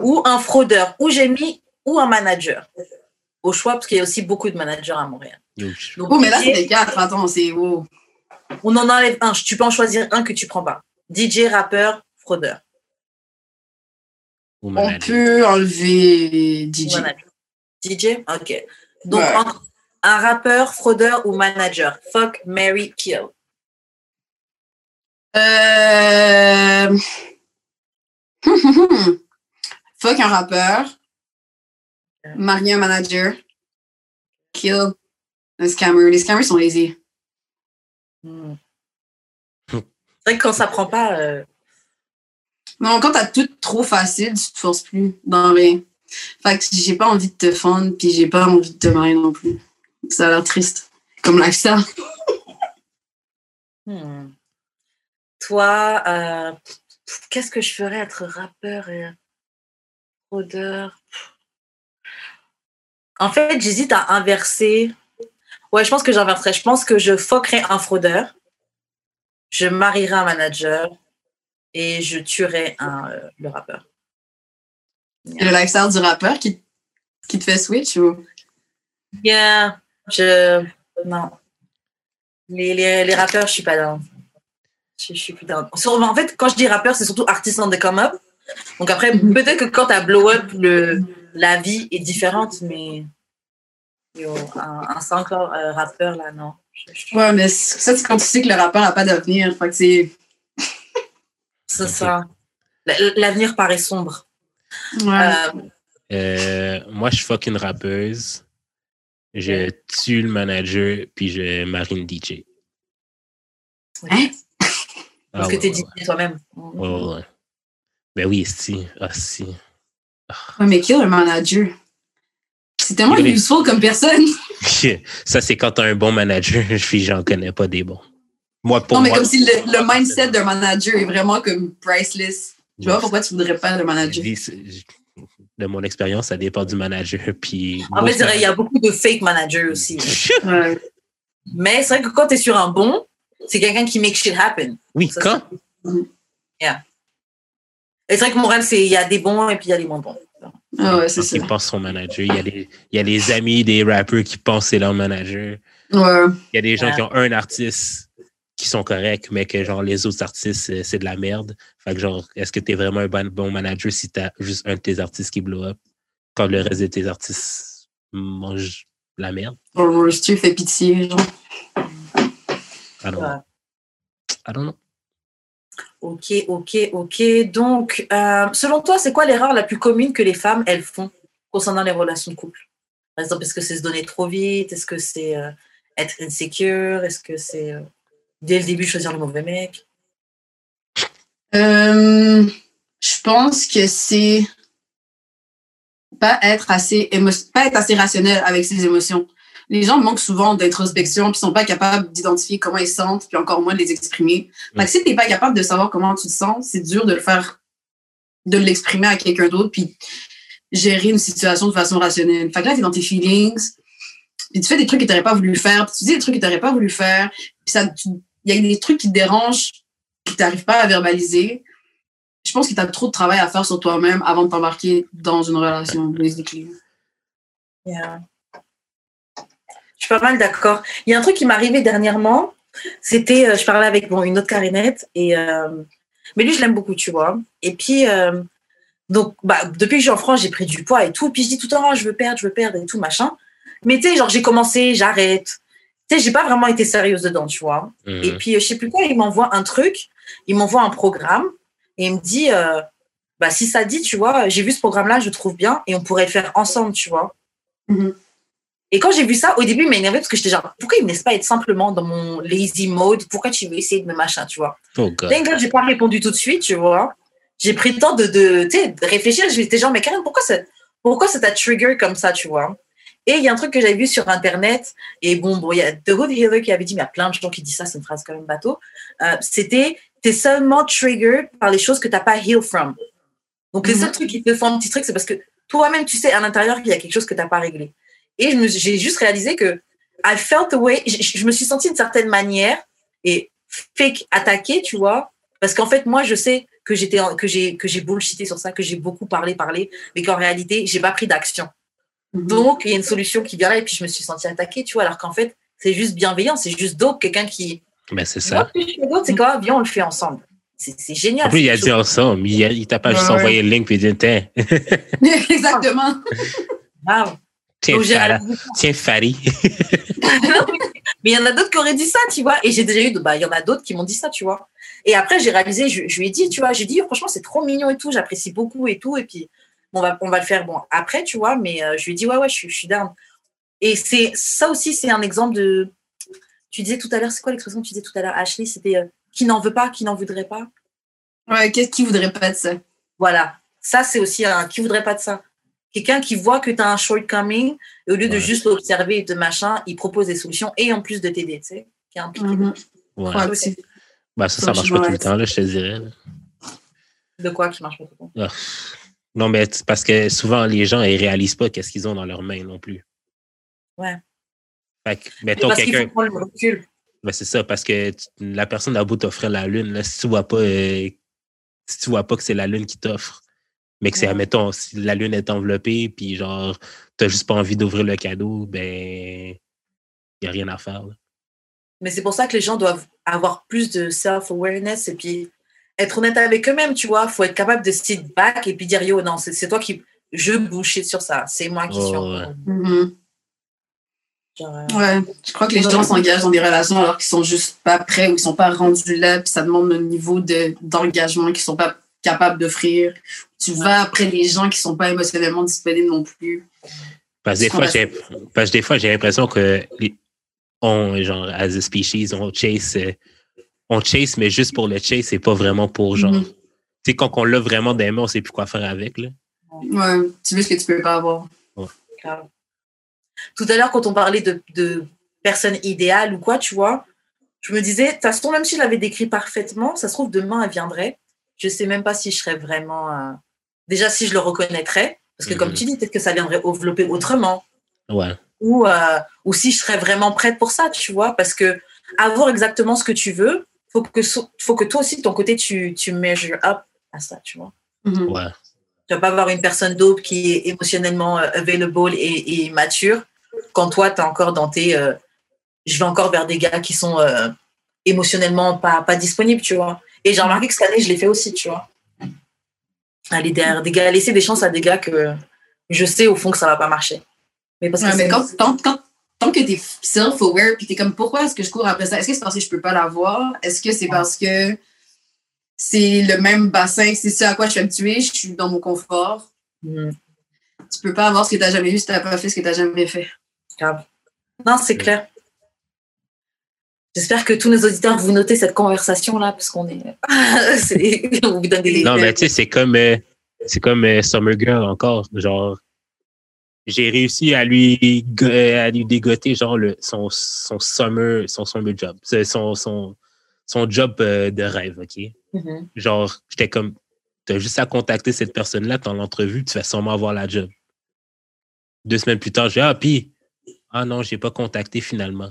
[SPEAKER 2] ou un fraudeur, ou j'ai mis ou un manager. au choix parce qu'il y a aussi beaucoup de managers à Montréal. Donc,
[SPEAKER 1] Oh, mais là, c'est les quatre. Attends, c'est. Oh.
[SPEAKER 2] on en enlève un. Tu peux en choisir un que tu prends pas. DJ, rappeur, fraudeur.
[SPEAKER 3] ou
[SPEAKER 1] On
[SPEAKER 3] manager.
[SPEAKER 1] peut enlever DJ.
[SPEAKER 2] DJ, ok. Donc
[SPEAKER 1] Ouais.
[SPEAKER 2] entre un rappeur, fraudeur ou manager. Fuck, Mary, kill.
[SPEAKER 1] Euh... Fuck un rappeur. Marier un manager. Kill un scammer. Les scammers sont lazy.
[SPEAKER 2] C'est vrai que quand ça prend pas, euh,
[SPEAKER 1] Non, quand t'as tout trop facile, tu te forces plus dans les. Fait que j'ai pas envie de te fendre, puis j'ai pas envie de te marier non plus. Ça a l'air triste. Comme lifestyle.
[SPEAKER 2] hmm. toi, euh, qu'est-ce que je ferais être rappeur et fraudeur En fait, j'hésite à inverser. Ouais, je pense que j'inverserais. Je pense que je fuckerais un fraudeur, je marierais un manager et je tuerais un, euh, le rappeur.
[SPEAKER 1] Le lifestyle du rappeur qui, qui te fait switch ou?
[SPEAKER 2] Yeah, je. Non. Les, les, les rappeurs, je suis pas dans. Je, je suis plus dans. En fait, quand je dis rappeur, c'est surtout artiste on the come up. Donc après, peut-être que quand tu as blow up, le, la vie est différente, mais. Yo, un, un euh, rappeur, là, non.
[SPEAKER 1] Ouais, mais ça, c'est quand tu sais que le rappeur n'a pas d'avenir. Fait que c'est.
[SPEAKER 2] C'est ça. La- L'avenir paraît sombre.
[SPEAKER 1] Ouais.
[SPEAKER 2] Euh,
[SPEAKER 3] Euh, moi, je fuck une rappeuse. Je tue le manager, puis je marie une DJ.
[SPEAKER 1] Hein?
[SPEAKER 2] parce
[SPEAKER 3] Ah,
[SPEAKER 2] que
[SPEAKER 3] ouais,
[SPEAKER 2] t'es
[SPEAKER 3] ouais,
[SPEAKER 2] dit toi-même.
[SPEAKER 3] ouais, ouais, ouais. Ben oui, si. Ah, si.
[SPEAKER 1] Ouais, mais kill un manager. C'est tellement useful comme personne.
[SPEAKER 3] Ça, c'est quand t'as un bon manager, puis j'en connais pas des bons. Moi, pour
[SPEAKER 1] non, mais
[SPEAKER 3] moi,
[SPEAKER 1] comme si le, le mindset d'un manager est vraiment comme priceless. Je vois pas pourquoi tu voudrais pas le
[SPEAKER 3] je
[SPEAKER 1] manager.
[SPEAKER 3] de mon expérience, ça dépend du manager. Puis
[SPEAKER 2] En fait, il y a beaucoup de fake managers aussi.
[SPEAKER 1] Ouais.
[SPEAKER 2] Mais c'est vrai que quand tu es sur un bon, c'est quelqu'un qui make shit happen.
[SPEAKER 3] Oui,
[SPEAKER 2] Ça,
[SPEAKER 3] quand?
[SPEAKER 2] Et c'est vrai que Montréal, c'est il y a des bons et puis il y a des moins bons.
[SPEAKER 1] Ah ouais, c'est ça.
[SPEAKER 3] il pense son manager. Il y, a les, il y a les amis des rappeurs qui pensent que c'est leur manager.
[SPEAKER 1] Ouais.
[SPEAKER 3] Il y a des gens
[SPEAKER 2] Ouais.
[SPEAKER 3] qui ont un artiste qui sont corrects, mais que genre les autres artistes, c'est- de la merde. Fait que genre, est-ce que tu es vraiment un bon, bon manager si tu as juste un de tes artistes qui blow up quand le reste de tes artistes mangent la merde?
[SPEAKER 1] Or, si tu fais pitié, genre.
[SPEAKER 3] I don't know. I don't know.
[SPEAKER 2] Ok, ok, ok. Donc, euh, selon toi, c'est quoi l'erreur la plus commune que les femmes, elles font concernant les relations de couple? Par exemple, est-ce que c'est se donner trop vite? Est-ce que c'est euh, être insécure? Est-ce que c'est euh, dès le début choisir le mauvais mec?
[SPEAKER 1] Je pense que c'est pas être assez pas être assez rationnel avec ses émotions. Les gens manquent souvent d'introspection puis sont pas capables d'identifier comment ils se sentent puis encore moins de les exprimer. Fait que si t'es pas capable de savoir comment tu te sens, c'est dur de le faire, de l'exprimer à quelqu'un d'autre puis gérer une situation de façon rationnelle. Fait que là, t'es dans tes feelings puis tu fais des trucs que t'aurais pas voulu faire puis tu dis des trucs que t'aurais pas voulu faire puis ça, il y a des trucs qui te dérangent que t'arrives pas à verbaliser je pense que tu as trop de travail à faire sur toi-même avant de t'embarquer dans une relation, basically.
[SPEAKER 2] Yeah. Suis pas mal d'accord. Il y a un truc qui m'est arrivé dernièrement. C'était, euh, je parlais avec bon, une autre Karinette, et, euh, mais lui, je l'aime beaucoup, tu vois. Et puis, euh, donc, bah, depuis que je suis en France, j'ai pris du poids et tout. Puis je dis tout le temps, Ah, je veux perdre, je veux perdre et tout, machin. Mais tu sais, genre, j'ai commencé, j'arrête. Tu sais, j'ai pas vraiment été sérieuse dedans, tu vois.
[SPEAKER 3] Mhm.
[SPEAKER 2] Et puis, euh, je sais plus quoi, il m'envoie un truc, il m'envoie un programme et il me dit, euh, bah, si ça dit, tu vois, j'ai vu ce programme-là, je le trouve bien et on pourrait le faire ensemble, tu vois.
[SPEAKER 1] Mhm.
[SPEAKER 2] Et quand j'ai vu ça, au début, il m'a énervé parce que j'étais genre, pourquoi il me laisse pas être simplement dans mon lazy mode? Pourquoi tu veux essayer de me machin, tu vois?
[SPEAKER 3] Oh
[SPEAKER 2] j'ai pas répondu tout de suite, tu vois. J'ai pris le temps de, de, de réfléchir. J'étais genre, mais Karen, pourquoi ça, pourquoi ça t'a trigger comme ça, tu vois? Et il y a un truc que j'avais vu sur Internet, et bon, bon, il y a The Good Healer qui avait dit, mais il y a plein de gens qui disent ça, c'est une phrase quand même bateau. Euh, C'était, t'es seulement triggered par les choses que t'as pas heal from. Donc, les
[SPEAKER 1] Mhm.
[SPEAKER 2] seuls trucs qui te font un petit truc, c'est parce que toi-même, tu sais à l'intérieur qu'il y a quelque chose que t'as pas réglé. Et je me- j'ai juste réalisé que I felt the way, je, me suis sentie d'une certaine manière et fake attaquée, tu vois, parce qu'en fait, moi, je sais que j'étais, que j'ai, que j'ai bullshité sur ça, que j'ai beaucoup parlé, parlé, mais qu'en réalité, j'ai pas pris d'action.
[SPEAKER 1] Mhm.
[SPEAKER 2] Donc, il y a une solution qui vient là et puis je me suis sentie attaquée, tu vois, alors qu'en fait, c'est juste bienveillant, c'est juste d'autres, quelqu'un qui.
[SPEAKER 3] Ben, c'est ça.
[SPEAKER 2] c'est quoi? Viens, on le fait ensemble. C'est c'est génial.
[SPEAKER 3] En plus, il a dit ensemble. Il, il t'a pas juste
[SPEAKER 1] Ouais, ouais.
[SPEAKER 3] envoyé le link puis dit Tiens,
[SPEAKER 1] Exactement.
[SPEAKER 2] Grave.
[SPEAKER 3] Tiens, Farah. Fari.
[SPEAKER 2] Mais il y en a d'autres qui auraient dit ça, tu vois. Et j'ai déjà eu, bah, il y en a d'autres qui m'ont dit ça, tu vois. Et après, j'ai réalisé, je, je lui ai dit, tu vois, j'ai dit, franchement, c'est trop mignon et tout, j'apprécie beaucoup et tout. Et puis, on va, on va le faire, bon, après, tu vois. Mais euh, je lui ai dit, ouais, ouais, je, suis- je suis down. Et c'est ça aussi, c'est un exemple de. Tu disais tout à l'heure, c'est quoi l'expression que tu disais tout à l'heure, Ashley? C'était euh, qui n'en veut pas, qui n'en voudrait pas.
[SPEAKER 1] Ouais, qu'est-ce qui voudrait pas de ça?
[SPEAKER 2] Voilà. Ça, c'est aussi un qui voudrait pas de ça. Quelqu'un qui voit que tu as un shortcoming, et au lieu de juste l'observer et de machin, il propose des solutions et en plus de t'aider, tu sais. Qui est impliqué.
[SPEAKER 1] Mhm.
[SPEAKER 3] Ouais.
[SPEAKER 1] Ouais, aussi.
[SPEAKER 3] Ben, ça, ça marche pas tout le temps, là, je te dirais. là.
[SPEAKER 2] De quoi qui marche pas tout le temps?
[SPEAKER 3] Ah. Non, mais c'est parce que souvent, les gens, ils réalisent pas qu'est-ce qu'ils ont dans leurs mains non plus.
[SPEAKER 2] Ouais.
[SPEAKER 3] Fait que,
[SPEAKER 2] Mais
[SPEAKER 3] mettons quelqu'un.
[SPEAKER 2] recul.
[SPEAKER 3] Ben, c'est ça, parce que tu- la personne a beau t'offrir la lune, là, si tu vois pas, euh, si tu vois pas que c'est la lune qui t'offre, mais que c'est,
[SPEAKER 2] Ouais.
[SPEAKER 3] admettons, si la lune est enveloppée, puis genre, t'as juste pas envie d'ouvrir le cadeau, ben, y a rien à faire. là.
[SPEAKER 2] Mais c'est pour ça que les gens doivent avoir plus de self-awareness et puis être honnête avec eux-mêmes, tu vois. faut être capable de sit back et puis dire, yo, non, c'est c'est toi qui... Je bullshit sur ça. C'est moi qui
[SPEAKER 3] Oh,
[SPEAKER 2] suis... en-
[SPEAKER 3] ouais.
[SPEAKER 2] Genre, euh,
[SPEAKER 1] Ouais, je crois que les gens s'engagent dans des relations alors qu'ils sont juste pas prêts ou ils sont pas rendus là, puis ça demande un niveau de d'engagement qu'ils sont pas capables d'offrir. Tu vas après les gens qui sont pas émotionnellement disponibles non plus.
[SPEAKER 3] Parce que des fois, j'ai, parce que des fois, j'ai l'impression que les- on, genre, as a species, on chase, euh, on chase, mais juste pour le chase, c'est pas vraiment pour genre.
[SPEAKER 1] Mhm.
[SPEAKER 3] Tu sais, quand on l'a vraiment des mains, on sait plus quoi faire avec, là.
[SPEAKER 1] Ouais, tu veux ce que tu peux pas avoir.
[SPEAKER 2] Tout à l'heure, quand on parlait de, de personnes idéales ou quoi, tu vois, je me disais, de toute façon, même si je l'avais décrit parfaitement, ça se trouve, demain, elle viendrait. Je sais même pas si je serais vraiment. euh, Déjà, si je le reconnaîtrais, parce que comme
[SPEAKER 3] Mhm.
[SPEAKER 2] tu dis, peut-être que ça viendrait développer autrement.
[SPEAKER 3] Ouais.
[SPEAKER 2] ou, euh, ou si je serais vraiment prête pour ça, tu vois, parce que avoir exactement ce que tu veux, faut que, so- faut que toi aussi, de ton côté, tu, tu measure up à ça, tu vois.
[SPEAKER 1] Mhm.
[SPEAKER 3] Ouais.
[SPEAKER 2] Tu vas pas avoir une personne dope qui est émotionnellement euh, available et, et mature quand toi, tu es encore dans tes... euh, je vais encore vers des gars qui sont euh, émotionnellement pas, pas disponibles, tu vois. Et j'ai remarqué que cette année, je l'ai fait aussi, tu vois. Aller derrière des gars, laisser des chances à des gars que je sais au fond que ça va pas marcher. Mais parce que
[SPEAKER 1] Ouais, mais
[SPEAKER 2] c'est-
[SPEAKER 1] quand, tant, quand- tant que tu es self-aware, puis tu es comme pourquoi est-ce que je cours après ça? Est-ce que c'est parce que je peux pas l'avoir? Est-ce que c'est parce que c'est le même bassin, c'est ce à quoi je suis habituée, je suis dans mon confort?
[SPEAKER 2] Mhm.
[SPEAKER 1] Tu peux pas avoir ce que tu n'as jamais vu si tu n'as pas fait ce que tu n'as jamais fait.
[SPEAKER 2] Non, c'est clair. J'espère que tous nos auditeurs, vous notez cette conversation-là, parce qu'on est. On vous donne des.
[SPEAKER 3] Non, mais tu sais, c'est comme, euh, c'est comme euh, Summer Girl encore. Genre, j'ai réussi à lui, euh, à lui dégoter, genre, le, son, son summer, son summer job. Son, son, son job euh, de rêve, OK?
[SPEAKER 2] Mhm.
[SPEAKER 3] Genre, j'étais comme, t'as juste à contacter cette personne-là, dans l'entrevue, tu vas sûrement avoir la job. Deux semaines plus tard, j'ai ah, puis, ah non, j'ai pas contacté finalement.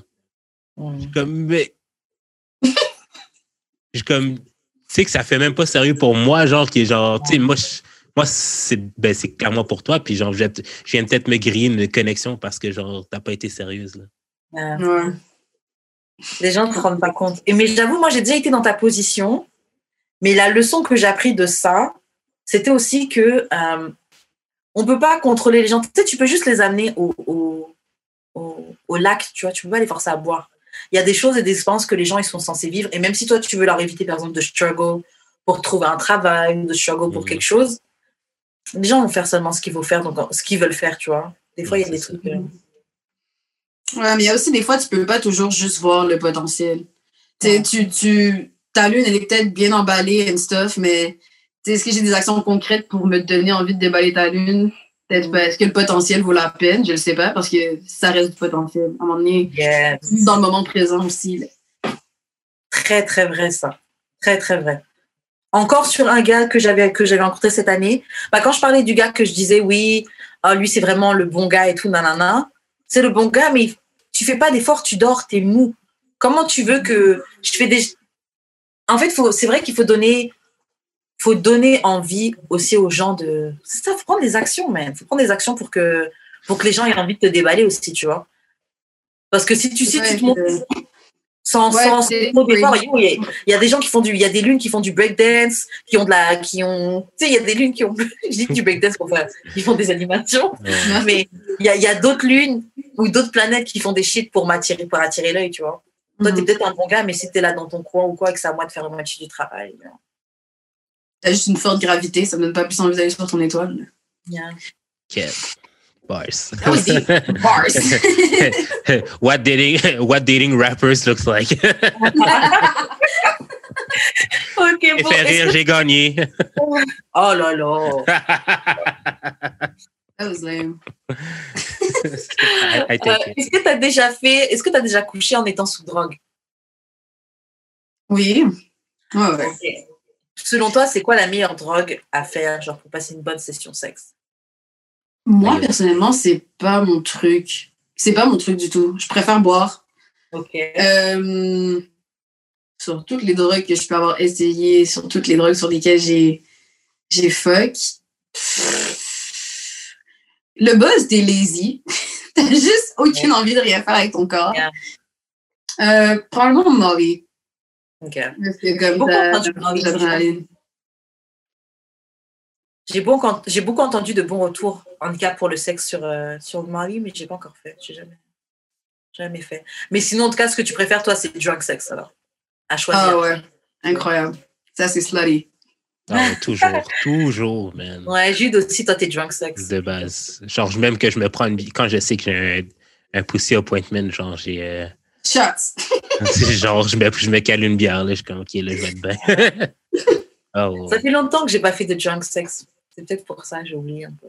[SPEAKER 2] Mhm.
[SPEAKER 3] comme, mais. je comme. Tu sais que ça fait même pas sérieux pour moi, genre, qui est genre, tu sais, moi, je- moi c'est ben, c'est clairement pour toi, puis genre, je je viens peut-être me griller une connexion parce que, genre, t'as pas été sérieuse, là.
[SPEAKER 2] Ouais. Les gens ne se rendent pas compte. Et, mais j'avoue, moi, j'ai déjà été dans ta position. Mais la leçon que j'ai appris de ça, c'était aussi que euh, on peut pas contrôler les gens. Tu sais, tu peux juste les amener au, au, au, au lac, tu vois. Tu peux pas les forcer à boire. Il y a des choses et des expériences que les gens ils sont censés vivre. Et même si toi, tu veux leur éviter, par exemple, de struggle pour trouver un travail ou de struggle pour
[SPEAKER 3] Mhm.
[SPEAKER 2] quelque chose, les gens vont faire seulement ce qu'il faut faire, donc ce qu'ils veulent faire, tu vois. Des fois, il y a des trucs. euh,
[SPEAKER 1] Ouais, mais il y a aussi des fois, tu peux pas toujours juste voir le potentiel. Tu tu, tu, ta lune, elle est peut-être bien emballée and stuff, mais est-ce que j'ai des actions concrètes pour me donner envie de déballer ta lune? Peut-être pas. Est-ce que le potentiel vaut la peine? Je le sais pas, parce que ça reste du potentiel. À un moment donné,
[SPEAKER 2] yes.
[SPEAKER 1] dans le moment présent aussi. là.
[SPEAKER 2] Très, très vrai, ça. Très, très vrai. Encore sur un gars que j'avais que j'avais rencontré cette année. Bah, quand je parlais du gars que je disais, oui, ah, lui, c'est vraiment le bon gars et tout, nanana. C'est le bon gars, mais tu fais pas d'efforts, tu dors, t'es mou. Comment tu veux que je fais des. En fait, faut- c'est vrai qu'il faut donner, faut donner envie aussi aux gens de. C'est ça, faut prendre des actions, man. Faut prendre des actions pour que, pour que les gens aient envie de te déballer aussi, tu vois. Parce que si tu sais,
[SPEAKER 1] Ouais,
[SPEAKER 2] tu te montres
[SPEAKER 1] euh,
[SPEAKER 2] sans,
[SPEAKER 1] Ouais,
[SPEAKER 2] sans, départ, il y, a, il y a des gens qui font du, il y a des lunes qui font du breakdance, qui ont de la, qui ont, tu sais, il y a des lunes qui ont, je dis du breakdance pour faire, qui font des animations,
[SPEAKER 3] Ouais.
[SPEAKER 2] mais il y a, il y a d'autres lunes ou d'autres planètes qui font des shit pour m'attirer, pour attirer l'œil, tu vois. Toi, t'es
[SPEAKER 1] Mhm.
[SPEAKER 2] peut-être un bon gars, mais si t'es là dans ton coin ou quoi, et que c'est à moi de faire le moitié du travail.
[SPEAKER 1] T'as juste une forte gravité, ça me donne pas plus envie d'aller sur ton étoile.
[SPEAKER 2] Yeah.
[SPEAKER 3] Quel bars.
[SPEAKER 1] That was deep. Bars.
[SPEAKER 3] what dating what dating rappers looks like.
[SPEAKER 2] Ok, bon.
[SPEAKER 3] fait rire, j'ai gagné.
[SPEAKER 2] Oh là là.
[SPEAKER 1] That was lame.
[SPEAKER 3] I, I
[SPEAKER 2] Euh, est-ce que tu as déjà fait, est-ce que tu as déjà couché en étant sous drogue?
[SPEAKER 1] Oui. Ouais, ouais.
[SPEAKER 2] Selon toi, c'est quoi la meilleure drogue à faire, genre pour passer une bonne session sexe?
[SPEAKER 1] Moi, personnellement, c'est pas mon truc. C'est pas mon truc du tout. Je préfère boire.
[SPEAKER 2] Ok.
[SPEAKER 1] Euh, sur toutes les drogues que je peux avoir essayées, sur toutes les drogues sur lesquelles j'ai j'ai fuck. Le buzz, t'es lazy. T'as juste aucune envie de rien faire avec ton corps.
[SPEAKER 2] Yeah.
[SPEAKER 1] Euh, probablement Molly.
[SPEAKER 2] Ok.
[SPEAKER 1] Comme
[SPEAKER 2] Beaucoup entendu de. J'ai beaucoup, ent- j'ai beaucoup entendu de bons retours en tout cas pour le sexe sur, euh, sur le mari, mais j'ai pas encore fait. J'ai jamais, jamais fait. Mais sinon, en tout cas, ce que tu préfères, toi, c'est drug sex alors. À choisir.
[SPEAKER 1] Ah ouais, incroyable. Ça, c'est slutty.
[SPEAKER 3] Ah ouais, toujours, toujours, man.
[SPEAKER 2] Ouais, Jude aussi, toi, t'es drunk sex.
[SPEAKER 3] De base. Genre, même que je me prends une Quand je sais que j'ai un, un pussy appointment, genre, j'ai. euh,
[SPEAKER 1] Shots.
[SPEAKER 3] c'est genre, je me, je me cale une bière, là, je suis comme, ok, là, je vais être bien. oh.
[SPEAKER 2] Ça fait longtemps que j'ai pas fait de drunk sex. C'est peut-être pour ça, j'ai oublié un peu.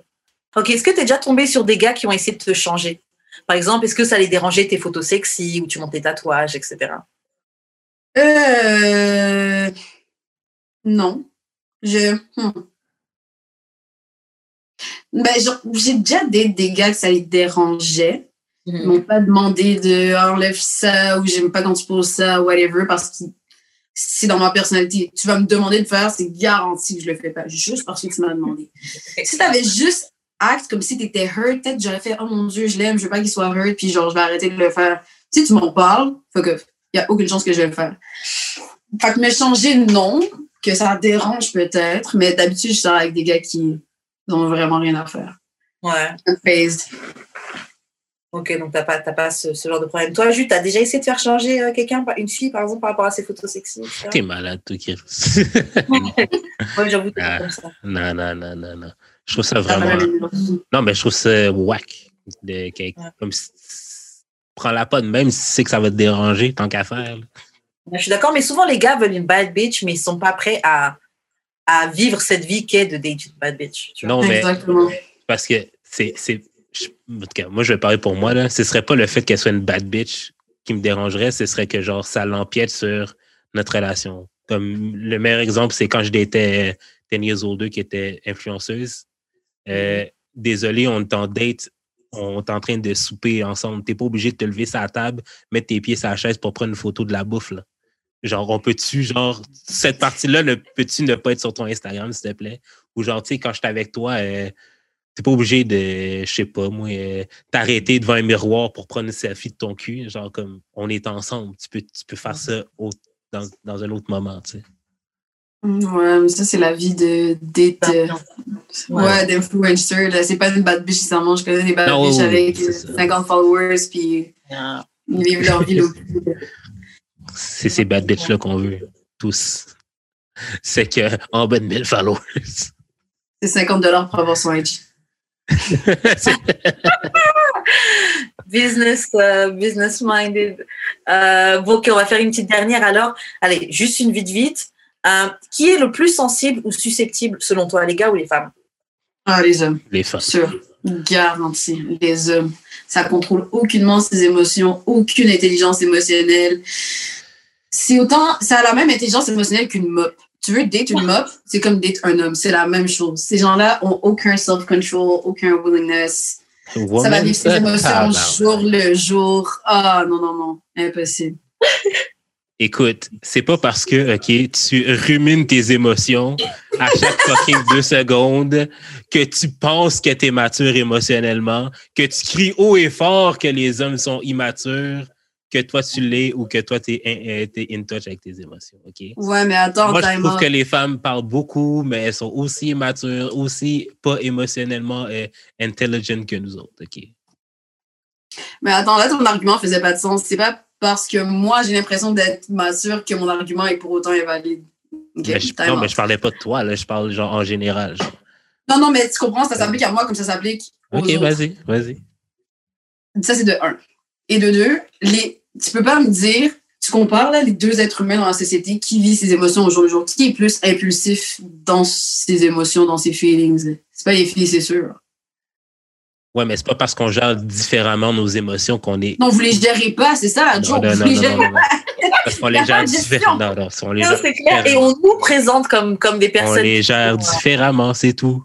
[SPEAKER 2] Ok, est-ce que t'es déjà tombé sur des gars qui ont essayé de te changer? Par exemple, est-ce que ça les dérangeait tes photos sexy ou tu montes tes tatouages, etc.
[SPEAKER 1] Euh... Non. Je... hmm. Ben, genre, j'ai déjà des, des gars que ça les dérangeait. Ils m'ont pas demandé de enlève ça ou j'aime pas quand tu poses ça, whatever, parce que c'est dans ma personnalité. Tu vas me demander de faire, c'est garanti que je le fais pas, juste parce que tu m'as demandé. Si t'avais juste acte comme si t'étais hurt, peut-être j'aurais fait, oh mon dieu, je l'aime, je veux pas qu'il soit hurt, puis genre, je vais arrêter de le faire. Si tu m'en parles, fuck off. Y a aucune chance que je vais le faire. Fait que me changer, non. Que ça dérange peut-être, mais d'habitude, je sors avec des gars qui n'ont vraiment rien à faire.
[SPEAKER 2] Ouais. Ok, donc t'as pas, t'as pas ce, ce genre de problème. Toi, Jude, t'as déjà essayé de faire changer euh, quelqu'un, une fille, par exemple, par rapport à ses photos sexy.
[SPEAKER 3] T'es malade, toi, Chris.
[SPEAKER 2] Ouais, j'avoue,
[SPEAKER 3] Ah.
[SPEAKER 2] comme ça.
[SPEAKER 3] non, non, non, non, non. Je trouve ça
[SPEAKER 1] Ça
[SPEAKER 3] vraiment. Non, mais je trouve ça whack. De, que-
[SPEAKER 2] Ouais.
[SPEAKER 3] Comme si- Prends-la pas de même si tu sais que ça va te déranger, tant qu'à faire.
[SPEAKER 2] Je suis d'accord, mais souvent les gars veulent une bad bitch, mais ils sont pas prêts à, à vivre cette vie qu'est de date une bad bitch. tu vois.
[SPEAKER 3] Non, mais
[SPEAKER 1] Exactement.
[SPEAKER 3] parce que c'est. Je- En tout cas, moi, je vais parler pour moi. Là. Ce serait pas le fait qu'elle soit une bad bitch qui me dérangerait, ce serait que genre ça l'empiète sur notre relation. Comme le meilleur exemple, c'est quand je datais 10 years older qui était influenceuse. Euh, Désolé, on est en date, on est en train de souper ensemble. T'es pas obligé de te lever sur la table, mettre tes pieds sur la chaise pour prendre une photo de la bouffe. Là. Genre, on peut-tu, genre, cette partie-là, ne peux-tu ne pas être sur ton Instagram, s'il te plaît? Ou genre, tu sais, quand je suis avec toi, euh, t'es pas obligé de, je sais pas, moi, euh, t'arrêter devant un miroir pour prendre une selfie de ton cul. Genre, comme, on est ensemble. Tu peux, tu peux faire ça au- dans, dans un autre moment, tu sais.
[SPEAKER 1] Ouais, mais ça, c'est la vie de date. euh,
[SPEAKER 2] Ouais.
[SPEAKER 1] ouais, d'influencer. là. C'est pas une bad bitch, nécessairement. Je connais des bad
[SPEAKER 3] Non,
[SPEAKER 1] bitches
[SPEAKER 3] oui,
[SPEAKER 1] avec
[SPEAKER 3] c'est
[SPEAKER 1] euh,
[SPEAKER 3] ça.
[SPEAKER 1] 50 followers, puis
[SPEAKER 2] Yeah.
[SPEAKER 1] ils vivent leur vie.
[SPEAKER 3] C'est ces bad bitches-là qu'on veut, tous. C'est que, en bas de 1000 followers.
[SPEAKER 1] C'est 50 dollars pour avoir son IG.
[SPEAKER 2] Business, euh, business minded. Euh, bon, ok, on va faire une petite dernière alors. Allez, juste une vite vite. Euh, qui est le plus sensible ou susceptible selon toi, les gars ou les femmes?
[SPEAKER 1] Ah, les hommes.
[SPEAKER 3] les femmes.
[SPEAKER 1] Sûr. Garanti. Les hommes. Ça contrôle aucunement ses émotions, aucune intelligence émotionnelle. C'est autant, ça a la même intelligence émotionnelle qu'une mop. Tu veux date une mop, c'est comme date un homme. C'est la même chose. Ces gens-là ont aucun self-control, aucun willingness. Ça va vivre ses émotions
[SPEAKER 3] ah,
[SPEAKER 1] jour le jour. Ah, non, non, non. Impossible.
[SPEAKER 3] Écoute, c'est pas parce que, OK, tu rumines tes émotions à chaque fucking deux secondes que tu penses que t'es mature émotionnellement, que tu cries haut et fort que les hommes sont immatures, que toi tu l'es ou que toi t'es in, in touch avec tes émotions, OK?
[SPEAKER 1] Ouais, mais attends,
[SPEAKER 3] Moi, je trouve que les femmes parlent beaucoup, mais elles sont aussi immatures, aussi pas émotionnellement euh, intelligent que nous autres, OK?
[SPEAKER 1] Mais attends, là, ton argument faisait pas de sens. C'est pas parce que moi, j'ai l'impression d'être mature que mon argument est pour autant invalide. Ok,
[SPEAKER 3] Mais je, non, mais je parlais pas de toi, là, je parle genre en général. genre.
[SPEAKER 1] Non, non, mais tu comprends, ça s'applique à moi comme ça s'applique aux
[SPEAKER 3] OK, vas-y, vas-y.
[SPEAKER 1] Ça, c'est de un. Et de deux, les, tu peux pas me dire, tu compares là, les deux êtres humains dans la société, qui vit ses émotions au jour le jour, qui est plus impulsif dans ses émotions, dans ses feelings? C'est pas les filles, c'est sûr.
[SPEAKER 3] Ouais, mais c'est pas parce qu'on gère différemment nos émotions qu'on est.
[SPEAKER 1] Non, vous les gérez pas, c'est ça
[SPEAKER 3] Non, non,
[SPEAKER 1] Vous
[SPEAKER 3] non,
[SPEAKER 1] les gérez
[SPEAKER 3] non. Parce qu'on les
[SPEAKER 1] pas
[SPEAKER 3] gère différemment. Non, non, on les gère
[SPEAKER 2] clair. Et on nous présente comme, comme des
[SPEAKER 3] On
[SPEAKER 2] personnes.
[SPEAKER 3] les gère différemment, c'est tout.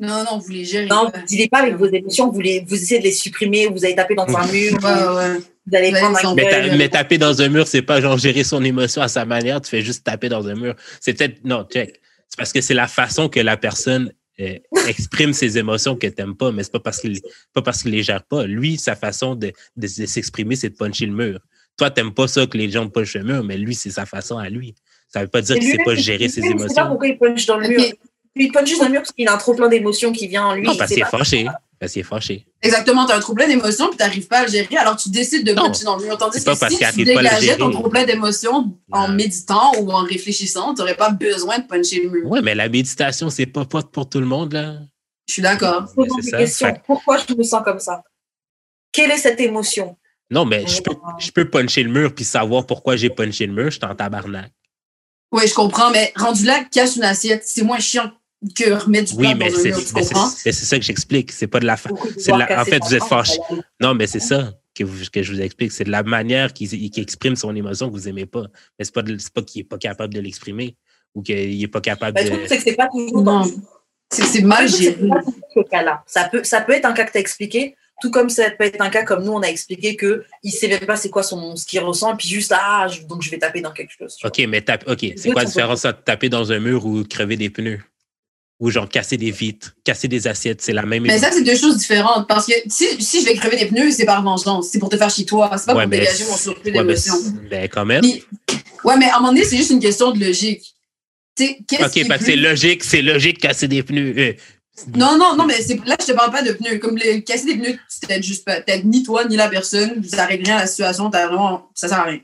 [SPEAKER 1] Non, non, vous les gérez
[SPEAKER 2] Non,
[SPEAKER 1] pas.
[SPEAKER 2] vous dealez pas avec vos émotions, vous, les, vous essayez de les supprimer, vous allez taper dans un mur,
[SPEAKER 1] Ouais, ouais.
[SPEAKER 2] vous allez
[SPEAKER 1] Ouais,
[SPEAKER 2] prendre un
[SPEAKER 3] Mais, ta- mais taper dans un mur, c'est pas genre gérer son émotion à sa manière, tu fais juste taper dans un mur. C'est peut-être. Non, check. C'est parce que c'est la façon que la personne euh, exprime ses émotions que t'aimes pas, mais c'est pas parce qu'il pas parce qu'il les gère pas. Lui, sa façon de, de, de s'exprimer, c'est de puncher le mur. Toi, t'aimes pas ça que les gens punchent le mur, mais lui, c'est sa façon à lui. Ça veut pas dire qu'il sait pas gérer ses
[SPEAKER 2] il sait pas
[SPEAKER 3] émotions.
[SPEAKER 2] pourquoi il punch dans le mur. Il punch juste dans le mur parce qu'il a un trop plein d'émotions qui vient en lui.
[SPEAKER 3] Non,
[SPEAKER 2] il
[SPEAKER 3] parce qu'il est
[SPEAKER 2] pas.
[SPEAKER 3] fâché. Parce qu'il est fâché.
[SPEAKER 1] Exactement, tu as un trop plein d'émotions puis tu n'arrives pas à le gérer, alors tu décides de puncher dans le mur. Tandis que si tu dégageais ton plein d'émotions en méditant ou en réfléchissant, tu n'aurais pas besoin de puncher le mur.
[SPEAKER 3] Ouais, mais la méditation, c'est pas, pas pour tout le monde, là.
[SPEAKER 1] Je suis d'accord.
[SPEAKER 2] Pourquoi je me sens comme ça? Quelle est cette émotion?
[SPEAKER 3] Non, mais je peux, je peux puncher le mur puis savoir pourquoi j'ai punché le mur. Je suis en tabarnak.
[SPEAKER 1] Oui, je comprends, mais rendu là, cache une assiette, c'est moins chiant que remettre du
[SPEAKER 3] Oui,
[SPEAKER 1] plat
[SPEAKER 3] mais
[SPEAKER 1] dans un
[SPEAKER 3] c'est ça que j'explique. C'est pas de la fa-
[SPEAKER 2] de
[SPEAKER 3] en fait, vous êtes fâché. Non, mais c'est ça que, vous- que je vous explique. C'est de la manière qu'il qu'il exprime son émotion que vous aimez pas. Mais c'est pas, de- c'est pas qu'il est pas capable de l'exprimer ou qu'il est pas capable
[SPEAKER 2] Ben,
[SPEAKER 3] de.
[SPEAKER 2] c'est que c'est pas toujours
[SPEAKER 1] Non.
[SPEAKER 2] dans
[SPEAKER 1] C'est mal géré.
[SPEAKER 2] Ça peut, ça peut être un cas que tu as expliqué, tout comme ça peut être un cas comme nous, on a expliqué qu'il ne sait même pas c'est quoi son, ce qu'il ressent, puis juste, ah, je- donc je vais taper dans quelque chose. vois.
[SPEAKER 3] OK, mais tape, OK, c'est quoi la différence entre taper dans un mur ou crever des pneus? Ou genre casser des vitres, casser des assiettes, c'est la même
[SPEAKER 1] Mais ça, c'est deux choses différentes. Parce que si, si je vais crever des pneus, c'est par vengeance. C'est pour te faire chier toi. C'est pas
[SPEAKER 3] Ouais,
[SPEAKER 1] pour
[SPEAKER 3] mais
[SPEAKER 1] dégager mon surplus
[SPEAKER 3] ouais, mais
[SPEAKER 1] d'émotions.
[SPEAKER 3] c'est- ben, quand même.
[SPEAKER 1] Puis- Ouais, mais à un moment donné, c'est juste une question de logique. Tu qu'est-ce
[SPEAKER 3] OK, parce que c'est logique, c'est logique de casser des pneus. Euh,
[SPEAKER 1] Non, non, non, mais c'est- là, je te parle pas de pneus. Comme les, casser des pneus, c'est peut-être juste pas. Peut-être ni toi, ni la personne. Ça règle rien à la situation. T'as vraiment, ça sert à rien.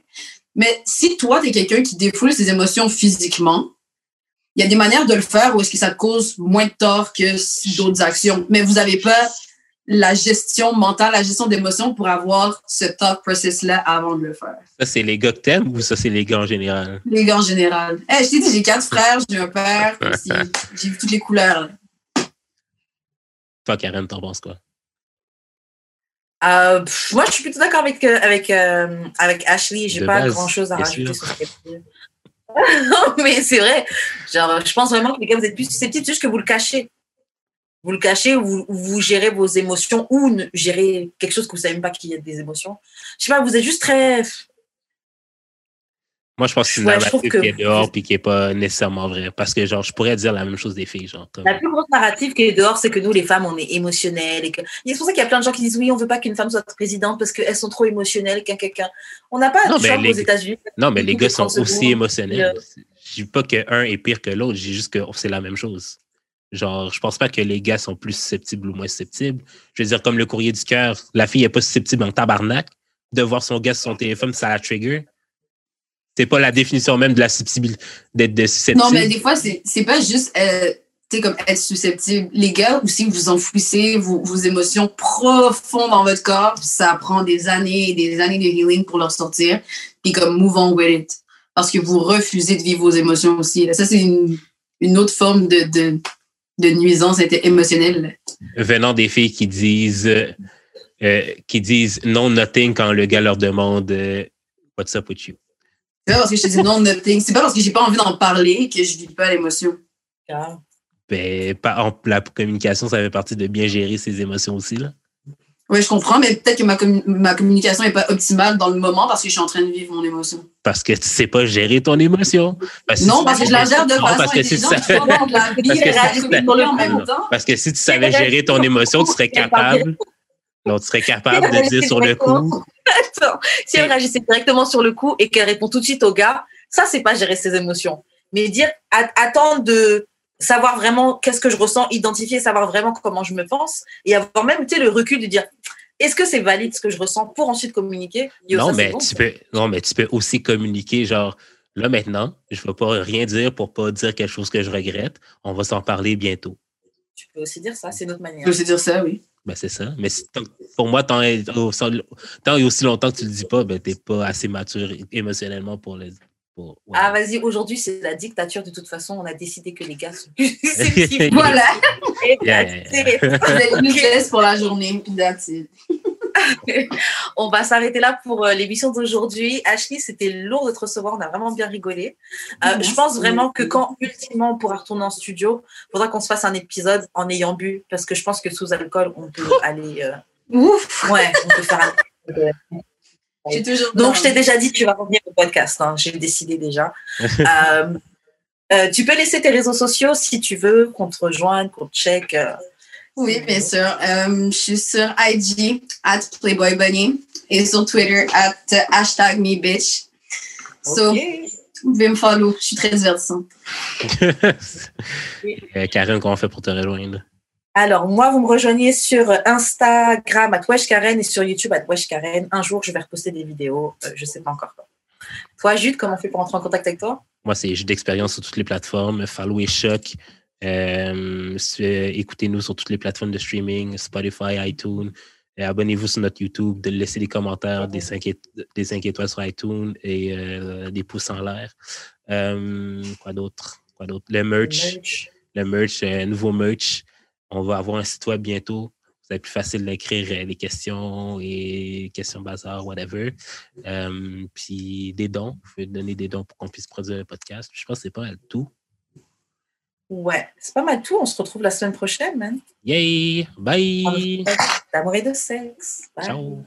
[SPEAKER 1] Mais si toi, t'es quelqu'un qui défoule ses émotions physiquement, il y a des manières de le faire où est-ce que ça te cause moins de tort que d'autres actions. Mais vous avez pas la gestion mentale, la gestion d'émotions pour avoir ce thought process-là avant de le faire.
[SPEAKER 3] Ça, c'est les gars que t'aimes ou ça, c'est les gars en général?
[SPEAKER 1] Les gars en général. Je t'ai dit, j'ai quatre frères, j'ai un père, j'ai vu toutes les couleurs. là.
[SPEAKER 3] Toi, Karen, t'en penses quoi?
[SPEAKER 2] Euh, pff, moi, je suis plutôt d'accord avec, euh, avec, euh, avec Ashley. J'ai pas
[SPEAKER 3] base,
[SPEAKER 2] grand chose à rajouter
[SPEAKER 3] sûr.
[SPEAKER 2] sur ce qu'elle dit. Mais c'est vrai. Genre, je pense vraiment que les gars, vous êtes plus susceptibles, c'est juste que vous le cachez. Vous le cachez ou vous, gérez vos émotions ou ne gérez quelque chose que vous savez même pas qu'il y a des émotions. Je sais pas, vous êtes juste très.
[SPEAKER 3] Moi, je pense que c'est une
[SPEAKER 2] Ouais,
[SPEAKER 3] narrative
[SPEAKER 2] que-
[SPEAKER 3] qui est dehors puis qui est pas nécessairement vrai. Parce que, genre, je pourrais dire la même chose des filles, genre. comme-
[SPEAKER 2] La plus grosse narrative qui est dehors, c'est que nous, les femmes, on est émotionnelles. Et que... c'est pour ça qu'il y a plein de gens qui disent oui, on veut pas qu'une femme soit présidente parce qu'elles sont trop émotionnelles qu'un quelqu'un. On n'a pas
[SPEAKER 3] Non,
[SPEAKER 2] de
[SPEAKER 3] les-
[SPEAKER 2] aux États-Unis.
[SPEAKER 3] Non, mais les gars sont
[SPEAKER 2] 30
[SPEAKER 3] aussi émotionnels. Je dis pas qu'un est pire que l'autre, je dis juste que c'est la même chose. Genre, je pense pas que les gars sont plus susceptibles ou moins susceptibles. Je veux dire, comme le courrier du cœur, la fille est pas susceptible en tabarnak de voir son gars sur son téléphone, ça la trigger. C'est pas la définition même de la susceptibilité d'être de susceptible.
[SPEAKER 1] Non, mais des fois, c'est pas juste euh, comme être susceptible. Les gars, aussi, vous enfouissez vos, vos émotions profondes dans votre corps. Ça prend des années et des années de healing pour leur sortir. Puis comme move on with it. Parce que vous refusez de vivre vos émotions aussi. là. Ça, c'est une, une autre forme de, de, de nuisance émotionnelle.
[SPEAKER 3] venant des filles qui disent euh, qui disent non nothing quand le gars leur demande euh, What's up with you?
[SPEAKER 1] C'est pas parce que je te dis non, nothing. C'est pas parce que j'ai pas envie d'en parler que je vis pas l'émotion.
[SPEAKER 3] Ben, pas- en- la communication, ça fait partie de bien gérer ses émotions aussi. Là.
[SPEAKER 1] Oui, je comprends, mais peut-être que ma, ma communication n'est pas optimale dans le moment parce que je suis en train de vivre mon émotion.
[SPEAKER 3] Parce que tu ne sais pas gérer ton émotion.
[SPEAKER 1] non, parce que je la gère de façon parce que si tu savais...
[SPEAKER 3] parce que si tu savais gérer ton émotion, tu serais capable. Donc, tu serais capable de dire sur le coup.
[SPEAKER 2] Attends, si elle réagissait directement sur le coup et qu'elle répond tout de suite au gars, ça, c'est pas gérer ses émotions. Mais dire, attendre de savoir vraiment qu'est-ce que je ressens, identifier, savoir vraiment comment je me pense et avoir même le recul de dire est-ce que c'est valide ce que je ressens pour ensuite communiquer?
[SPEAKER 3] Non, mais tu peux, non, mais tu peux aussi communiquer genre là maintenant, je ne vais pas rien dire pour pas dire quelque chose que je regrette. On va s'en parler bientôt.
[SPEAKER 2] Tu peux aussi dire ça, c'est notre manière.
[SPEAKER 1] Tu peux aussi dire ça, oui.
[SPEAKER 3] Ben, c'est ça. Mais pour moi, tant et, aussi longtemps que tu ne le dis pas, ben, tu n'es pas assez mature émotionnellement pour le,
[SPEAKER 2] ah, vas-y, aujourd'hui, c'est la dictature. De toute façon, on a décidé que les gars sont
[SPEAKER 1] Voilà. C'est une pièce pour la journée.
[SPEAKER 2] on va s'arrêter là pour euh, l'émission d'aujourd'hui. Ashley, c'était lourd de te recevoir. On a vraiment bien rigolé. Euh, je pense vraiment que quand ultimement on pourra retourner en studio, il faudra qu'on se fasse un épisode en ayant bu parce que je pense que sous alcool, on peut aller. Euh,
[SPEAKER 1] Ouf!
[SPEAKER 2] Ouais, on peut faire un. Donc, je t'ai déjà dit que tu vas revenir au podcast. Hein. J'ai décidé déjà. Euh, tu peux laisser tes réseaux sociaux si tu veux, qu'on te rejoigne, qu'on te check. Euh.
[SPEAKER 1] Oui, bien sûr. je suis sur IG, at Playboy Bunny, et sur Twitter, at hashtag MeBitch. So, vous pouvez me follow. Je suis très divertissante.
[SPEAKER 3] Karen, comment on fait pour te rejoindre?
[SPEAKER 2] Alors, moi, vous me rejoignez sur Instagram à Karen et sur YouTube à Karen. Un jour, je vais reposter des vidéos. Euh, je ne sais pas encore quoi. Toi, Jude, comment on fait pour entrer en contact avec toi?
[SPEAKER 3] Moi, c'est Jude d'expérience sur toutes les plateformes. Follow et Choc. Euh, écoutez-nous sur toutes les plateformes de streaming, Spotify, iTunes. Abonnez-vous sur notre YouTube, de laisser des commentaires, des 5, étoiles sur iTunes et euh, des pouces en l'air. quoi d'autre? Quoi d'autre? Le merch. Le merch, nouveau merch. On va avoir un site web bientôt. Ça va être plus facile d'écrire euh, des questions et questions bazar, whatever. Euh, puis des dons. Je vais donner des dons pour qu'on puisse produire un podcast. Je pense que c'est pas tout.
[SPEAKER 2] Ouais, c'est pas mal tout. On se retrouve la semaine prochaine, man.
[SPEAKER 3] Yay! Bye!
[SPEAKER 2] D'amour et de sexe.
[SPEAKER 3] Ciao!